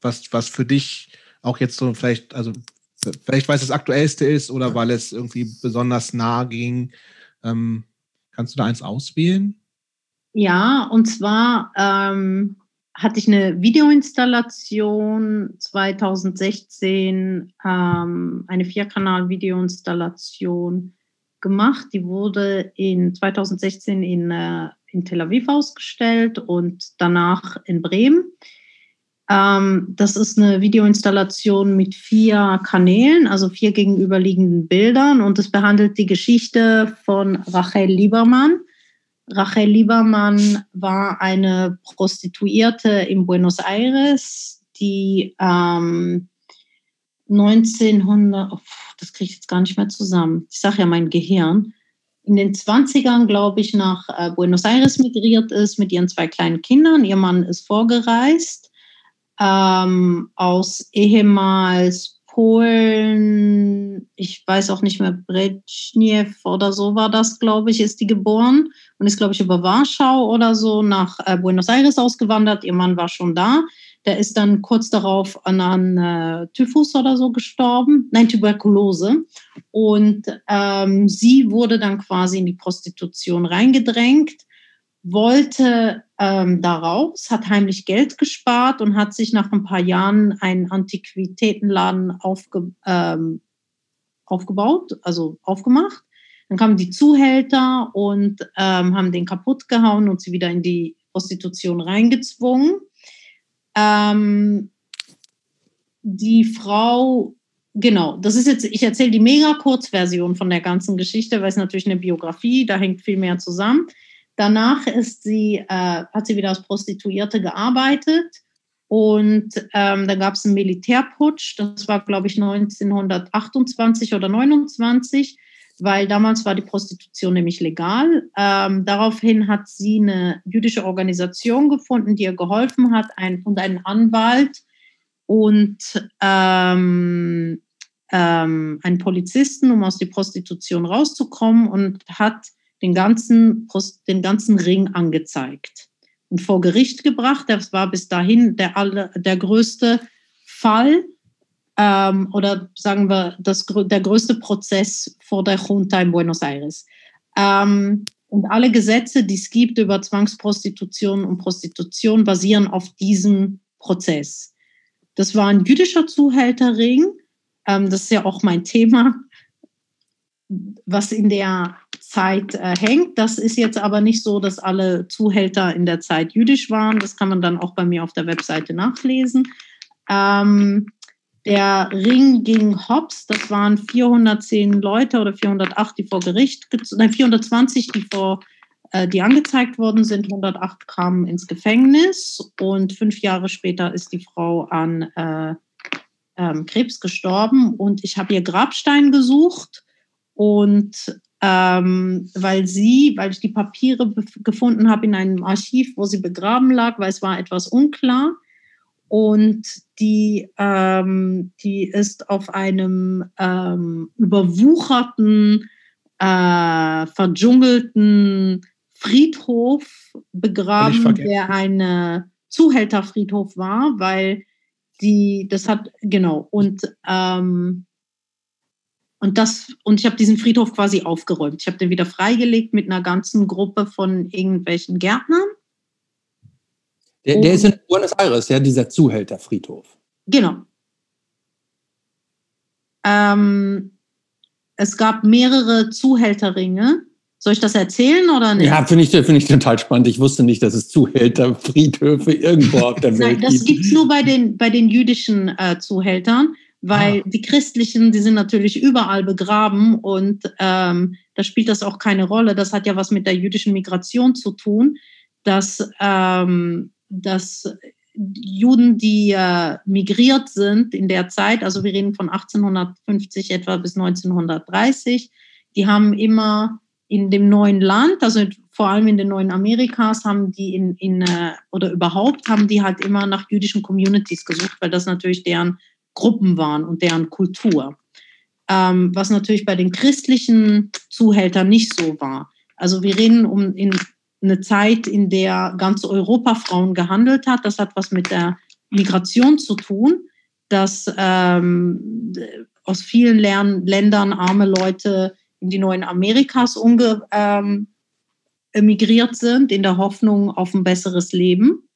was, was für dich auch jetzt so vielleicht, also vielleicht weil es das aktuellste ist oder weil es irgendwie besonders nah ging. Ähm, kannst du da eins auswählen? Ja, und zwar ähm, hatte ich eine Videoinstallation 2016, ähm, eine Vierkanal-Videoinstallation gemacht. Die wurde in 2016 in, äh, in Tel Aviv ausgestellt und danach in Bremen. Ähm, das ist eine Videoinstallation mit vier Kanälen, also vier gegenüberliegenden Bildern und es behandelt die Geschichte von Rachel Liebermann. Rachel Liebermann war eine Prostituierte in Buenos Aires, die ähm, 1900, oh, das kriege ich jetzt gar nicht mehr zusammen, ich sage ja mein Gehirn, in den 20ern, glaube ich, nach äh, Buenos Aires migriert ist mit ihren zwei kleinen Kindern. Ihr Mann ist vorgereist ähm, aus ehemals Polen, ich weiß auch nicht mehr, Brezhnev oder so war das, glaube ich, ist die geboren und ist, glaube ich, über Warschau oder so nach äh, Buenos Aires ausgewandert. Ihr Mann war schon da. Der ist dann kurz darauf an, an äh, Typhus oder so gestorben, nein, Tuberkulose. Und ähm, sie wurde dann quasi in die Prostitution reingedrängt, wollte ähm, daraus, hat heimlich Geld gespart und hat sich nach ein paar Jahren einen Antiquitätenladen aufge, ähm, aufgebaut, also aufgemacht. Dann kamen die Zuhälter und ähm, haben den kaputt gehauen und sie wieder in die Prostitution reingezwungen. Ähm, die Frau, genau, das ist jetzt, ich erzähle die mega Kurzversion von der ganzen Geschichte, weil es natürlich eine Biografie, da hängt viel mehr zusammen. Danach ist sie, äh, hat sie wieder als Prostituierte gearbeitet und ähm, dann gab es einen Militärputsch, das war, glaube ich, 1928 oder 29, weil damals war die Prostitution nämlich legal. Ähm, daraufhin hat sie eine jüdische Organisation gefunden, die ihr geholfen hat ein, und einen Anwalt und ähm, ähm, einen Polizisten, um aus der Prostitution rauszukommen und hat den ganzen, den ganzen Ring angezeigt und vor Gericht gebracht. Das war bis dahin der, der größte Fall ähm, oder sagen wir das, der größte Prozess vor der Junta in Buenos Aires. Ähm, und alle Gesetze, die es gibt über Zwangsprostitution und Prostitution, basieren auf diesem Prozess. Das war ein jüdischer Zuhälterring. Ähm, das ist ja auch mein Thema, was in der Zeit äh, hängt. Das ist jetzt aber nicht so, dass alle Zuhälter in der Zeit jüdisch waren. Das kann man dann auch bei mir auf der Webseite nachlesen. Ähm, der Ring ging hops, das waren 410 Leute oder 408, die vor Gericht, nein, 420, die vor äh, die angezeigt worden sind, 108 kamen ins Gefängnis und fünf Jahre später ist die Frau an äh, ähm, Krebs gestorben und ich habe ihr Grabstein gesucht und ähm, weil sie, weil ich die Papiere gefunden habe in einem Archiv, wo sie begraben lag, weil es war etwas unklar. Und die, ähm, die ist auf einem ähm, überwucherten, äh, verdschungelten Friedhof begraben, der ein Zuhälterfriedhof war, weil die, das hat, genau, und, ähm, und das, und ich habe diesen Friedhof quasi aufgeräumt. Ich habe den wieder freigelegt mit einer ganzen Gruppe von irgendwelchen Gärtnern der, der ist in Buenos Aires, ja, dieser Zuhälterfriedhof. Genau. Ähm, es gab mehrere Zuhälterringe. Soll ich das erzählen oder nicht? Ja, finde ich, find ich total spannend. Ich wusste nicht, dass es Zuhälterfriedhöfe irgendwo auf der Welt gibt. Das gibt es nur bei den, bei den jüdischen äh, Zuhältern, weil ah. die christlichen, die sind natürlich überall begraben und ähm, da spielt das auch keine Rolle. Das hat ja was mit der jüdischen Migration zu tun, dass ähm, dass Juden, die äh, migriert sind in der Zeit, also wir reden von 1850 etwa bis 1930, die haben immer in dem neuen Land, also vor allem in den neuen Amerikas, haben die in, in äh, oder überhaupt haben die halt immer nach jüdischen Communities gesucht, weil das natürlich deren Gruppen waren und deren Kultur. Ähm, was natürlich bei den christlichen Zuhältern nicht so war. Also wir reden um in eine Zeit, in der ganz Europa Frauen gehandelt hat. Das hat was mit der Migration zu tun, dass ähm, aus vielen Lern Ländern arme Leute in die neuen Amerikas umge ähm, emigriert sind, in der Hoffnung auf ein besseres Leben.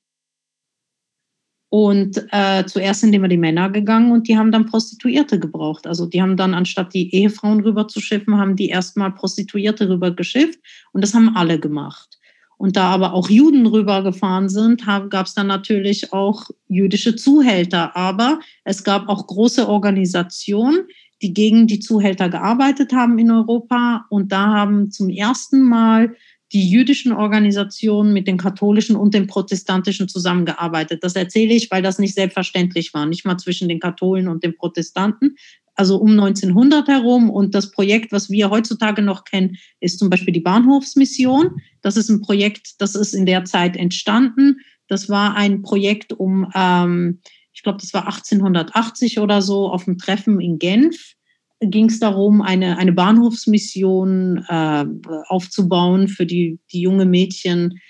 Und äh, zuerst sind immer die Männer gegangen und die haben dann Prostituierte gebraucht. Also die haben dann, anstatt die Ehefrauen rüberzuschiffen, haben die erstmal Prostituierte rübergeschifft und das haben alle gemacht. Und da aber auch Juden rübergefahren sind, gab es dann natürlich auch jüdische Zuhälter. Aber es gab auch große Organisationen, die gegen die Zuhälter gearbeitet haben in Europa. Und da haben zum ersten Mal die jüdischen Organisationen mit den katholischen und den protestantischen zusammengearbeitet. Das erzähle ich, weil das nicht selbstverständlich war, nicht mal zwischen den Katholen und den Protestanten. Also um 1900 herum. Und das Projekt, was wir heutzutage noch kennen, ist zum Beispiel die Bahnhofsmission. Das ist ein Projekt, das ist in der Zeit entstanden. Das war ein Projekt um, ähm, ich glaube, das war 1880 oder so, auf dem Treffen in Genf ging es darum, eine, eine Bahnhofsmission äh, aufzubauen für die, die junge Mädchen,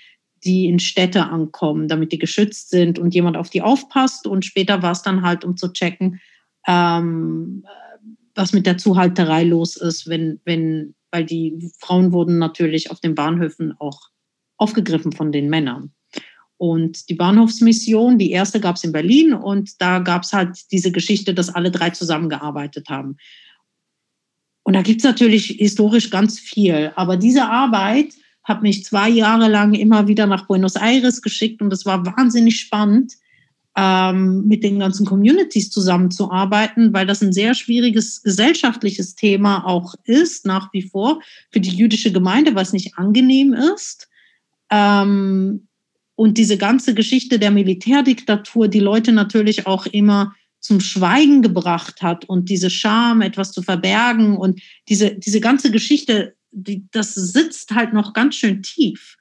die in Städte ankommen, damit die geschützt sind und jemand auf die aufpasst. Und später war es dann halt, um zu checken, ähm, was mit der Zuhalterei los ist, wenn, wenn, weil die Frauen wurden natürlich auf den Bahnhöfen auch aufgegriffen von den Männern. Und die Bahnhofsmission, die erste gab es in Berlin und da gab es halt diese Geschichte, dass alle drei zusammengearbeitet haben. Und da gibt es natürlich historisch ganz viel. Aber diese Arbeit hat mich zwei Jahre lang immer wieder nach Buenos Aires geschickt und es war wahnsinnig spannend, ähm, mit den ganzen Communities zusammenzuarbeiten, weil das ein sehr schwieriges gesellschaftliches Thema auch ist, nach wie vor, für die jüdische Gemeinde, was nicht angenehm ist. Ähm, und diese ganze Geschichte der Militärdiktatur, die Leute natürlich auch immer zum Schweigen gebracht hat und diese Scham, etwas zu verbergen und diese, diese ganze Geschichte, die, das sitzt halt noch ganz schön tief,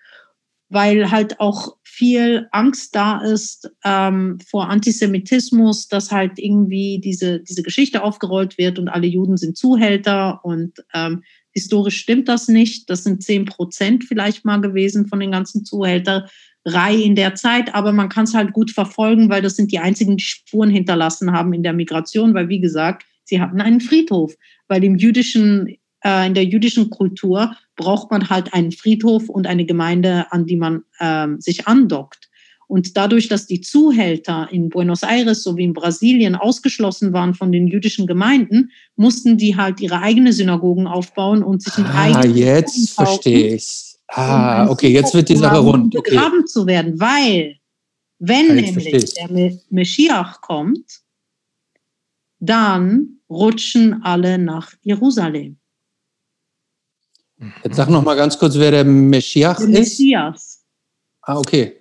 weil halt auch viel Angst da ist ähm, vor Antisemitismus, dass halt irgendwie diese, diese Geschichte aufgerollt wird und alle Juden sind Zuhälter und ähm, historisch stimmt das nicht. Das sind zehn Prozent vielleicht mal gewesen von den ganzen Zuhältern. Reihe in der Zeit, aber man kann es halt gut verfolgen, weil das sind die einzigen, die Spuren hinterlassen haben in der Migration, weil wie gesagt, sie hatten einen Friedhof. Weil im jüdischen, äh, in der jüdischen Kultur braucht man halt einen Friedhof und eine Gemeinde, an die man äh, sich andockt. Und dadurch, dass die Zuhälter in Buenos Aires sowie in Brasilien ausgeschlossen waren von den jüdischen Gemeinden, mussten die halt ihre eigenen Synagogen aufbauen und sich ein ah, eigenes. Jetzt verstehe ich Ah, um okay, jetzt wird die Sache rund. Okay. Begraben zu werden, weil wenn ah, nämlich der Meschiach kommt, dann rutschen alle nach Jerusalem. Jetzt sag noch mal ganz kurz, wer der Meschiach der ist. Messias. Ah, okay.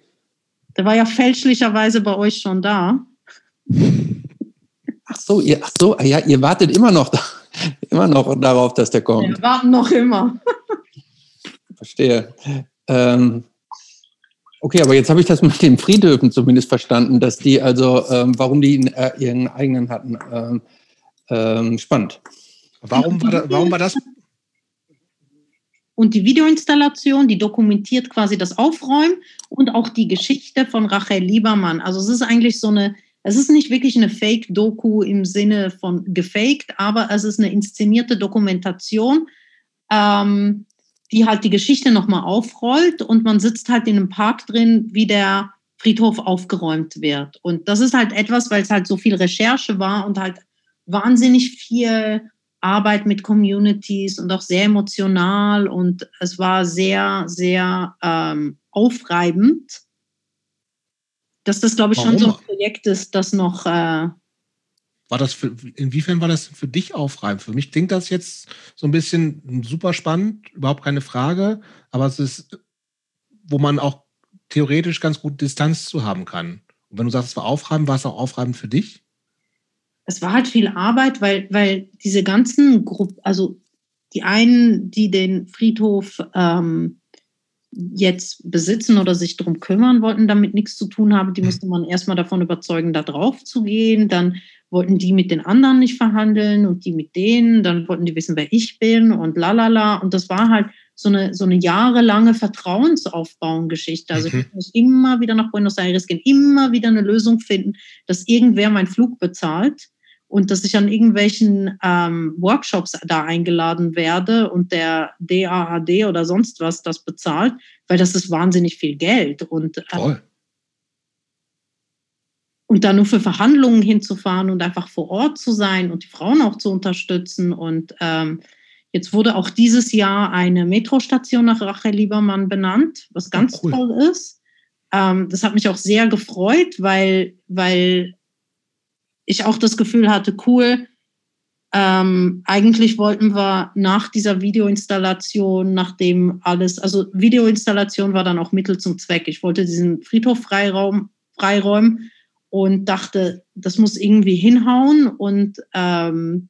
Der war ja fälschlicherweise bei euch schon da. Ach so, ihr, ach so, ja, ihr wartet immer noch, immer noch darauf, dass der kommt. Wir warten noch immer verstehe. Ähm, okay, aber jetzt habe ich das mit den Friedhöfen zumindest verstanden, dass die also, ähm, warum die in, äh, ihren eigenen hatten. Ähm, ähm spannend. Warum war, da, warum war das? Und die Videoinstallation, die dokumentiert quasi das Aufräumen und auch die Geschichte von Rachel Liebermann. Also es ist eigentlich so eine, es ist nicht wirklich eine Fake-Doku im Sinne von gefaked, aber es ist eine inszenierte Dokumentation, ähm, die halt die Geschichte nochmal aufrollt und man sitzt halt in einem Park drin, wie der Friedhof aufgeräumt wird. Und das ist halt etwas, weil es halt so viel Recherche war und halt wahnsinnig viel Arbeit mit Communities und auch sehr emotional und es war sehr, sehr ähm, aufreibend, dass das, glaube ich, Warum? schon so ein Projekt ist, das noch äh, war das für, inwiefern war das für dich aufreibend? Für mich klingt das jetzt so ein bisschen super spannend, überhaupt keine Frage, aber es ist, wo man auch theoretisch ganz gut Distanz zu haben kann. Und wenn du sagst, es war aufreibend, war es auch aufreibend für dich? Es war halt viel Arbeit, weil, weil diese ganzen Gruppen, also die einen, die den Friedhof ähm, jetzt besitzen oder sich darum kümmern wollten, damit nichts zu tun haben, die mhm. musste man erstmal davon überzeugen, da drauf zu gehen. Dann wollten die mit den anderen nicht verhandeln und die mit denen. Dann wollten die wissen, wer ich bin und lalala. Und das war halt so eine, so eine jahrelange Vertrauensaufbauengeschichte. Also mhm. ich muss immer wieder nach Buenos Aires gehen, immer wieder eine Lösung finden, dass irgendwer meinen Flug bezahlt und dass ich an irgendwelchen ähm, Workshops da eingeladen werde und der DAAD oder sonst was das bezahlt, weil das ist wahnsinnig viel Geld. Und, äh, und da nur für Verhandlungen hinzufahren und einfach vor Ort zu sein und die Frauen auch zu unterstützen. Und ähm, jetzt wurde auch dieses Jahr eine Metrostation nach Rachel Liebermann benannt, was ganz oh, cool. toll ist. Ähm, das hat mich auch sehr gefreut, weil, weil ich auch das Gefühl hatte, cool, ähm, eigentlich wollten wir nach dieser Videoinstallation, nachdem alles, also Videoinstallation war dann auch Mittel zum Zweck. Ich wollte diesen Friedhof Freiraum, freiräumen und dachte, das muss irgendwie hinhauen und ähm,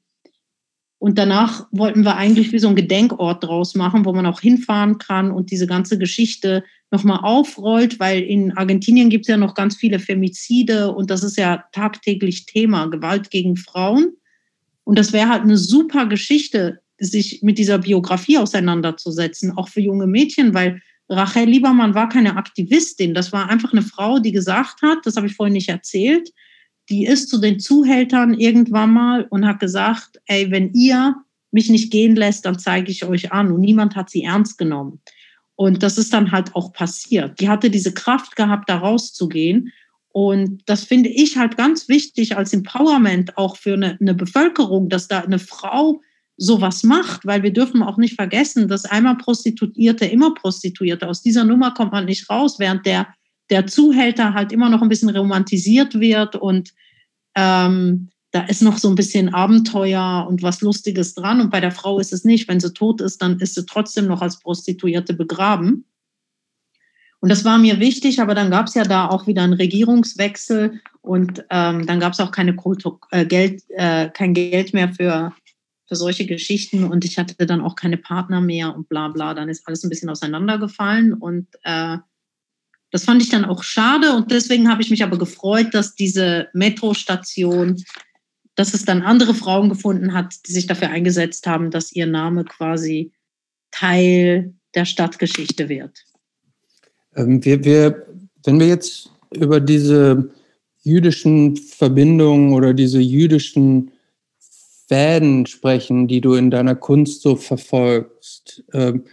und danach wollten wir eigentlich wie so ein Gedenkort draus machen, wo man auch hinfahren kann und diese ganze Geschichte nochmal aufrollt, weil in Argentinien gibt es ja noch ganz viele Femizide und das ist ja tagtäglich Thema, Gewalt gegen Frauen. Und das wäre halt eine super Geschichte, sich mit dieser Biografie auseinanderzusetzen, auch für junge Mädchen, weil Rachel Liebermann war keine Aktivistin, das war einfach eine Frau, die gesagt hat, das habe ich vorhin nicht erzählt, die ist zu den Zuhältern irgendwann mal und hat gesagt, ey, wenn ihr mich nicht gehen lässt, dann zeige ich euch an. Und niemand hat sie ernst genommen. Und das ist dann halt auch passiert. Die hatte diese Kraft gehabt, da rauszugehen. Und das finde ich halt ganz wichtig als Empowerment auch für eine, eine Bevölkerung, dass da eine Frau sowas macht, weil wir dürfen auch nicht vergessen, dass einmal Prostituierte immer Prostituierte. Aus dieser Nummer kommt man nicht raus, während der, der Zuhälter halt immer noch ein bisschen romantisiert wird und ähm, da ist noch so ein bisschen Abenteuer und was Lustiges dran. Und bei der Frau ist es nicht. Wenn sie tot ist, dann ist sie trotzdem noch als Prostituierte begraben. Und das war mir wichtig, aber dann gab es ja da auch wieder einen Regierungswechsel und ähm, dann gab es auch keine Kultur, äh, Geld, äh, kein Geld mehr für, für solche Geschichten und ich hatte dann auch keine Partner mehr und bla bla. Dann ist alles ein bisschen auseinandergefallen und äh, das fand ich dann auch schade und deswegen habe ich mich aber gefreut, dass diese Metrostation dass es dann andere Frauen gefunden hat, die sich dafür eingesetzt haben, dass ihr Name quasi Teil der Stadtgeschichte wird. Ähm, wir, wir, wenn wir jetzt über diese jüdischen Verbindungen oder diese jüdischen Fäden sprechen, die du in deiner Kunst so verfolgst, ähm,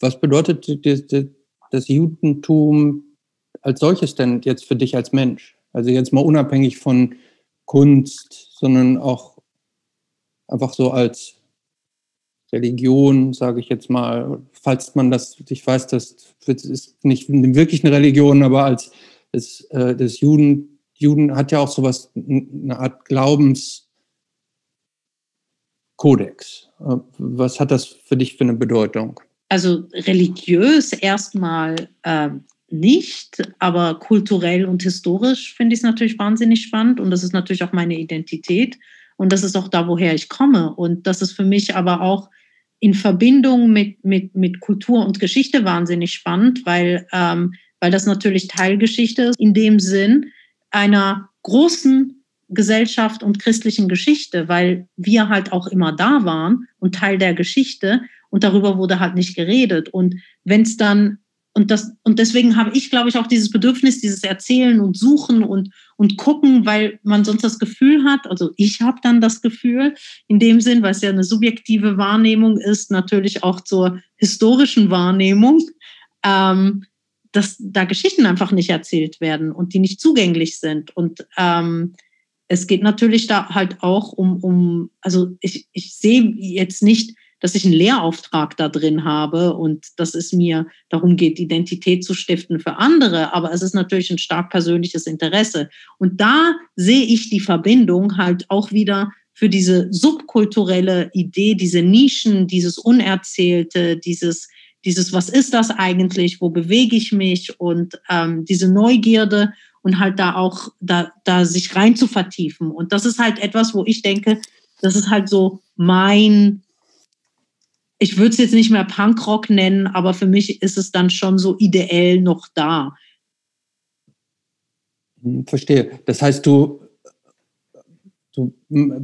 was bedeutet das, das Judentum als solches denn jetzt für dich als Mensch? Also jetzt mal unabhängig von Kunst, sondern auch einfach so als Religion, sage ich jetzt mal, falls man das, ich weiß, das ist nicht wirklich eine Religion, aber als das, äh, das Juden, Juden hat ja auch sowas, eine Art Glaubenskodex. Äh, was hat das für dich für eine Bedeutung? Also religiös erstmal äh, nicht, aber kulturell und historisch finde ich es natürlich wahnsinnig spannend und das ist natürlich auch meine Identität und das ist auch da, woher ich komme und das ist für mich aber auch in Verbindung mit, mit, mit Kultur und Geschichte wahnsinnig spannend, weil, ähm, weil das natürlich Teilgeschichte ist, in dem Sinn einer großen Gesellschaft und christlichen Geschichte, weil wir halt auch immer da waren und Teil der Geschichte und darüber wurde halt nicht geredet. Und wenn es dann und, das, und deswegen habe ich, glaube ich, auch dieses Bedürfnis, dieses Erzählen und Suchen und, und Gucken, weil man sonst das Gefühl hat, also ich habe dann das Gefühl, in dem Sinn, weil es ja eine subjektive Wahrnehmung ist, natürlich auch zur historischen Wahrnehmung, ähm, dass da Geschichten einfach nicht erzählt werden und die nicht zugänglich sind. Und ähm, es geht natürlich da halt auch um, um also ich, ich sehe jetzt nicht, dass ich einen Lehrauftrag da drin habe und dass es mir darum geht, Identität zu stiften für andere. Aber es ist natürlich ein stark persönliches Interesse. Und da sehe ich die Verbindung halt auch wieder für diese subkulturelle Idee, diese Nischen, dieses Unerzählte, dieses, dieses, was ist das eigentlich, wo bewege ich mich und ähm, diese Neugierde und halt da auch da, da sich rein zu vertiefen. Und das ist halt etwas, wo ich denke, das ist halt so mein, ich würde es jetzt nicht mehr Punkrock nennen, aber für mich ist es dann schon so ideell noch da. Hm, verstehe. Das heißt, du, du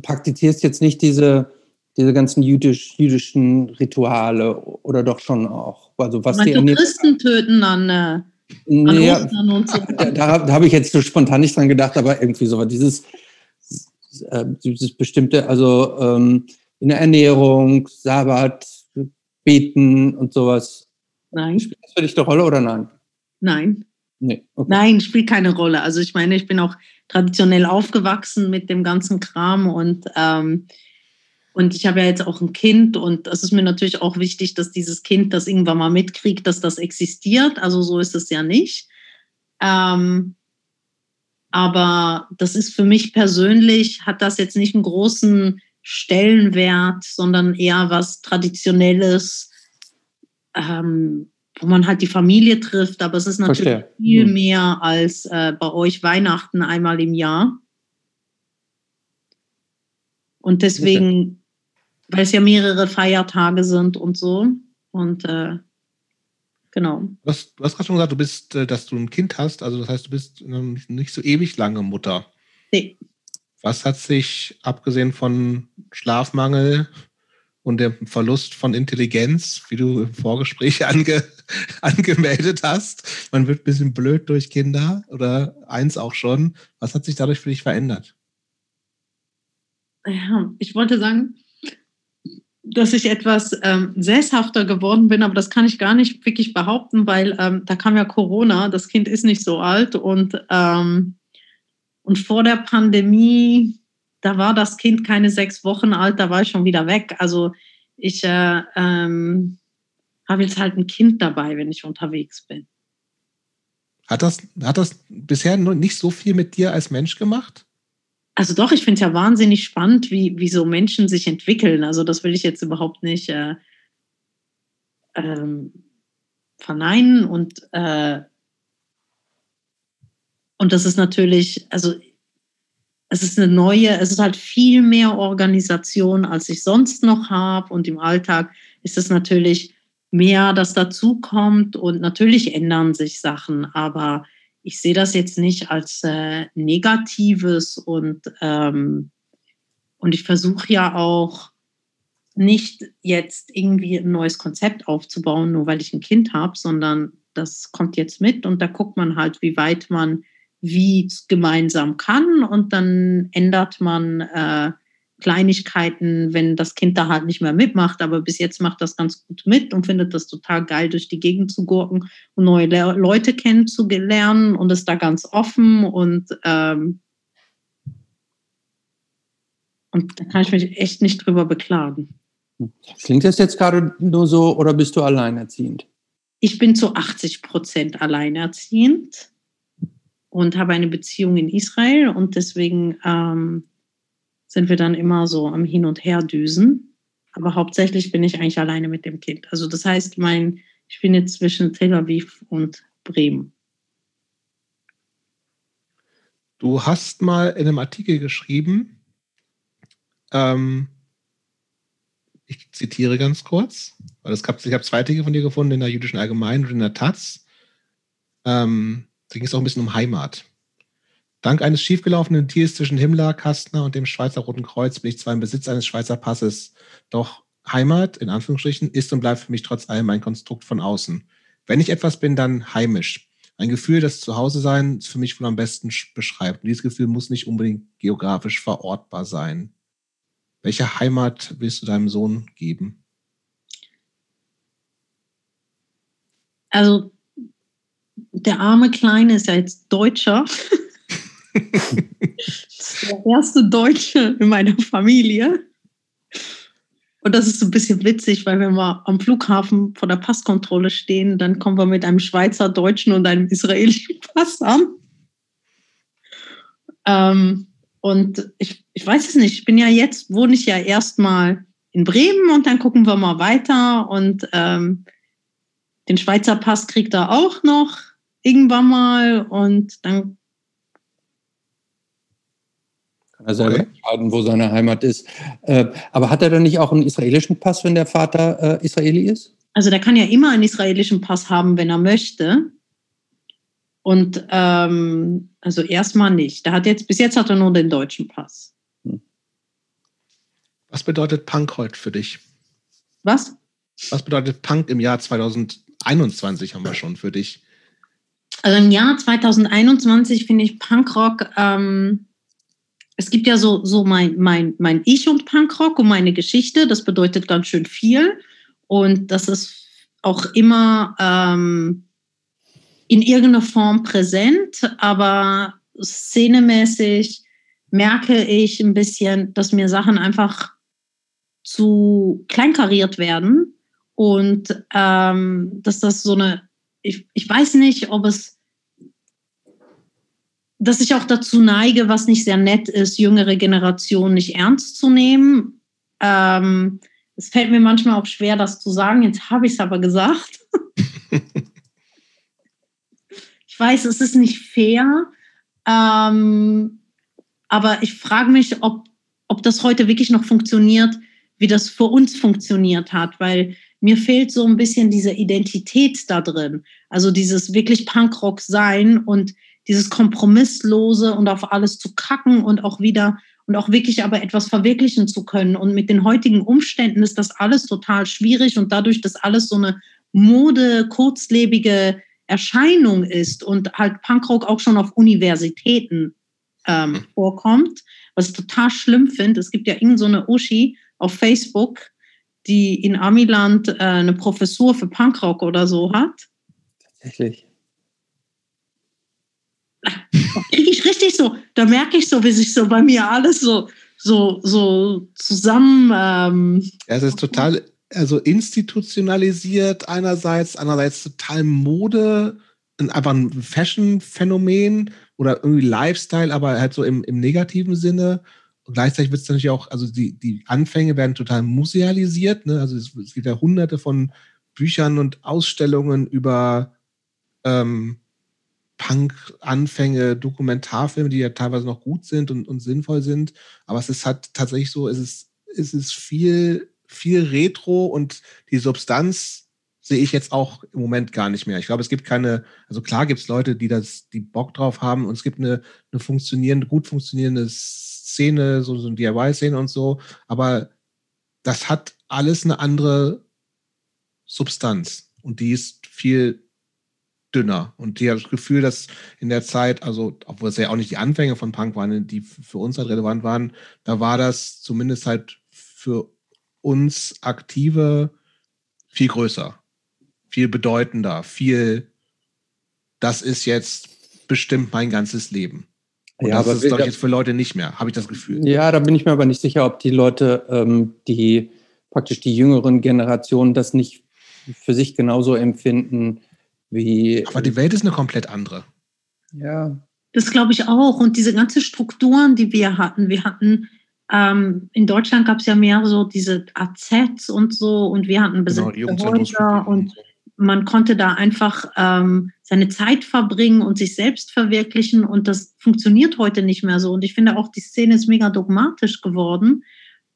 praktizierst jetzt nicht diese, diese ganzen jüdisch, jüdischen Rituale oder doch schon auch? Also was die Christen töten dann. Äh Nee, so. da, da habe ich jetzt so spontan nicht dran gedacht, aber irgendwie so dieses, äh, dieses bestimmte, also ähm, in der Ernährung, Sabbat, Beten und sowas. Nein. Spielt das für dich eine Rolle oder nein? Nein. Nee, okay. Nein, spielt keine Rolle. Also ich meine, ich bin auch traditionell aufgewachsen mit dem ganzen Kram und ähm, und ich habe ja jetzt auch ein Kind und es ist mir natürlich auch wichtig, dass dieses Kind das irgendwann mal mitkriegt, dass das existiert. Also so ist es ja nicht. Ähm, aber das ist für mich persönlich, hat das jetzt nicht einen großen Stellenwert, sondern eher was Traditionelles, ähm, wo man halt die Familie trifft. Aber es ist natürlich Verstehe. viel hm. mehr als äh, bei euch Weihnachten einmal im Jahr. Und deswegen weil es ja mehrere Feiertage sind und so. Und äh, genau. Du hast, du hast gerade schon gesagt, du bist, äh, dass du ein Kind hast, also das heißt, du bist nicht so ewig lange Mutter. Nee. Was hat sich, abgesehen von Schlafmangel und dem Verlust von Intelligenz, wie du im Vorgespräch ange, angemeldet hast, man wird ein bisschen blöd durch Kinder oder eins auch schon. Was hat sich dadurch für dich verändert? Ja, ich wollte sagen, dass ich etwas ähm, sesshafter geworden bin, aber das kann ich gar nicht wirklich behaupten, weil ähm, da kam ja Corona, das Kind ist nicht so alt und, ähm, und vor der Pandemie, da war das Kind keine sechs Wochen alt, da war ich schon wieder weg. Also ich äh, ähm, habe jetzt halt ein Kind dabei, wenn ich unterwegs bin. Hat das, hat das bisher nicht so viel mit dir als Mensch gemacht? Also doch, ich finde es ja wahnsinnig spannend, wie, wie so Menschen sich entwickeln. Also das will ich jetzt überhaupt nicht äh, ähm, verneinen. Und, äh, und das ist natürlich, also es ist eine neue, es ist halt viel mehr Organisation, als ich sonst noch habe. Und im Alltag ist es natürlich mehr, das dazukommt. Und natürlich ändern sich Sachen, aber ich sehe das jetzt nicht als äh, Negatives und, ähm, und ich versuche ja auch nicht jetzt irgendwie ein neues Konzept aufzubauen, nur weil ich ein Kind habe, sondern das kommt jetzt mit und da guckt man halt, wie weit man wie gemeinsam kann und dann ändert man äh, Kleinigkeiten, wenn das Kind da halt nicht mehr mitmacht. Aber bis jetzt macht das ganz gut mit und findet das total geil, durch die Gegend zu gurken und neue Le Leute kennenzulernen und ist da ganz offen und ähm, und da kann ich mich echt nicht drüber beklagen. Klingt das jetzt gerade nur so oder bist du alleinerziehend? Ich bin zu 80 Prozent alleinerziehend und habe eine Beziehung in Israel und deswegen ähm, sind wir dann immer so am Hin und Her düsen. Aber hauptsächlich bin ich eigentlich alleine mit dem Kind. Also das heißt, mein, ich bin jetzt zwischen Tel Aviv und Bremen. Du hast mal in einem Artikel geschrieben, ähm, ich zitiere ganz kurz, weil es gab, ich habe zwei Artikel von dir gefunden in der jüdischen Allgemeinen und in der Taz. Ähm, da ging es auch ein bisschen um Heimat. Dank eines schiefgelaufenen Deals zwischen Himmler, Kastner und dem Schweizer Roten Kreuz bin ich zwar im Besitz eines Schweizer Passes, doch Heimat, in Anführungsstrichen, ist und bleibt für mich trotz allem ein Konstrukt von außen. Wenn ich etwas bin, dann heimisch. Ein Gefühl, das Zuhause-Sein für mich wohl am besten beschreibt. Und dieses Gefühl muss nicht unbedingt geografisch verortbar sein. Welche Heimat willst du deinem Sohn geben? Also, der arme Kleine ist ja jetzt Deutscher. der erste Deutsche in meiner Familie. Und das ist so ein bisschen witzig, weil wenn wir am Flughafen vor der Passkontrolle stehen, dann kommen wir mit einem Schweizer, Deutschen und einem israelischen Pass an. Ähm, und ich, ich weiß es nicht, ich bin ja jetzt, wohne ich ja erstmal in Bremen und dann gucken wir mal weiter. Und ähm, den Schweizer Pass kriegt er auch noch irgendwann mal. Und dann Kann er selber okay. entscheiden, wo seine Heimat ist. Äh, aber hat er dann nicht auch einen israelischen Pass, wenn der Vater äh, Israeli ist? Also der kann ja immer einen israelischen Pass haben, wenn er möchte. Und ähm, also erstmal nicht. Der hat jetzt, bis jetzt hat er nur den deutschen Pass. Hm. Was bedeutet Punk heute für dich? Was? Was bedeutet Punk im Jahr 2021 haben wir schon für dich? Also im Jahr 2021 finde ich Punkrock, ähm, es gibt ja so, so mein, mein, mein Ich und Punkrock und meine Geschichte, das bedeutet ganz schön viel. Und das ist auch immer ähm, in irgendeiner Form präsent, aber szenemäßig merke ich ein bisschen, dass mir Sachen einfach zu kleinkariert werden. Und ähm, dass das so eine, ich, ich weiß nicht, ob es, dass ich auch dazu neige, was nicht sehr nett ist, jüngere Generationen nicht ernst zu nehmen. Ähm, es fällt mir manchmal auch schwer, das zu sagen. Jetzt habe ich es aber gesagt. ich weiß, es ist nicht fair, ähm, aber ich frage mich, ob, ob das heute wirklich noch funktioniert, wie das für uns funktioniert hat, weil mir fehlt so ein bisschen diese Identität da drin. Also dieses wirklich Punkrock sein und dieses Kompromisslose und auf alles zu kacken und auch wieder und auch wirklich aber etwas verwirklichen zu können. Und mit den heutigen Umständen ist das alles total schwierig und dadurch, dass alles so eine Mode, kurzlebige Erscheinung ist und halt Punkrock auch schon auf Universitäten ähm, vorkommt, was ich total schlimm finde. Es gibt ja irgendeine so Uschi auf Facebook, die in Amiland äh, eine Professur für Punkrock oder so hat. Tatsächlich. Ich richtig so, da merke ich so, wie sich so bei mir alles so, so, so zusammen. Ähm, ja, es ist total, also institutionalisiert einerseits, andererseits total Mode, einfach ein Fashion-Phänomen oder irgendwie Lifestyle, aber halt so im, im negativen Sinne. Gleichzeitig wird es natürlich auch, also die, die Anfänge werden total musealisiert. Ne? Also es, es gibt ja hunderte von Büchern und Ausstellungen über ähm, Punk-Anfänge, Dokumentarfilme, die ja teilweise noch gut sind und, und sinnvoll sind. Aber es ist halt tatsächlich so, es ist, es ist viel, viel Retro und die Substanz sehe ich jetzt auch im Moment gar nicht mehr. Ich glaube, es gibt keine, also klar gibt es Leute, die das, die Bock drauf haben und es gibt eine, eine funktionierende, gut funktionierende Szene, so, so eine DIY-Szene und so, aber das hat alles eine andere Substanz und die ist viel dünner. Und die hat das Gefühl, dass in der Zeit, also, obwohl es ja auch nicht die Anfänge von Punk waren, die für uns halt relevant waren, da war das zumindest halt für uns Aktive viel größer, viel bedeutender, viel, das ist jetzt bestimmt mein ganzes Leben. Und ja, das aber ist, glaube ich, jetzt für Leute nicht mehr, habe ich das Gefühl. Ja, da bin ich mir aber nicht sicher, ob die Leute, ähm, die praktisch die jüngeren Generationen das nicht für sich genauso empfinden wie. Aber die Welt ist eine komplett andere. Ja. Das glaube ich auch. Und diese ganzen Strukturen, die wir hatten, wir hatten ähm, in Deutschland gab es ja mehr so diese AZs und so und wir hatten besetzte genau, Häuser und man konnte da einfach ähm, seine Zeit verbringen und sich selbst verwirklichen und das funktioniert heute nicht mehr so. Und ich finde auch, die Szene ist mega dogmatisch geworden,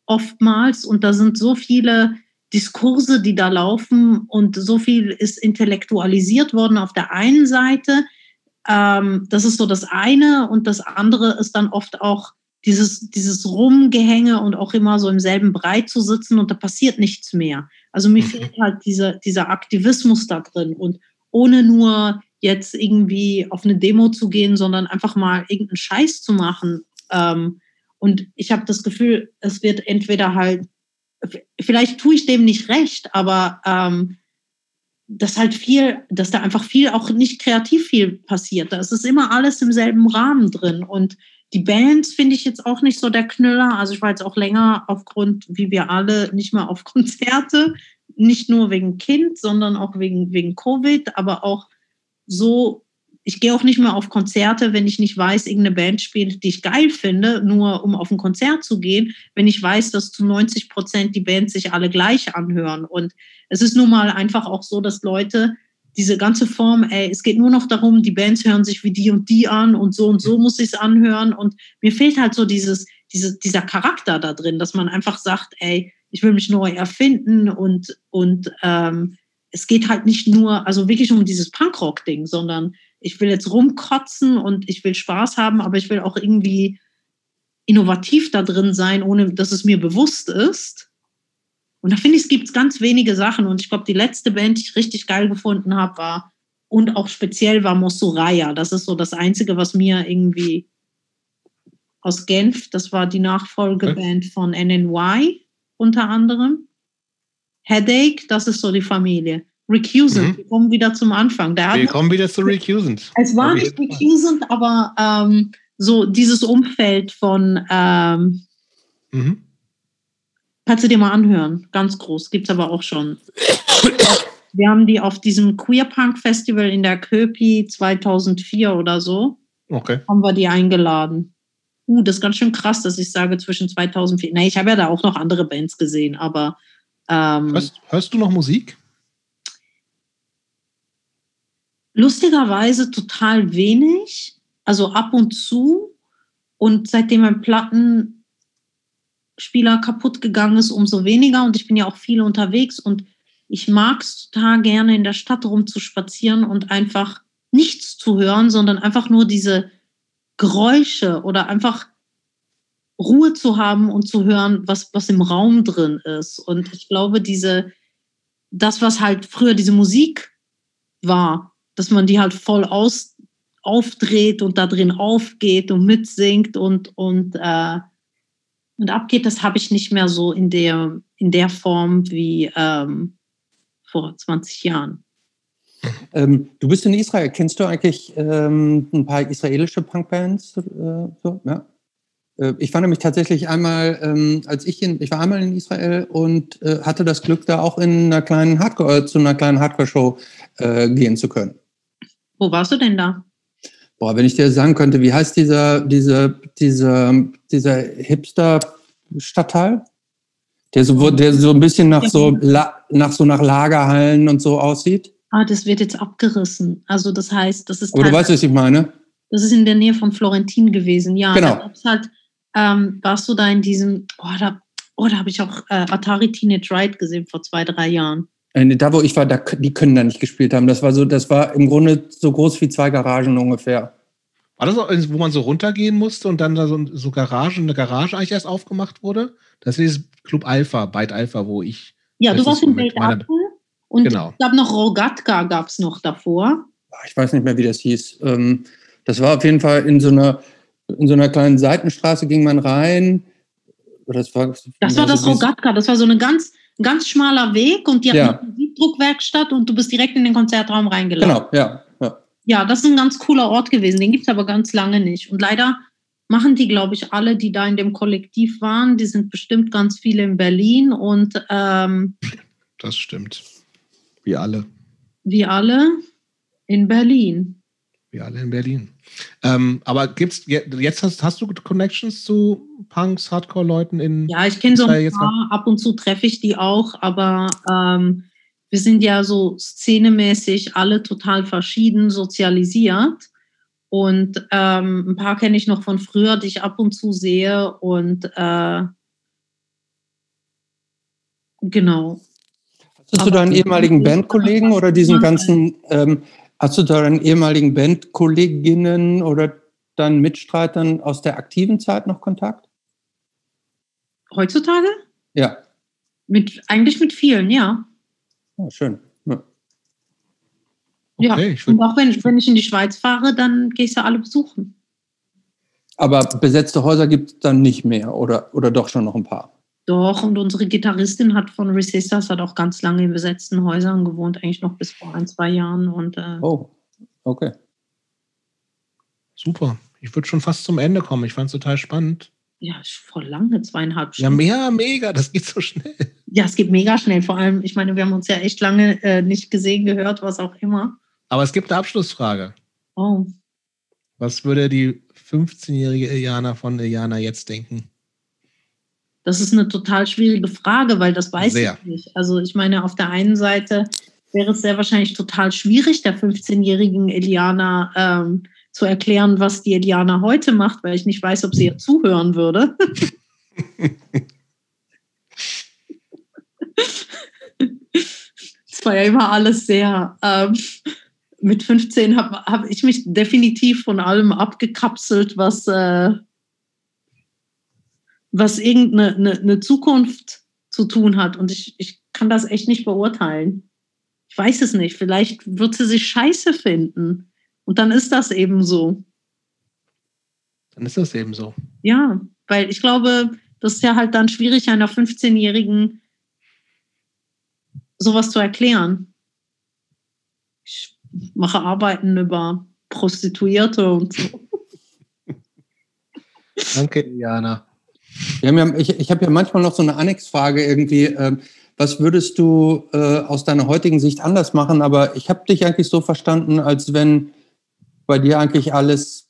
oftmals. Und da sind so viele Diskurse, die da laufen und so viel ist intellektualisiert worden auf der einen Seite. Ähm, das ist so das eine und das andere ist dann oft auch dieses, dieses Rumgehänge und auch immer so im selben Brei zu sitzen und da passiert nichts mehr. Also mir mhm. fehlt halt dieser, dieser Aktivismus da drin und ohne nur jetzt irgendwie auf eine Demo zu gehen, sondern einfach mal irgendeinen Scheiß zu machen. Ähm, und ich habe das Gefühl, es wird entweder halt vielleicht tue ich dem nicht recht, aber ähm, dass halt viel, dass da einfach viel auch nicht kreativ viel passiert. Da ist immer alles im selben Rahmen drin. Und die Bands finde ich jetzt auch nicht so der Knüller. Also ich war jetzt auch länger aufgrund, wie wir alle, nicht mehr auf Konzerte. Nicht nur wegen Kind, sondern auch wegen, wegen Covid, aber auch so ich gehe auch nicht mehr auf Konzerte, wenn ich nicht weiß, irgendeine Band spielt, die ich geil finde, nur um auf ein Konzert zu gehen, wenn ich weiß, dass zu 90 Prozent die Bands sich alle gleich anhören. Und es ist nun mal einfach auch so, dass Leute diese ganze Form, ey, es geht nur noch darum, die Bands hören sich wie die und die an und so und so muss ich es anhören. Und mir fehlt halt so dieses, diese, dieser Charakter da drin, dass man einfach sagt, ey, ich will mich neu erfinden und, und ähm, es geht halt nicht nur, also wirklich um dieses Punkrock-Ding, sondern ich will jetzt rumkotzen und ich will Spaß haben, aber ich will auch irgendwie innovativ da drin sein, ohne dass es mir bewusst ist. Und da finde ich, es gibt ganz wenige Sachen. Und ich glaube, die letzte Band, die ich richtig geil gefunden habe, war und auch speziell war Mosuraya. Das ist so das Einzige, was mir irgendwie aus Genf, das war die Nachfolgeband von NNY unter anderem. Headache, das ist so die Familie. Recusant, mhm. wir kommen wieder zum Anfang. Der wir kommen wieder zu Recusant. Es war nicht Recusant, aber ähm, so dieses Umfeld von ähm, mhm. Kannst du dir mal anhören, ganz groß, gibt es aber auch schon. Wir haben die auf diesem Queer Punk Festival in der Köpi 2004 oder so, okay. haben wir die eingeladen. Uh, das ist ganz schön krass, dass ich sage zwischen 2004. Nee, ich habe ja da auch noch andere Bands gesehen, aber. Ähm, hörst, hörst du noch Musik? Lustigerweise total wenig, also ab und zu. Und seitdem mein Plattenspieler kaputt gegangen ist, umso weniger. Und ich bin ja auch viel unterwegs und ich mag es total gerne in der Stadt rumzuspazieren und einfach nichts zu hören, sondern einfach nur diese Geräusche oder einfach Ruhe zu haben und zu hören, was, was im Raum drin ist. Und ich glaube, diese, das, was halt früher diese Musik war, dass man die halt voll aus, aufdreht und da drin aufgeht und mitsingt und, und, äh, und abgeht, das habe ich nicht mehr so in der, in der Form wie ähm, vor 20 Jahren. Ähm, du bist in Israel. Kennst du eigentlich ähm, ein paar israelische Punkbands? Äh, so? ja? Äh, ich war nämlich tatsächlich einmal, ähm, als ich in, ich war einmal in Israel und äh, hatte das Glück, da auch in einer kleinen Hardcore, zu einer kleinen Hardcore-Show äh, gehen zu können. Wo warst du denn da? Boah, wenn ich dir sagen könnte, wie heißt dieser, dieser, dieser, dieser Hipster-Stadtteil? Der so, der so ein bisschen nach so, nach so nach Lagerhallen und so aussieht? ah, das wird jetzt abgerissen. Also das heißt, das ist. Aber du weißt, was ich meine? Das ist in der Nähe von Florentin gewesen, ja. Genau. Da halt, ähm, warst du da in diesem, oh, da, oh, da habe ich auch äh, Atari Teenage Ride gesehen vor zwei, drei Jahren. Äh, da, wo ich war, da, die können da nicht gespielt haben. Das war so, das war im Grunde so groß wie zwei Garagen ungefähr. War das auch, wo man so runtergehen musste und dann da so, so Garagen, eine Garage eigentlich erst aufgemacht wurde? Das ist Club Alpha, Byte Alpha, wo ich. Ja, du warst in Byte Alpha. Und genau. ich glaube noch Rogatka gab es noch davor. Ich weiß nicht mehr, wie das hieß. Ähm, das war auf jeden Fall in so einer, in so einer kleinen Seitenstraße ging man rein. Das war das, war das Rogatka, das war so ein ganz, ganz schmaler Weg und die ja. hat eine Druckwerkstatt und du bist direkt in den Konzertraum reingelaufen. Genau, ja, ja. Ja, das ist ein ganz cooler Ort gewesen, den gibt es aber ganz lange nicht. Und leider machen die, glaube ich, alle, die da in dem Kollektiv waren, die sind bestimmt ganz viele in Berlin und ähm, das stimmt. Wie alle. Wie alle in Berlin. Wie alle in Berlin. Ähm, aber gibt's jetzt hast, hast du Connections zu Punks, Hardcore-Leuten in? Ja, ich kenne so ein paar. Ab und zu treffe ich die auch, aber ähm, wir sind ja so szenemäßig alle total verschieden sozialisiert. Und ähm, ein paar kenne ich noch von früher, die ich ab und zu sehe. Und äh, genau. Hast du deinen ehemaligen Bandkollegen oder diesen ganzen, ähm, hast du deinen ehemaligen Bandkolleginnen oder deinen Mitstreitern aus der aktiven Zeit noch Kontakt? Heutzutage? Ja. Mit, eigentlich mit vielen, ja. Oh, schön. Ja, okay, ja. und auch wenn, wenn ich in die Schweiz fahre, dann gehe ich sie alle besuchen. Aber besetzte Häuser gibt es dann nicht mehr oder, oder doch schon noch ein paar? Doch, und unsere Gitarristin hat von Resistors hat auch ganz lange in besetzten Häusern gewohnt, eigentlich noch bis vor ein, zwei Jahren. Und, äh, oh, okay. Super. Ich würde schon fast zum Ende kommen. Ich fand es total spannend. Ja, voll lange, zweieinhalb Stunden. Ja, mehr, mega, das geht so schnell. Ja, es geht mega schnell. Vor allem, ich meine, wir haben uns ja echt lange äh, nicht gesehen, gehört, was auch immer. Aber es gibt eine Abschlussfrage. Oh. Was würde die 15-jährige Iliana von Iliana jetzt denken? Das ist eine total schwierige Frage, weil das weiß Sehr. ich nicht. Also ich meine, auf der einen Seite wäre es sehr wahrscheinlich total schwierig, der 15-jährigen Eliana ähm, zu erklären, was die Eliana heute macht, weil ich nicht weiß, ob sie ihr zuhören würde. Es war ja immer alles sehr. Ähm, mit 15 habe hab ich mich definitiv von allem abgekapselt, was, äh, was irgendeine eine, eine Zukunft zu tun hat. Und ich, ich kann das echt nicht beurteilen. Ich weiß es nicht. Vielleicht wird sie sich scheiße finden. Und dann ist das eben so. Dann ist das eben so. Ja, weil ich glaube, das ist ja halt dann schwierig, einer 15-Jährigen sowas zu erklären. Ich mache Arbeiten über Prostituierte und so. Danke, Jana. Ja, ich ich habe ja manchmal noch so eine Annexfrage irgendwie. Ähm, was würdest du äh, aus deiner heutigen Sicht anders machen? Aber ich habe dich eigentlich so verstanden, als wenn bei dir eigentlich alles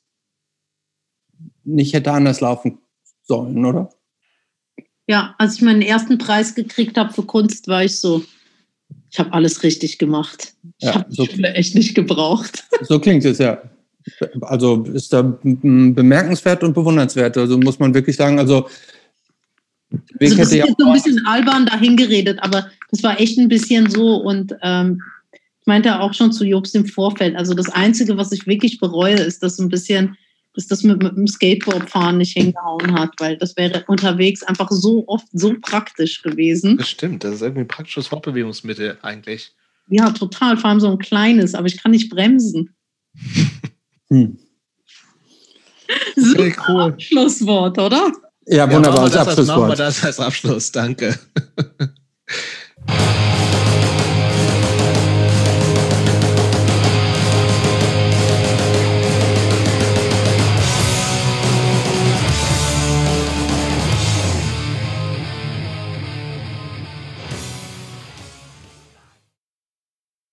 nicht hätte anders laufen sollen, oder? Ja, als ich meinen ersten Preis gekriegt habe für Kunst, war ich so, ich habe alles richtig gemacht. Ich ja, habe die so, Schule echt nicht gebraucht. So klingt es, ja. Also ist da bemerkenswert und bewundernswert. Also muss man wirklich sagen, also also das ist jetzt so ein bisschen albern dahingeredet, aber das war echt ein bisschen so und ähm, ich meinte auch schon zu Jobs im Vorfeld. Also das Einzige, was ich wirklich bereue, ist, dass ein bisschen dass das mit, mit dem Skateboardfahren nicht hingehauen hat, weil das wäre unterwegs einfach so oft so praktisch gewesen. Das stimmt, das ist irgendwie ein praktisches Fortbewegungsmittel eigentlich. Ja, total, vor allem so ein kleines, aber ich kann nicht bremsen. hm. Super cool. Abschlusswort, oder? Ja, wunderbar. Ja, machen wir das, als Abschlusswort. Machen wir das als Abschluss, danke.